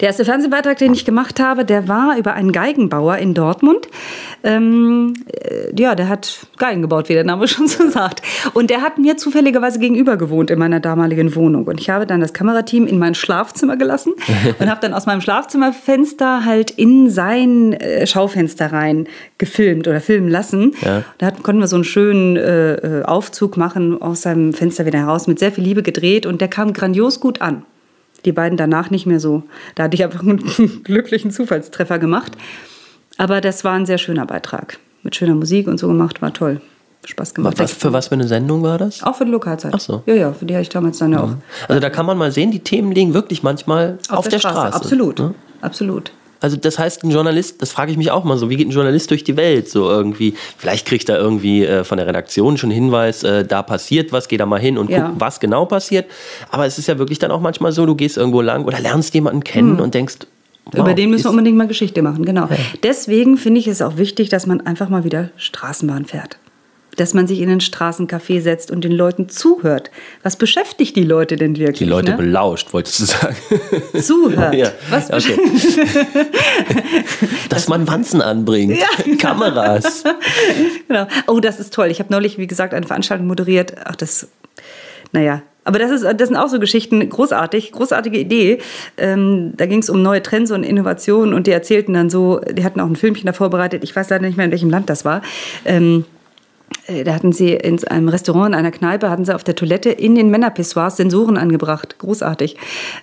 Der erste Fernsehbeitrag, den ich gemacht habe, der war über einen Geigenbauer in Dortmund. Ähm, äh, ja, der hat Geigen gebaut, wie der Name schon so sagt. Und der hat mir zufälligerweise gegenüber gewohnt in meiner damaligen Wohnung. Und ich habe dann das Kamerateam in mein Schlafzimmer gelassen und habe dann aus meinem Schlafzimmerfenster halt in sein äh, Schaufenster rein gefilmt oder filmen lassen. Ja. Da hatten, konnten wir so einen schönen äh, äh, Aufzug machen aus seinem Fenster wieder heraus, mit sehr viel Liebe gedreht und der kam grandios gut an die beiden danach nicht mehr so. Da hatte ich einfach einen glücklichen Zufallstreffer gemacht. Aber das war ein sehr schöner Beitrag. Mit schöner Musik und so gemacht, war toll. Spaß gemacht. Was, für was für eine Sendung war das? Auch für die Lokalzeit. Ach so. Ja, ja, für die habe ich damals dann ja auch. Also da kann man mal sehen, die Themen liegen wirklich manchmal auf, auf der, der, Straße. Straße. Absolut, ja? absolut. Also das heißt, ein Journalist, das frage ich mich auch mal so, wie geht ein Journalist durch die Welt so irgendwie? Vielleicht kriegt er irgendwie äh, von der Redaktion schon Hinweis, äh, da passiert was, geh da mal hin und ja. guck, was genau passiert. Aber es ist ja wirklich dann auch manchmal so, du gehst irgendwo lang oder lernst jemanden kennen hm. und denkst, Wow, Über den müssen wir unbedingt mal Geschichte machen, genau. Ja. Deswegen finde ich es auch wichtig, dass man einfach mal wieder Straßenbahn fährt dass man sich in ein Straßencafé setzt und den Leuten zuhört. Was beschäftigt die Leute denn wirklich? Die Leute ne? belauscht, wolltest du sagen. Zuhört. Ja. Was okay. dass man Wanzen anbringt. Ja. Kameras. genau. Oh, das ist toll. Ich habe neulich, wie gesagt, eine Veranstaltung moderiert. Ach, das, naja, aber das, ist, das sind auch so Geschichten, großartig, großartige Idee. Ähm, da ging es um neue Trends und Innovationen und die erzählten dann so, die hatten auch ein Filmchen da vorbereitet, ich weiß leider nicht mehr, in welchem Land das war. Ähm, äh, da hatten sie in einem Restaurant, in einer Kneipe, hatten sie auf der Toilette in den Männerpissoirs Sensoren angebracht. Großartig.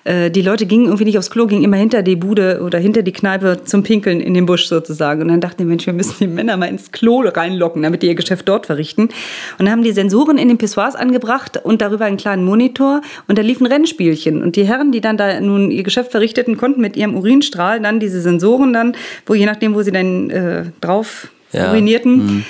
Äh, die Leute gingen irgendwie nicht aufs Klo, gingen immer hinter die Bude oder hinter die Kneipe zum Pinkeln in den Busch sozusagen. Und dann dachten die Mensch, wir müssen die Männer mal ins Klo reinlocken, damit die ihr Geschäft dort verrichten. Und dann haben die Sensoren in den Pissoirs angebracht und darüber einen kleinen Monitor. Und da liefen Rennspielchen. Und die Herren, die dann da nun ihr Geschäft verrichteten, konnten mit ihrem Urinstrahl dann diese Sensoren dann, wo je nachdem, wo sie dann äh, drauf ja. urinierten, mhm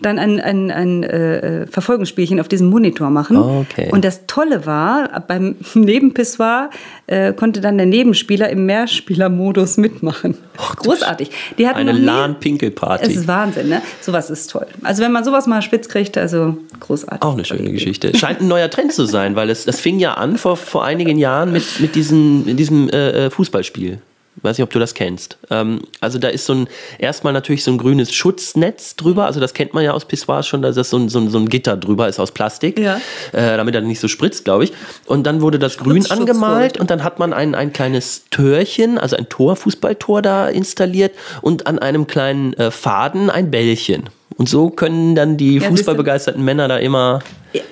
dann ein, ein, ein äh, Verfolgungsspielchen auf diesem Monitor machen. okay. Und das Tolle war, beim Nebenpissoir äh, konnte dann der Nebenspieler im Mehrspielermodus mitmachen. Och, Großartig. Die hatten eine LAN-Pinkelparty. Es ist Wahnsinn, ne? Sowas ist toll. Also wenn man sowas mal spitz kriegt, also großartig. Auch eine schöne Geschichte. Scheint ein neuer Trend zu sein, weil es, das fing ja an vor, vor einigen Jahren mit, mit diesem, diesem äh, äh Fußballspiel. Ich weiß nicht, ob du das kennst. Ähm, also da ist so ein, erstmal natürlich so ein grünes Schutznetz drüber. Also das kennt man ja aus Pissoirs schon, dass das so ein, so ein, so ein Gitter drüber ist aus Plastik, ja. äh, damit er nicht so spritzt, glaube ich. Und dann wurde das grün angemalt und dann hat man ein, ein kleines Törchen, also ein Tor, Fußballtor da installiert und an einem kleinen äh, Faden ein Bällchen. Und so können dann die ja, fußballbegeisterten Männer da immer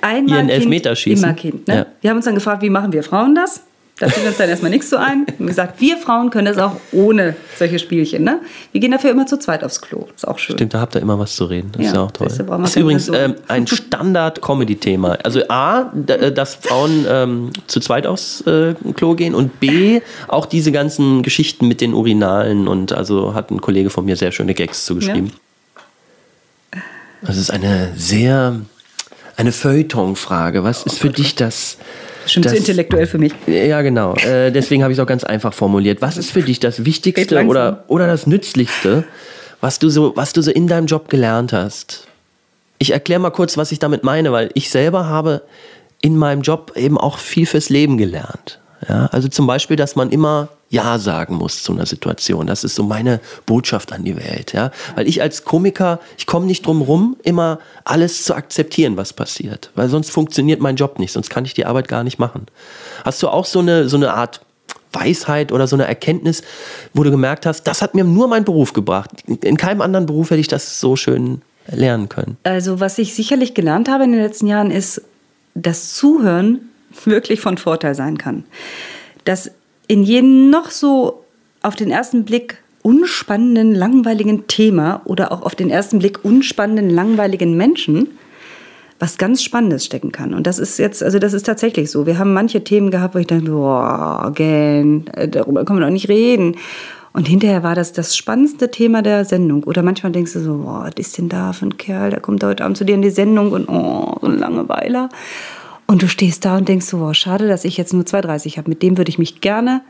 Einmal ihren Elfmeter schießen. Immer Kind. Ne? Ja. Wir haben uns dann gefragt, wie machen wir Frauen das? Da fiel uns dann erstmal nichts so ein. Und gesagt, wir Frauen können das auch ohne solche Spielchen. Ne? Wir gehen dafür immer zu zweit aufs Klo. Ist auch schön. Stimmt, da habt ihr immer was zu reden. Das ja, ist ja auch toll. Das ist übrigens äh, ein Standard-Comedy-Thema. Also A, äh, dass Frauen ähm, zu zweit aufs äh, Klo gehen und B, auch diese ganzen Geschichten mit den Urinalen. Und also hat ein Kollege von mir sehr schöne Gags zugeschrieben. Ja. Das ist eine sehr, eine Feuilleton-Frage. Was ist für dich das Schon zu intellektuell für mich. Ja, genau. Äh, deswegen habe ich es auch ganz einfach formuliert. Was ist für dich das Wichtigste oder, oder das Nützlichste, was du, so, was du so in deinem Job gelernt hast? Ich erkläre mal kurz, was ich damit meine, weil ich selber habe in meinem Job eben auch viel fürs Leben gelernt. Ja, also zum Beispiel, dass man immer Ja sagen muss zu einer Situation. Das ist so meine Botschaft an die Welt. Ja? Weil ich als Komiker, ich komme nicht drum rum, immer alles zu akzeptieren, was passiert. Weil sonst funktioniert mein Job nicht, sonst kann ich die Arbeit gar nicht machen. Hast du auch so eine, so eine Art Weisheit oder so eine Erkenntnis, wo du gemerkt hast, das hat mir nur mein Beruf gebracht. In keinem anderen Beruf hätte ich das so schön lernen können. Also was ich sicherlich gelernt habe in den letzten Jahren ist, das Zuhören wirklich von Vorteil sein kann. Dass in jedem noch so auf den ersten Blick unspannenden, langweiligen Thema oder auch auf den ersten Blick unspannenden, langweiligen Menschen was ganz Spannendes stecken kann. Und das ist jetzt, also das ist tatsächlich so. Wir haben manche Themen gehabt, wo ich dachte, boah, again, äh, darüber können wir doch nicht reden. Und hinterher war das das spannendste Thema der Sendung. Oder manchmal denkst du so, boah, was ist denn da für ein Kerl, der kommt heute Abend zu dir in die Sendung und oh, so ein Langeweiler. Und du stehst da und denkst so, wow, schade, dass ich jetzt nur 2,30 habe. Mit dem würde ich mich gerne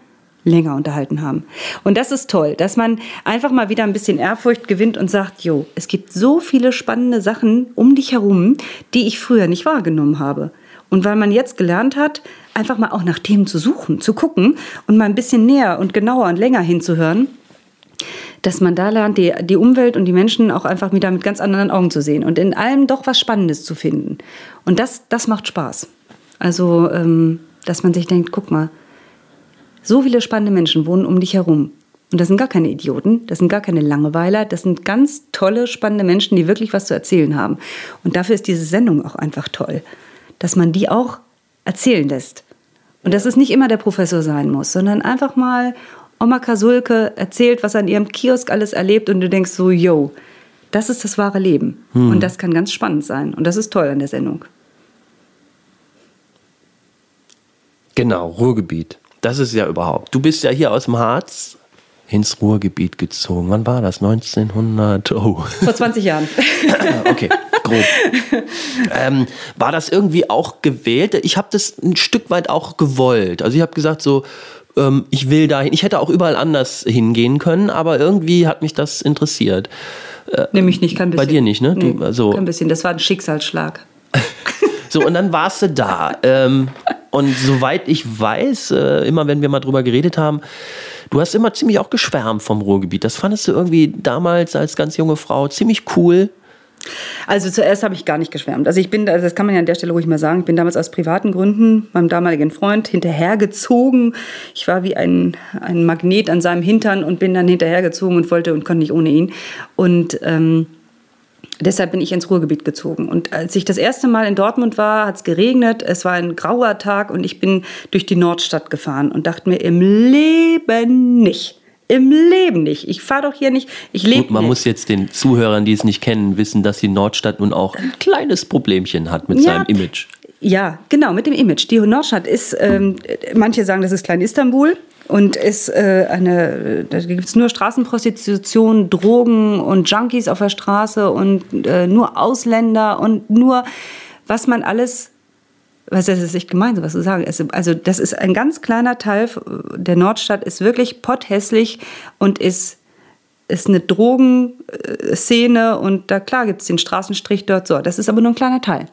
länger unterhalten haben. Und das ist toll, dass man einfach mal wieder ein bisschen Ehrfurcht gewinnt und sagt, jo, es gibt so viele spannende Sachen um dich herum, die ich früher nicht wahrgenommen habe. Und weil man jetzt gelernt hat, einfach mal auch nach Themen zu suchen, zu gucken und mal ein bisschen näher und genauer und länger hinzuhören, dass man da lernt, die, die Umwelt und die Menschen auch einfach wieder mit ganz anderen Augen zu sehen und in allem doch was Spannendes zu finden. Und das, das macht Spaß. Also, ähm, dass man sich denkt, guck mal, so viele spannende Menschen wohnen um dich herum. Und das sind gar keine Idioten, das sind gar keine Langeweiler, das sind ganz tolle, spannende Menschen, die wirklich was zu erzählen haben. Und dafür ist diese Sendung auch einfach toll, dass man die auch erzählen lässt. Und dass es nicht immer der Professor sein muss, sondern einfach mal Oma Kasulke erzählt, was an ihrem Kiosk alles erlebt und du denkst so, yo, das ist das wahre Leben. Hm. Und das kann ganz spannend sein. Und das ist toll an der Sendung. Genau, Ruhrgebiet. Das ist ja überhaupt. Du bist ja hier aus dem Harz ins Ruhrgebiet gezogen. Wann war das? 1900? Oh. Vor 20 Jahren. okay, grob. Ähm, war das irgendwie auch gewählt? Ich habe das ein Stück weit auch gewollt. Also ich habe gesagt so, ähm, ich will dahin. Ich hätte auch überall anders hingehen können, aber irgendwie hat mich das interessiert. Äh, Nämlich nicht, kein bisschen. Bei dir nicht, ne? Du, nee, also, kein bisschen. Das war ein Schicksalsschlag. so, und dann warst du da. Ähm, und soweit ich weiß, äh, immer wenn wir mal drüber geredet haben, du hast immer ziemlich auch geschwärmt vom Ruhrgebiet. Das fandest du irgendwie damals als ganz junge Frau ziemlich cool. Also zuerst habe ich gar nicht geschwärmt. Also ich bin, das kann man ja an der Stelle ruhig mal sagen, ich bin damals aus privaten Gründen meinem damaligen Freund hinterhergezogen. Ich war wie ein, ein Magnet an seinem Hintern und bin dann hinterhergezogen und wollte und konnte nicht ohne ihn. Und ähm, deshalb bin ich ins Ruhrgebiet gezogen. Und als ich das erste Mal in Dortmund war, hat es geregnet. Es war ein grauer Tag und ich bin durch die Nordstadt gefahren und dachte mir im Leben nicht im Leben nicht. Ich fahre doch hier nicht. Ich lebe. Gut, man nicht. muss jetzt den Zuhörern, die es nicht kennen, wissen, dass die Nordstadt nun auch ein kleines Problemchen hat mit ja, seinem Image. Ja, genau, mit dem Image. Die Nordstadt ist, ähm, manche sagen, das ist Klein Istanbul und ist äh, eine, da gibt es nur Straßenprostitution, Drogen und Junkies auf der Straße und äh, nur Ausländer und nur, was man alles was ist nicht gemeint, was zu sagen. Also das ist ein ganz kleiner Teil der Nordstadt, ist wirklich potthässlich und ist, ist eine Drogenszene und da klar gibt es den Straßenstrich dort so. Das ist aber nur ein kleiner Teil.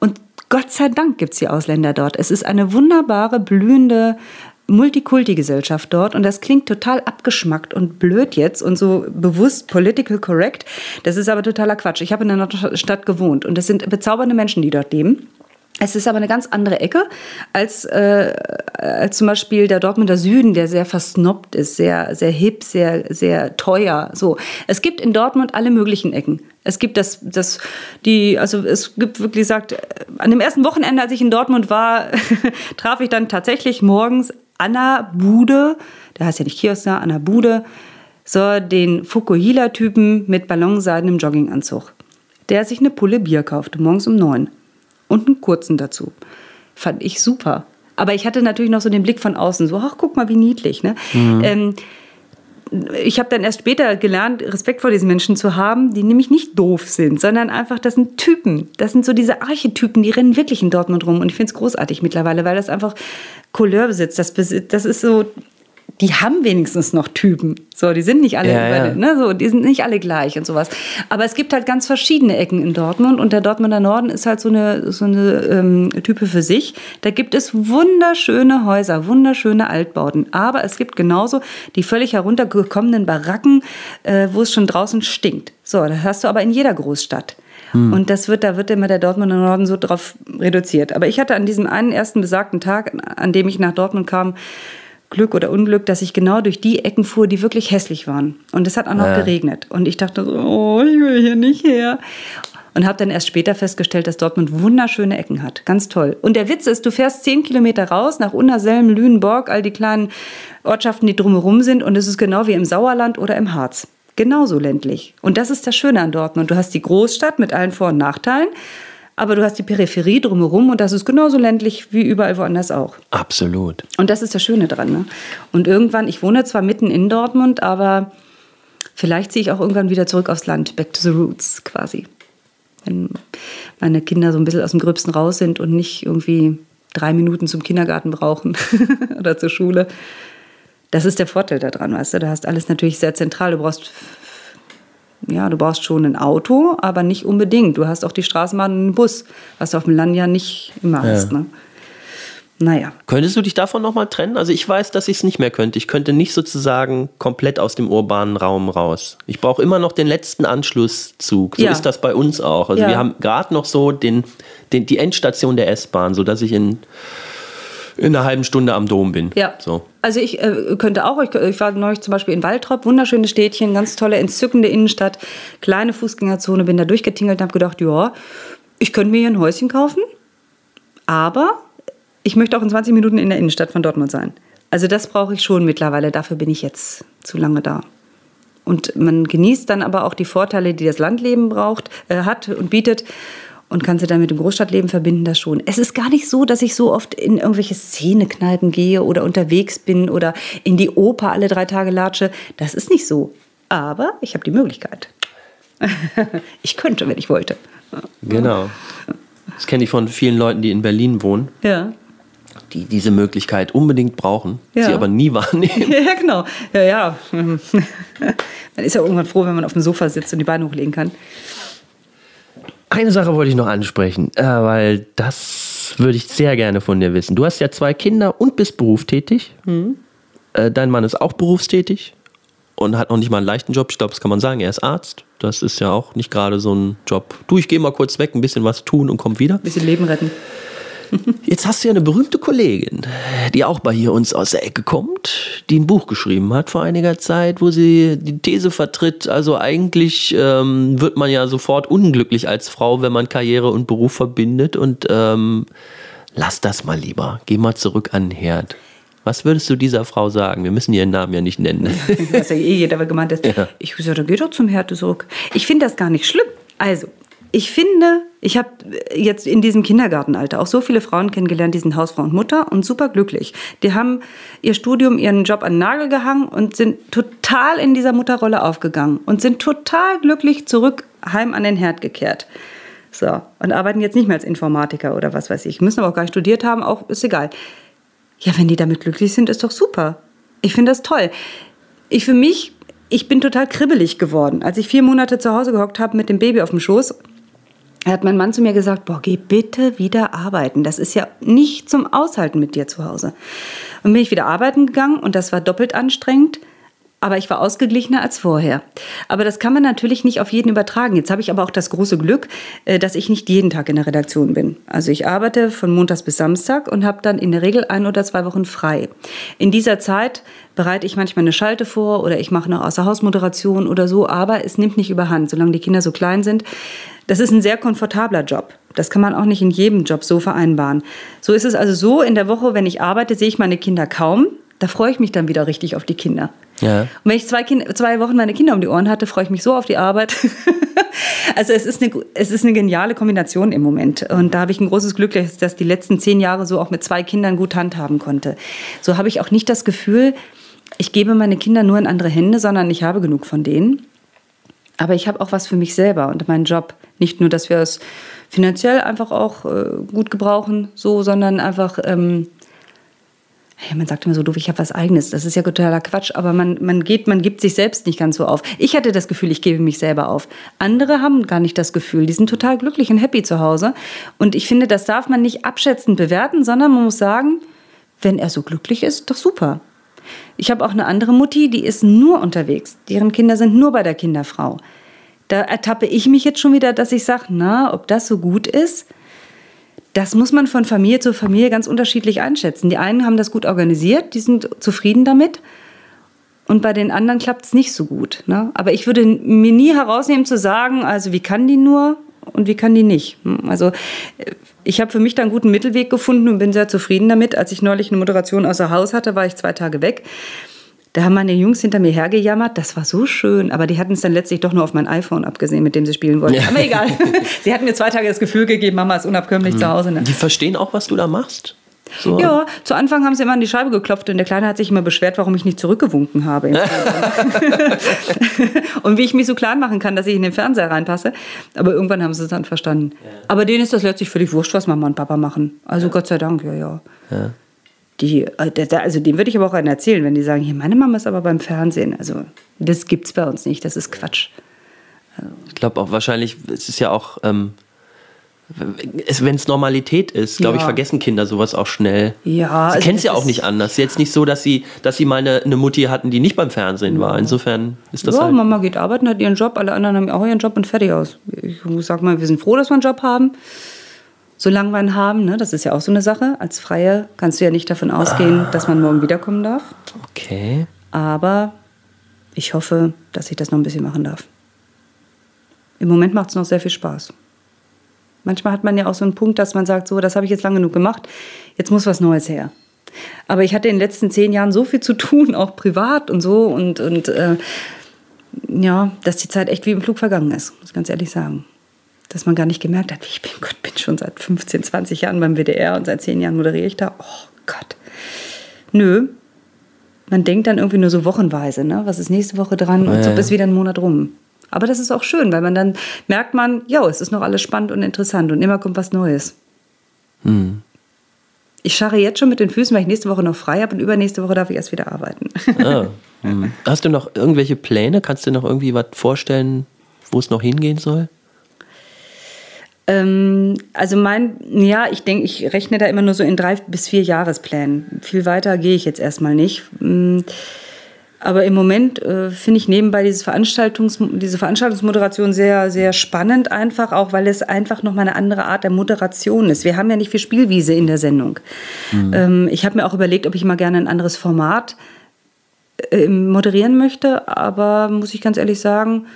Und Gott sei Dank gibt es die Ausländer dort. Es ist eine wunderbare, blühende Multikulti-Gesellschaft dort und das klingt total abgeschmackt und blöd jetzt und so bewusst political correct. Das ist aber totaler Quatsch. Ich habe in der Nordstadt gewohnt und das sind bezaubernde Menschen, die dort leben. Es ist aber eine ganz andere Ecke als, äh, als zum Beispiel der Dortmunder Süden, der sehr versnobbt ist, sehr, sehr hip, sehr, sehr teuer. So. Es gibt in Dortmund alle möglichen Ecken. Es gibt das, das, die, also es gibt wirklich gesagt, an dem ersten Wochenende, als ich in Dortmund war, traf ich dann tatsächlich morgens Anna Bude, der heißt ja nicht Kiosk, Anna Bude, so den Fukuhila-Typen mit ballonseidenem Jogginganzug, der sich eine Pulle Bier kaufte, morgens um neun und einen kurzen dazu. Fand ich super. Aber ich hatte natürlich noch so den Blick von außen, so, ach, guck mal, wie niedlich. Ne? Mhm. Ähm, ich habe dann erst später gelernt, Respekt vor diesen Menschen zu haben, die nämlich nicht doof sind, sondern einfach, das sind Typen. Das sind so diese Archetypen, die rennen wirklich in Dortmund rum. Und ich finde es großartig mittlerweile, weil das einfach Couleur besitzt. Das, das ist so, die haben wenigstens noch Typen. So, die sind nicht alle, ja, ja. Ne, so, die sind nicht alle gleich und sowas. Aber es gibt halt ganz verschiedene Ecken in Dortmund und der Dortmunder Norden ist halt so eine, so eine ähm, Type für sich. Da gibt es wunderschöne Häuser, wunderschöne Altbauten. Aber es gibt genauso die völlig heruntergekommenen Baracken, äh, wo es schon draußen stinkt. So, das hast du aber in jeder Großstadt. Hm. Und das wird, da wird immer der Dortmunder Norden so drauf reduziert. Aber ich hatte an diesem einen ersten besagten Tag, an dem ich nach Dortmund kam, Glück oder Unglück, dass ich genau durch die Ecken fuhr, die wirklich hässlich waren. Und es hat auch noch ja. geregnet. Und ich dachte so, oh, ich will hier nicht her. Und habe dann erst später festgestellt, dass Dortmund wunderschöne Ecken hat. Ganz toll. Und der Witz ist, du fährst zehn Kilometer raus nach Unnerselm, Lüneburg, all die kleinen Ortschaften, die drumherum sind. Und es ist genau wie im Sauerland oder im Harz. Genauso ländlich. Und das ist das Schöne an Dortmund. Du hast die Großstadt mit allen Vor- und Nachteilen aber du hast die Peripherie drumherum und das ist genauso ländlich wie überall woanders auch. Absolut. Und das ist das Schöne dran. Ne? Und irgendwann, ich wohne zwar mitten in Dortmund, aber vielleicht ziehe ich auch irgendwann wieder zurück aufs Land, back to the roots quasi. Wenn meine Kinder so ein bisschen aus dem Gröbsten raus sind und nicht irgendwie drei Minuten zum Kindergarten brauchen oder zur Schule. Das ist der Vorteil daran, weißt du. Da hast alles natürlich sehr zentral. Du brauchst ja, du brauchst schon ein Auto, aber nicht unbedingt. Du hast auch die Straßenbahn und einen Bus, was du auf dem Land ja nicht immer ja. hast. Ne? Naja. Könntest du dich davon nochmal trennen? Also ich weiß, dass ich es nicht mehr könnte. Ich könnte nicht sozusagen komplett aus dem urbanen Raum raus. Ich brauche immer noch den letzten Anschlusszug. So ja. ist das bei uns auch. Also ja. wir haben gerade noch so den, den, die Endstation der S-Bahn, sodass ich in in einer halben Stunde am Dom bin. Ja. So. Also ich äh, könnte auch, ich, ich, war neulich zum Beispiel in Waldrop, wunderschönes Städtchen, ganz tolle, entzückende Innenstadt, kleine Fußgängerzone, bin da durchgetingelt und habe gedacht, ja, ich könnte mir hier ein Häuschen kaufen, aber ich möchte auch in 20 Minuten in der Innenstadt von Dortmund sein. Also das brauche ich schon mittlerweile, dafür bin ich jetzt zu lange da. Und man genießt dann aber auch die Vorteile, die das Landleben braucht, äh, hat und bietet und kann sie dann mit dem Großstadtleben verbinden, das schon. Es ist gar nicht so, dass ich so oft in irgendwelche Szenekneipen gehe oder unterwegs bin oder in die Oper alle drei Tage latsche. Das ist nicht so. Aber ich habe die Möglichkeit. ich könnte, wenn ich wollte. Genau. Das kenne ich von vielen Leuten, die in Berlin wohnen. Ja. Die diese Möglichkeit unbedingt brauchen, ja. sie aber nie wahrnehmen. Ja, genau. Ja, ja. man ist ja irgendwann froh, wenn man auf dem Sofa sitzt und die Beine hochlegen kann. Eine Sache wollte ich noch ansprechen, äh, weil das würde ich sehr gerne von dir wissen. Du hast ja zwei Kinder und bist berufstätig. Mhm. Äh, dein Mann ist auch berufstätig und hat noch nicht mal einen leichten Job. Ich glaube, das kann man sagen. Er ist Arzt. Das ist ja auch nicht gerade so ein Job. Du, ich gehe mal kurz weg, ein bisschen was tun und komm wieder. Ein bisschen Leben retten. Jetzt hast du ja eine berühmte Kollegin, die auch bei hier uns aus der Ecke kommt, die ein Buch geschrieben hat vor einiger Zeit, wo sie die These vertritt, also eigentlich ähm, wird man ja sofort unglücklich als Frau, wenn man Karriere und Beruf verbindet und ähm, lass das mal lieber, geh mal zurück an den Herd. Was würdest du dieser Frau sagen? Wir müssen ihren Namen ja nicht nennen. Ist ja eh jeder gemeint ist. Ja. Ich sage, geh doch zum Herd zurück. Ich finde das gar nicht schlimm. Also, ich finde, ich habe jetzt in diesem Kindergartenalter auch so viele Frauen kennengelernt, die sind Hausfrau und Mutter und super glücklich. Die haben ihr Studium, ihren Job an den Nagel gehangen und sind total in dieser Mutterrolle aufgegangen und sind total glücklich zurück heim an den Herd gekehrt. So, und arbeiten jetzt nicht mehr als Informatiker oder was weiß ich. Müssen aber auch gar nicht studiert haben, auch ist egal. Ja, wenn die damit glücklich sind, ist doch super. Ich finde das toll. Ich für mich, ich bin total kribbelig geworden. Als ich vier Monate zu Hause gehockt habe mit dem Baby auf dem Schoß, hat mein Mann zu mir gesagt, boah, geh bitte wieder arbeiten. Das ist ja nicht zum Aushalten mit dir zu Hause. Und bin ich wieder arbeiten gegangen und das war doppelt anstrengend. aber ich war ausgeglichener als vorher. Aber das kann man natürlich nicht auf jeden übertragen. Jetzt habe ich aber auch das große Glück, äh, dass ich nicht jeden Tag in der Redaktion bin. Also ich arbeite von Montags bis Samstag und habe dann in der Regel ein oder zwei Wochen frei. In dieser Zeit bereite ich manchmal eine Schalte vor oder ich mache eine Außerhausmoderation oder so, aber es nimmt nicht überhand, solange die Kinder so klein sind. Das ist ein sehr komfortabler Job. Das kann man auch nicht in jedem Job so vereinbaren. So ist es also so, in der Woche, wenn ich arbeite, sehe ich meine Kinder kaum. Da freue ich mich dann wieder richtig auf die Kinder. Ja. Und wenn ich zwei, kind, zwei Wochen meine Kinder um die Ohren hatte, freue ich mich so auf die Arbeit. also es ist, eine, es ist eine geniale Kombination im Moment. Und da habe ich ein großes Glück, dass ich die letzten zehn Jahre so auch mit zwei Kindern gut handhaben konnte. So habe ich auch nicht das Gefühl, ich gebe meine Kinder nur in andere Hände, sondern ich habe genug von denen. Aber ich habe auch was für mich selber und meinen Job. Nicht nur, dass wir es finanziell einfach auch äh, gut gebrauchen, so, sondern einfach ähm, ja, man sagt immer so doof, ich habe was Eigenes. Das ist ja totaler Quatsch, aber man, man, geht, man gibt sich selbst nicht ganz so auf. Ich hatte das Gefühl, ich gebe mich selber auf. Andere haben gar nicht das Gefühl. Die sind total glücklich und happy zu Hause. Und ich finde, das darf man nicht abschätzend bewerten, sondern man muss sagen, wenn er so glücklich ist, doch super. Ich habe auch eine andere Mutti, die ist nur unterwegs. Deren Kinder sind nur bei der Kinderfrau. Da ertappe ich mich jetzt schon wieder, dass ich sage, na, ob das so gut ist. Das muss man von Familie zu Familie ganz unterschiedlich einschätzen. Die einen haben das gut organisiert, die sind zufrieden damit. Und bei den anderen klappt es nicht so gut. Ne? Aber ich würde mir nie herausnehmen zu sagen, also wie kann die nur und wie kann die nicht. Hm, also äh, ich habe für mich da einen guten Mittelweg gefunden und bin sehr zufrieden damit. Als ich neulich eine Moderation außer Haus hatte, war ich zwei Tage weg. Da haben meine Jungs hinter mir hergejammert, das war so schön, aber die hatten es dann letztlich doch nur auf mein iPhone abgesehen, mit dem sie spielen wollten. Ja. Aber egal. sie hatten mir zwei Tage das Gefühl gegeben, Mama ist unabkömmlich mhm. zu Hause. Ne? Die verstehen auch, was du da machst? So. Ja, zu Anfang haben sie immer an die Scheibe geklopft und der Kleine hat sich immer beschwert, warum ich nicht zurückgewunken habe. und wie ich mich so klein machen kann, dass ich in den Fernseher reinpasse. Aber irgendwann haben sie es dann verstanden. Ja. Aber denen ist das letztlich völlig wurscht, was Mama und Papa machen. Also ja. Gott sei Dank, ja, ja. ja. Die, äh, also dem würde ich aber auch einen erzählen, wenn die sagen, hier, meine Mama ist aber beim Fernsehen. Also das gibt es bei uns nicht, das ist Quatsch. Also. Ich glaube auch wahrscheinlich, es ist ja auch, ähm, wenn es Normalität ist, glaube ja. ich, vergessen Kinder sowas auch schnell. Ja. Sie also kennen es ja auch nicht anders. Es ist Jetzt nicht so, dass sie, dass sie mal eine, eine Mutti hatten, die nicht beim Fernsehen war. Insofern ist das ja, halt Mama geht arbeiten, hat ihren Job, alle anderen haben auch ihren Job und fertig aus. Ich sag mal, wir sind froh, dass wir einen Job haben solange wir ihn haben. Ne? Das ist ja auch so eine Sache. Als Freie kannst du ja nicht davon ausgehen, ah. dass man morgen wiederkommen darf. Okay. Aber ich hoffe, dass ich das noch ein bisschen machen darf. Im Moment macht es noch sehr viel Spaß. Manchmal hat man ja auch so einen Punkt, dass man sagt, so, das habe ich jetzt lang genug gemacht, jetzt muss was Neues her. Aber ich hatte in den letzten zehn Jahren so viel zu tun, auch privat und so, und, und äh, ja, dass die Zeit echt wie im Flug vergangen ist, muss ich ganz ehrlich sagen dass man gar nicht gemerkt hat, ich bin, Gott, bin schon seit 15, 20 Jahren beim WDR und seit 10 Jahren moderiere ich da. Oh Gott. Nö. Man denkt dann irgendwie nur so wochenweise, ne? Was ist nächste Woche dran? Und so ist wieder ein Monat rum. Aber das ist auch schön, weil man dann merkt man, ja, es ist noch alles spannend und interessant und immer kommt was Neues. Hm. Ich scharre jetzt schon mit den Füßen, weil ich nächste Woche noch frei habe und übernächste Woche darf ich erst wieder arbeiten. Ah, hm. Hast du noch irgendwelche Pläne? Kannst du noch irgendwie was vorstellen, wo es noch hingehen soll? Ähm, also mein, ja, ich denke, ich rechne da immer nur so in drei bis vier Jahresplänen. Viel weiter gehe ich jetzt erstmal nicht. Mm, aber im Moment äh, finde ich nebenbei dieses Veranstaltungs diese Veranstaltungsmoderation sehr, sehr spannend, einfach auch, weil es einfach nochmal eine andere Art der Moderation ist. Wir haben ja nicht viel Spielwiese in der Sendung. Mhm. Ähm, ich habe mir auch überlegt, ob ich mal gerne ein anderes Format äh, moderieren möchte, aber muss ich ganz ehrlich sagen,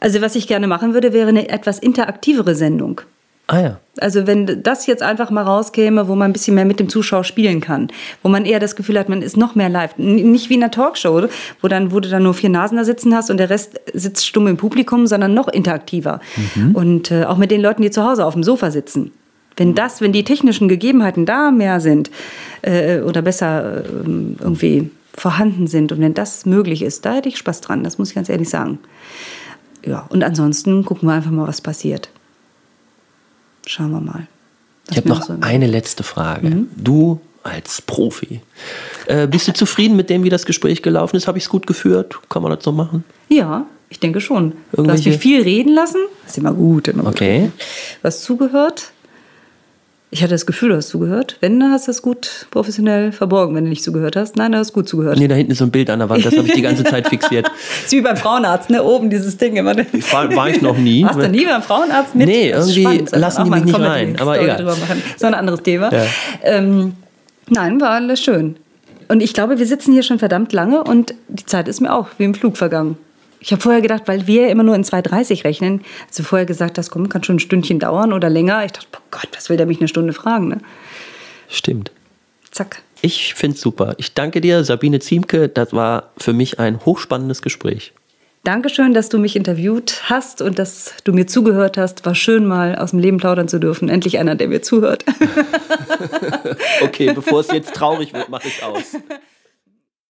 also was ich gerne machen würde, wäre eine etwas interaktivere Sendung. Ah ja. Also wenn das jetzt einfach mal rauskäme, wo man ein bisschen mehr mit dem Zuschauer spielen kann, wo man eher das Gefühl hat, man ist noch mehr live. Nicht wie in einer Talkshow, wo, dann, wo du dann nur vier Nasen da sitzen hast und der Rest sitzt stumm im Publikum, sondern noch interaktiver. Mhm. Und äh, auch mit den Leuten, die zu Hause auf dem Sofa sitzen. Wenn das, wenn die technischen Gegebenheiten da mehr sind äh, oder besser äh, irgendwie vorhanden sind und wenn das möglich ist, da hätte ich Spaß dran, das muss ich ganz ehrlich sagen ja, und ansonsten gucken wir einfach mal, was passiert. Schauen wir mal. Ich habe noch so eine letzte Frage. Mhm. Du als Profi, äh, bist du zufrieden mit dem, wie das Gespräch gelaufen ist? Habe ich es gut geführt? Kann man das so machen? Ja, ich denke schon. Irgendwelche? Du hast mich viel reden lassen. Das ist immer gut. Immer okay. Gut. Was zugehört. Ich hatte das Gefühl, du hast zugehört. Wenn, dann hast du es gut professionell verborgen, wenn du nicht zugehört hast. Nein, du hast gut zugehört. Nee, da hinten ist so ein Bild an der Wand, das habe ich die ganze Zeit fixiert. das ist wie beim Frauenarzt, ne? Oben dieses Ding immer. War, war ich noch nie. Warst du nie beim Frauenarzt mit? Nee, irgendwie lassen die mich nicht rein. Aber egal. Machen. So ein anderes Thema. Ja. Ähm, nein, war alles schön. Und ich glaube, wir sitzen hier schon verdammt lange und die Zeit ist mir auch wie im Flug vergangen. Ich habe vorher gedacht, weil wir immer nur in 2,30 rechnen, als du vorher gesagt hast, komm, kann schon ein Stündchen dauern oder länger. Ich dachte, oh Gott, was will der mich eine Stunde fragen? Ne? Stimmt. Zack. Ich finde es super. Ich danke dir, Sabine Ziemke. Das war für mich ein hochspannendes Gespräch. Dankeschön, dass du mich interviewt hast und dass du mir zugehört hast. War schön, mal aus dem Leben plaudern zu dürfen. Endlich einer, der mir zuhört. okay, bevor es jetzt traurig wird, mache ich aus.